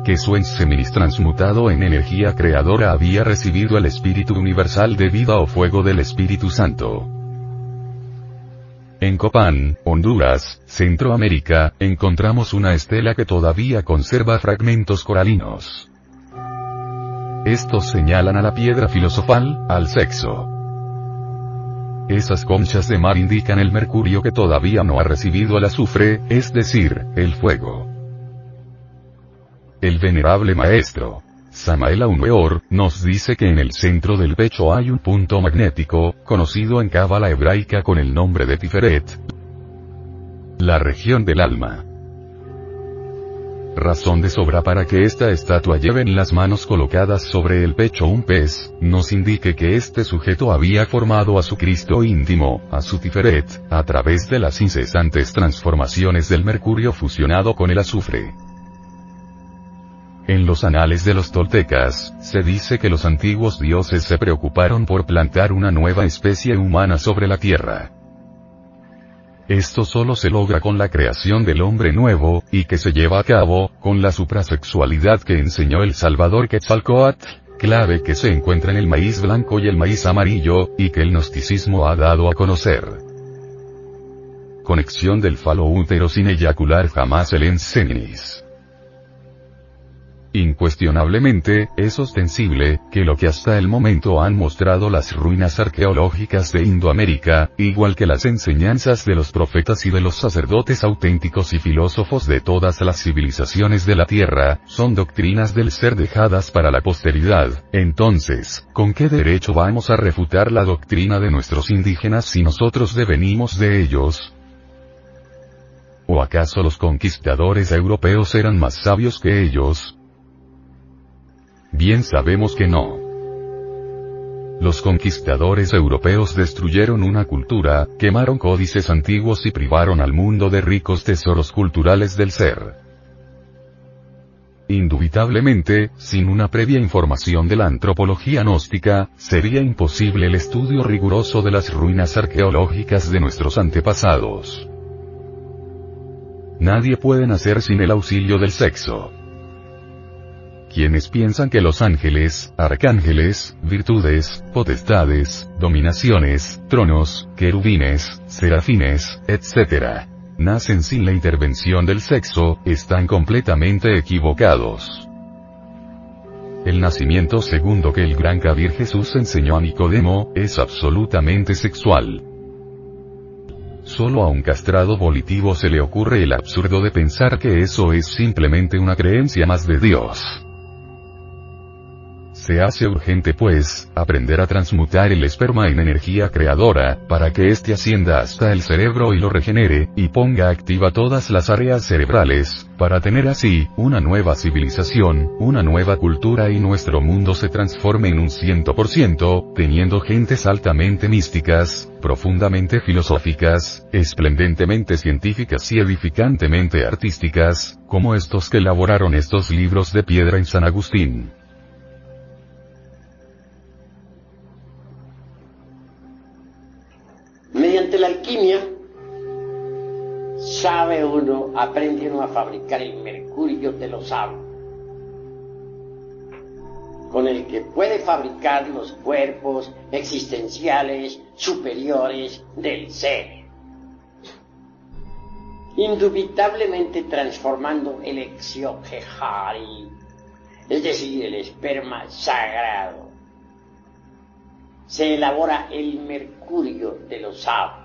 Speaker 1: Que su enseminis transmutado en energía creadora había recibido el espíritu universal de vida o fuego del Espíritu Santo. En Copán, Honduras, Centroamérica, encontramos una estela que todavía conserva fragmentos coralinos. Estos señalan a la piedra filosofal, al sexo. Esas conchas de mar indican el mercurio que todavía no ha recibido el azufre, es decir, el fuego. El venerable maestro, Samael Aumeor, nos dice que en el centro del pecho hay un punto magnético, conocido en cábala hebraica con el nombre de Tiferet, la región del alma. Razón de sobra para que esta estatua lleve en las manos colocadas sobre el pecho un pez, nos indique que este sujeto había formado a su Cristo íntimo, a su Tiferet, a través de las incesantes transformaciones del mercurio fusionado con el azufre. En los anales de los toltecas, se dice que los antiguos dioses se preocuparon por plantar una nueva especie humana sobre la tierra. Esto solo se logra con la creación del hombre nuevo, y que se lleva a cabo, con la suprasexualidad que enseñó el Salvador Quetzalcoatl, clave que se encuentra en el maíz blanco y el maíz amarillo, y que el gnosticismo ha dado a conocer. Conexión del falo útero sin eyacular jamás el enseninis. Incuestionablemente, es ostensible, que lo que hasta el momento han mostrado las ruinas arqueológicas de Indoamérica, igual que las enseñanzas de los profetas y de los sacerdotes auténticos y filósofos de todas las civilizaciones de la Tierra, son doctrinas del ser dejadas para la posteridad. Entonces, ¿con qué derecho vamos a refutar la doctrina de nuestros indígenas si nosotros devenimos de ellos? ¿O acaso los conquistadores europeos eran más sabios que ellos? Bien sabemos que no. Los conquistadores europeos destruyeron una cultura, quemaron códices antiguos y privaron al mundo de ricos tesoros culturales del ser. Indubitablemente, sin una previa información de la antropología gnóstica, sería imposible el estudio riguroso de las ruinas arqueológicas de nuestros antepasados. Nadie puede nacer sin el auxilio del sexo. Quienes piensan que los ángeles, arcángeles, virtudes, potestades, dominaciones, tronos, querubines, serafines, etc., nacen sin la intervención del sexo, están completamente equivocados. El nacimiento segundo que el gran Kabir Jesús enseñó a Nicodemo, es absolutamente sexual. Solo a un castrado volitivo se le ocurre el absurdo de pensar que eso es simplemente una creencia más de Dios. Se hace urgente pues, aprender a transmutar el esperma en energía creadora, para que éste ascienda hasta el cerebro y lo regenere, y ponga activa todas las áreas cerebrales, para tener así, una nueva civilización, una nueva cultura y nuestro mundo se transforme en un ciento por ciento, teniendo gentes altamente místicas, profundamente filosóficas, esplendentemente científicas y edificantemente artísticas, como estos que elaboraron estos libros de piedra en San Agustín.
Speaker 2: Sabe uno, aprende uno a fabricar el mercurio de los sabe, con el que puede fabricar los cuerpos existenciales superiores del ser, indubitablemente transformando el exioquejari, es decir, el esperma sagrado. Se elabora el mercurio de los sabios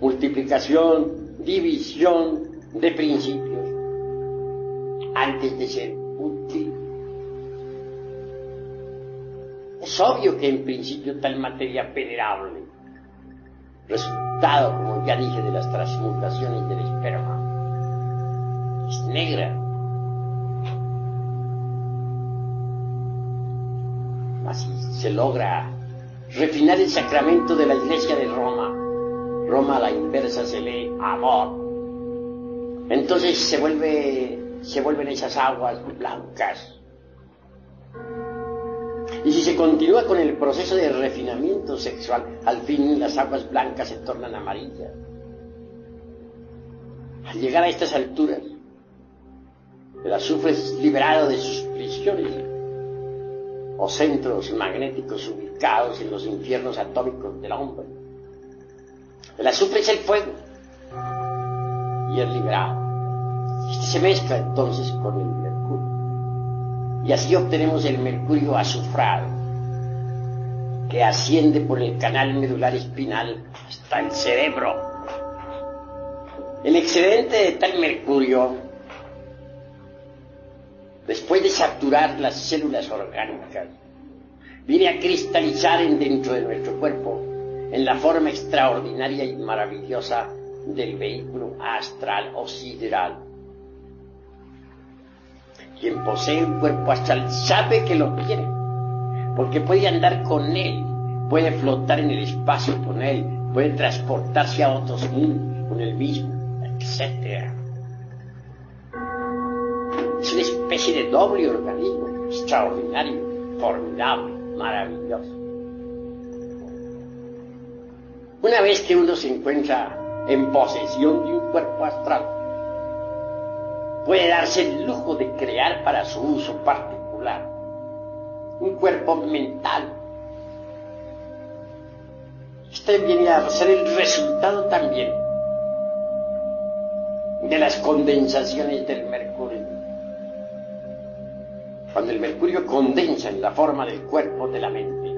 Speaker 2: multiplicación, división de principios antes de ser útil. Es obvio que en principio tal materia venerable, resultado, como ya dije, de las transmutaciones del esperma, es negra. Así se logra refinar el sacramento de la Iglesia de Roma Roma a la inversa se lee amor. Entonces se se vuelven esas aguas blancas. Y si se continúa con el proceso de refinamiento sexual, al fin las aguas blancas se tornan amarillas. Al llegar a estas alturas, el azufre es liberado de sus prisiones o centros magnéticos ubicados en los infiernos atómicos del hombre el azufre es el fuego y es liberado. Este se mezcla entonces con el mercurio. Y así obtenemos el mercurio azufrado, que asciende por el canal medular espinal hasta el cerebro. El excedente de tal mercurio, después de saturar las células orgánicas, viene a cristalizar en dentro de nuestro cuerpo en la forma extraordinaria y maravillosa del vehículo astral o sideral. Quien posee un cuerpo astral sabe que lo tiene, porque puede andar con él, puede flotar en el espacio con él, puede transportarse a otros mundos con él mismo, etc. Es una especie de doble organismo extraordinario, formidable, maravilloso. Una vez que uno se encuentra en posesión de un cuerpo astral, puede darse el lujo de crear para su uso particular un cuerpo mental. Este viene a ser el resultado también de las condensaciones del mercurio. Cuando el mercurio condensa en la forma del cuerpo de la mente,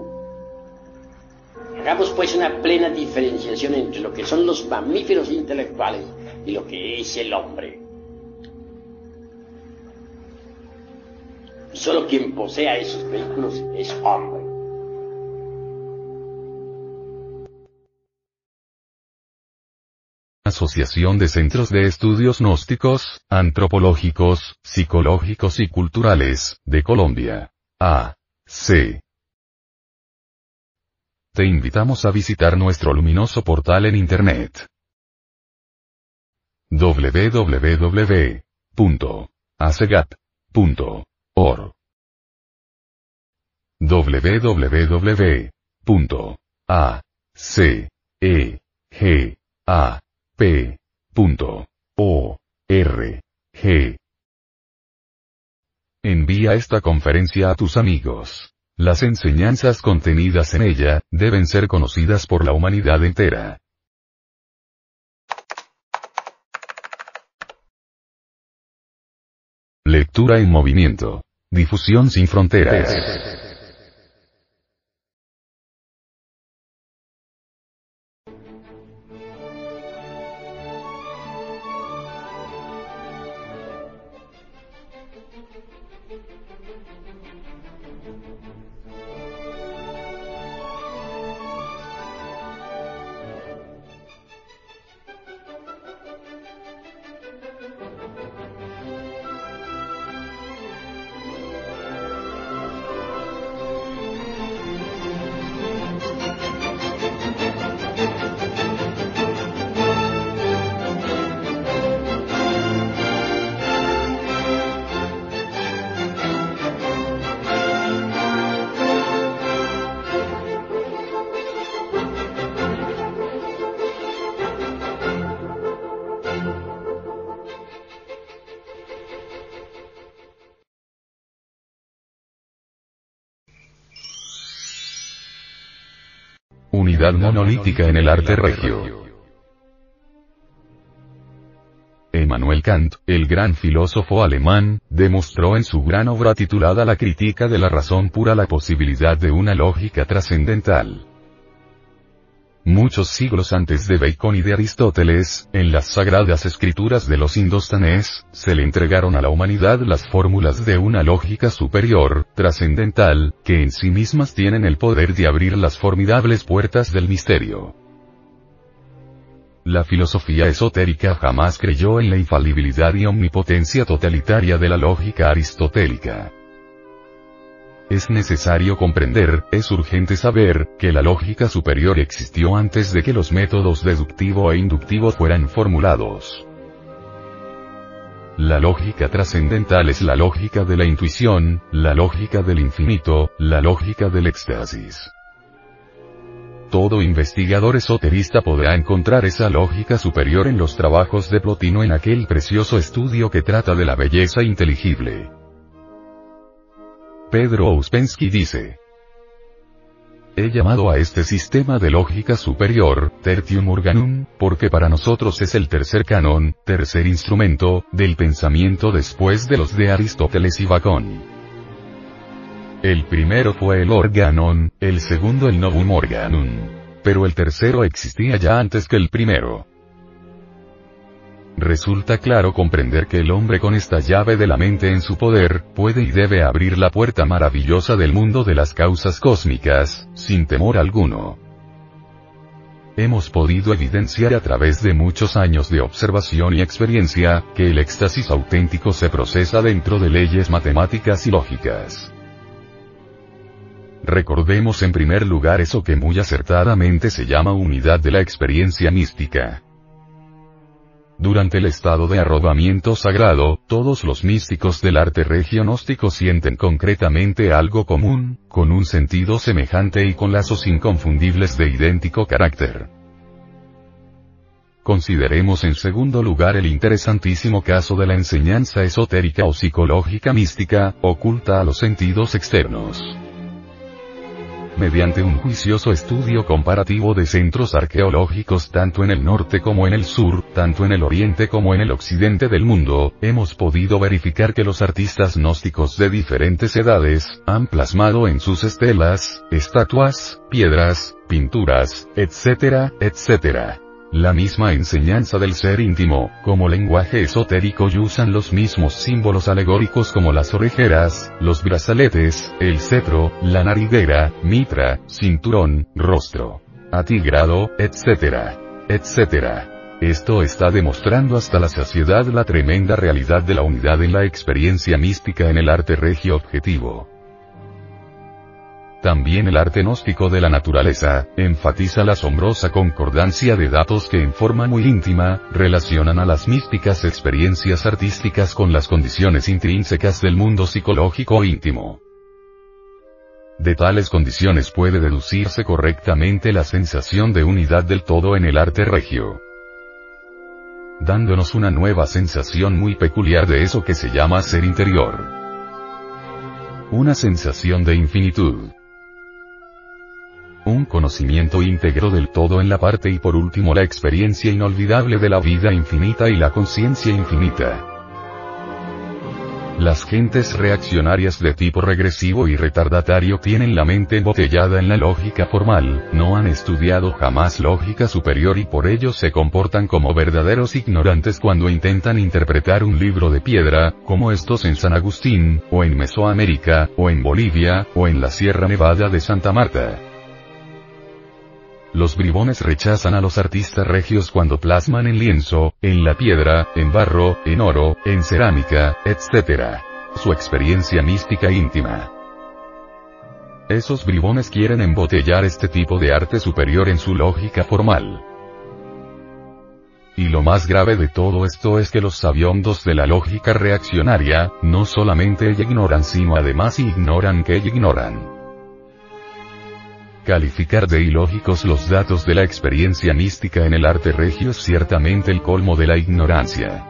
Speaker 2: Hagamos pues una plena diferenciación entre lo que son los mamíferos intelectuales y lo que es el hombre. Solo quien posea esos vehículos es hombre.
Speaker 1: Asociación de Centros de Estudios Gnósticos, Antropológicos, Psicológicos y Culturales, de Colombia. A. C. Te invitamos a visitar nuestro luminoso portal en Internet. www.acegap.org www.acegap P. O. R. G. Envía esta conferencia a tus amigos. Las enseñanzas contenidas en ella, deben ser conocidas por la humanidad entera. Lectura en movimiento. Difusión sin fronteras. Unidad monolítica en el arte regio. Emmanuel Kant, el gran filósofo alemán, demostró en su gran obra titulada La crítica de la razón pura la posibilidad de una lógica trascendental. Muchos siglos antes de Bacon y de Aristóteles, en las sagradas escrituras de los indostanes, se le entregaron a la humanidad las fórmulas de una lógica superior, trascendental, que en sí mismas tienen el poder de abrir las formidables puertas del misterio. La filosofía esotérica jamás creyó en la infalibilidad y omnipotencia totalitaria de la lógica aristotélica. Es necesario comprender, es urgente saber, que la lógica superior existió antes de que los métodos deductivo e inductivo fueran formulados. La lógica trascendental es la lógica de la intuición, la lógica del infinito, la lógica del éxtasis. Todo investigador esoterista podrá encontrar esa lógica superior en los trabajos de Plotino en aquel precioso estudio que trata de la belleza inteligible. Pedro Ouspensky dice. He llamado a este sistema de lógica superior, Tertium Organum, porque para nosotros es el tercer canon, tercer instrumento, del pensamiento después de los de Aristóteles y Bacon. El primero fue el Organon, el segundo el Novum Organum. Pero el tercero existía ya antes que el primero. Resulta claro comprender que el hombre con esta llave de la mente en su poder, puede y debe abrir la puerta maravillosa del mundo de las causas cósmicas, sin temor alguno. Hemos podido evidenciar a través de muchos años de observación y experiencia, que el éxtasis auténtico se procesa dentro de leyes matemáticas y lógicas. Recordemos en primer lugar eso que muy acertadamente se llama unidad de la experiencia mística. Durante el estado de arrobamiento sagrado, todos los místicos del arte regionóstico sienten concretamente algo común, con un sentido semejante y con lazos inconfundibles de idéntico carácter. Consideremos en segundo lugar el interesantísimo caso de la enseñanza esotérica o psicológica mística, oculta a los sentidos externos mediante un juicioso estudio comparativo de centros arqueológicos tanto en el norte como en el sur, tanto en el oriente como en el occidente del mundo, hemos podido verificar que los artistas gnósticos de diferentes edades, han plasmado en sus estelas, estatuas, piedras, pinturas, etc., etc la misma enseñanza del ser íntimo, como lenguaje esotérico y usan los mismos símbolos alegóricos como las orejeras, los brazaletes, el cetro, la nariguera, mitra, cinturón, rostro, atigrado, etc. etc. Esto está demostrando hasta la saciedad la tremenda realidad de la unidad en la experiencia mística en el arte regio objetivo. También el arte gnóstico de la naturaleza, enfatiza la asombrosa concordancia de datos que en forma muy íntima, relacionan a las místicas experiencias artísticas con las condiciones intrínsecas del mundo psicológico íntimo. De tales condiciones puede deducirse correctamente la sensación de unidad del todo en el arte regio dándonos una nueva sensación muy peculiar de eso que se llama ser interior. Una sensación de infinitud. Un conocimiento íntegro del todo en la parte y por último la experiencia inolvidable de la vida infinita y la conciencia infinita. Las gentes reaccionarias de tipo regresivo y retardatario tienen la mente embotellada en la lógica formal, no han estudiado jamás lógica superior y por ello se comportan como verdaderos ignorantes cuando intentan interpretar un libro de piedra, como estos en San Agustín, o en Mesoamérica, o en Bolivia, o en la Sierra Nevada de Santa Marta. Los bribones rechazan a los artistas regios cuando plasman en lienzo, en la piedra, en barro, en oro, en cerámica, etc. Su experiencia mística íntima. Esos bribones quieren embotellar este tipo de arte superior en su lógica formal. Y lo más grave de todo esto es que los sabiondos de la lógica reaccionaria, no solamente ignoran sino además ignoran que ignoran. Calificar de ilógicos los datos de la experiencia mística en el arte regio es ciertamente el colmo de la ignorancia.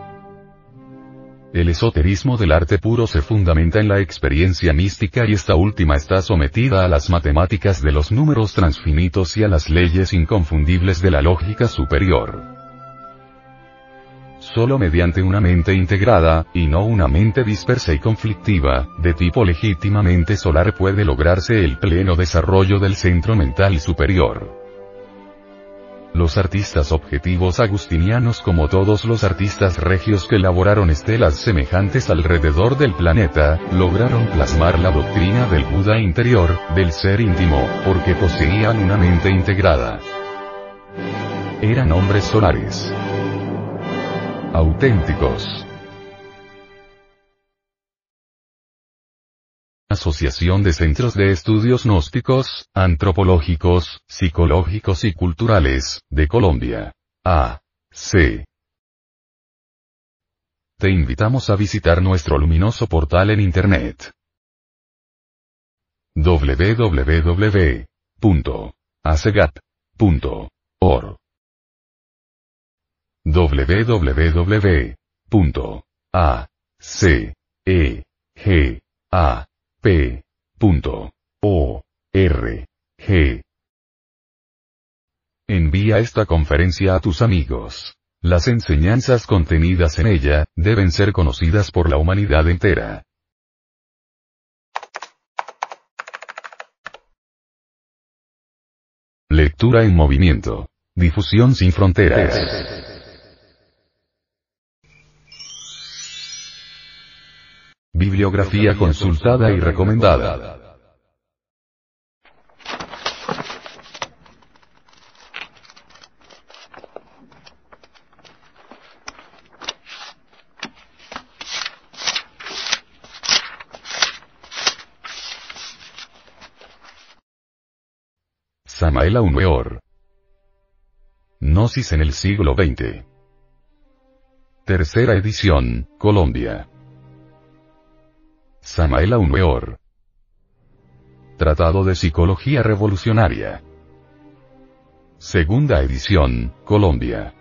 Speaker 1: El esoterismo del arte puro se fundamenta en la experiencia mística y esta última está sometida a las matemáticas de los números transfinitos y a las leyes inconfundibles de la lógica superior. Solo mediante una mente integrada, y no una mente dispersa y conflictiva, de tipo legítimamente solar puede lograrse el pleno desarrollo del centro mental superior. Los artistas objetivos agustinianos como todos los artistas regios que elaboraron estelas semejantes alrededor del planeta, lograron plasmar la doctrina del Buda interior, del ser íntimo, porque poseían una mente integrada. Eran hombres solares auténticos. Asociación de Centros de Estudios Gnósticos, Antropológicos, Psicológicos y Culturales, de Colombia. A. C. Te invitamos a visitar nuestro luminoso portal en Internet. www.acegat.org www.acegap.org. Envía esta conferencia a tus amigos. Las enseñanzas contenidas en ella, deben ser conocidas por la humanidad entera. Lectura en movimiento. Difusión sin fronteras. Bibliografía consultada y recomendada. Samael Weor. Gnosis en el siglo XX. Tercera edición, Colombia. Samael Weor. Tratado de Psicología Revolucionaria. Segunda edición, Colombia.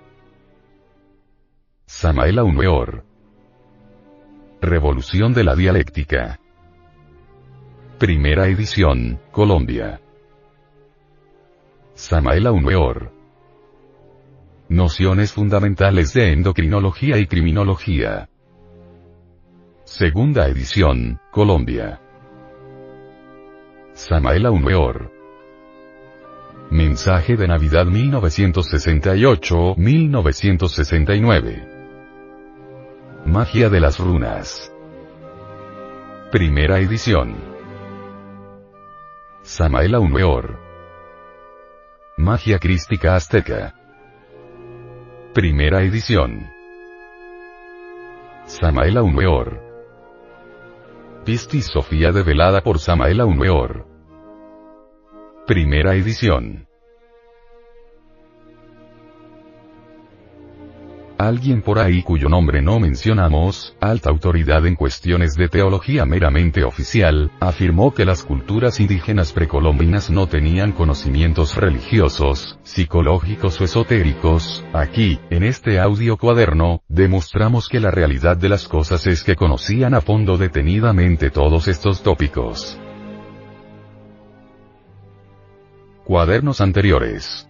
Speaker 1: Samael Weor. Revolución de la Dialéctica. Primera edición, Colombia. Samael Weor. Nociones fundamentales de endocrinología y criminología. Segunda edición, Colombia. Samael Weor. Mensaje de Navidad 1968-1969. Magia de las runas. Primera edición. Samael Weor. Magia Crística Azteca. Primera edición. Samael Weor. Pistis Sofía develada por Samael Weor. Primera edición. Alguien por ahí cuyo nombre no mencionamos, alta autoridad en cuestiones de teología meramente oficial, afirmó que las culturas indígenas precolombinas no tenían conocimientos religiosos, psicológicos o esotéricos. Aquí, en este audio cuaderno, demostramos que la realidad de las cosas es que conocían a fondo detenidamente todos estos tópicos. Cuadernos anteriores.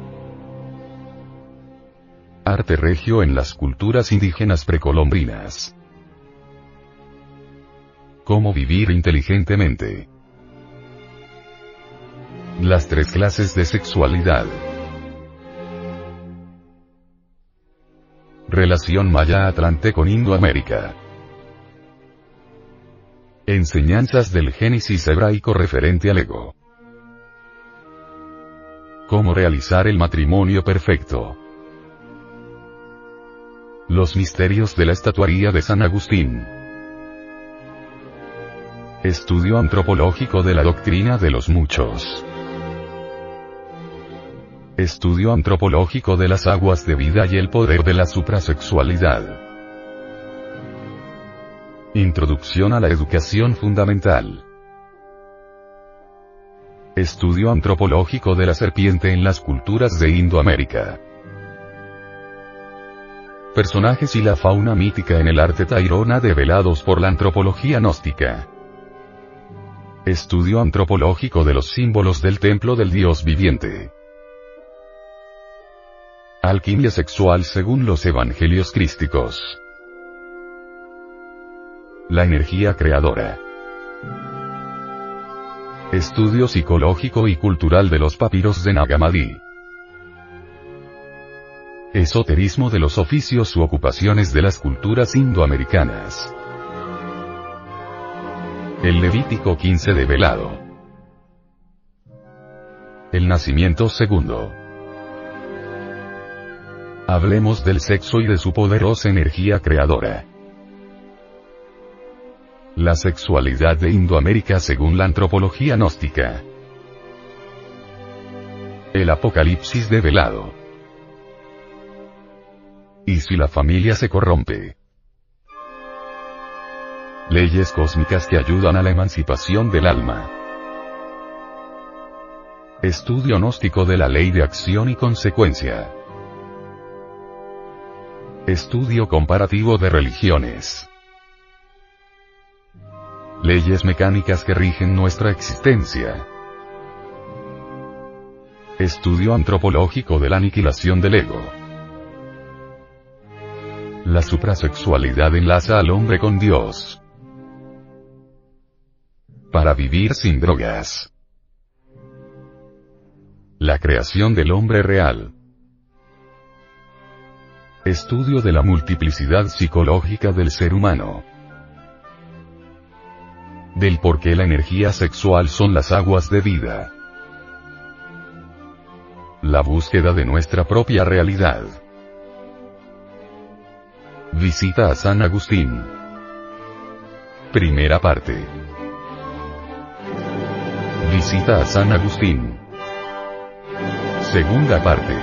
Speaker 1: Arte regio en las culturas indígenas precolombinas. Cómo vivir inteligentemente. Las tres clases de sexualidad. Relación Maya-Atlante con Indoamérica. Enseñanzas del Génesis hebraico referente al ego. Cómo realizar el matrimonio perfecto. Los misterios de la estatuaría de San Agustín. Estudio antropológico de la doctrina de los muchos. Estudio antropológico de las aguas de vida y el poder de la suprasexualidad. Introducción a la educación fundamental. Estudio antropológico de la serpiente en las culturas de Indoamérica. Personajes y la fauna mítica en el arte tairona develados por la antropología gnóstica. Estudio antropológico de los símbolos del templo del Dios viviente. Alquimia sexual según los evangelios crísticos. La energía creadora. Estudio psicológico y cultural de los papiros de Nagamadi. Esoterismo de los oficios u ocupaciones de las culturas indoamericanas. El Levítico 15 de Velado. El nacimiento segundo. Hablemos del sexo y de su poderosa energía creadora. La sexualidad de Indoamérica según la antropología gnóstica. El apocalipsis develado. ¿Y si la familia se corrompe? Leyes cósmicas que ayudan a la emancipación del alma. Estudio gnóstico de la ley de acción y consecuencia. Estudio comparativo de religiones. Leyes mecánicas que rigen nuestra existencia. Estudio antropológico de la aniquilación del ego. La suprasexualidad enlaza al hombre con Dios. Para vivir sin drogas. La creación del hombre real. Estudio de la multiplicidad psicológica del ser humano. Del por qué la energía sexual son las aguas de vida. La búsqueda de nuestra propia realidad. Visita a San Agustín. Primera parte. Visita a San Agustín. Segunda parte.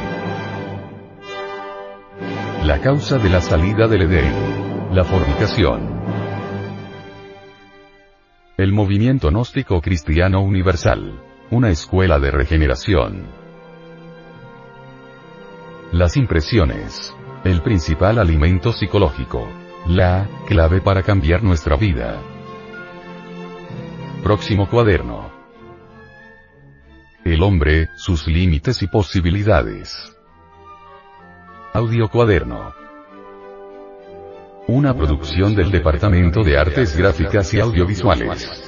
Speaker 1: La causa de la salida del Edén. La fornicación. El movimiento gnóstico cristiano universal. Una escuela de regeneración. Las impresiones. El principal alimento psicológico. La clave para cambiar nuestra vida. Próximo cuaderno. El hombre, sus límites y posibilidades. Audio cuaderno. Una producción del Departamento de Artes Gráficas y Audiovisuales.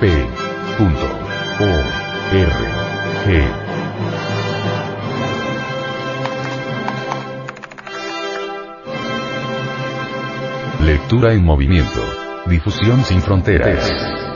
Speaker 1: www.acegap.org Lectura en movimiento. Difusión sin fronteras.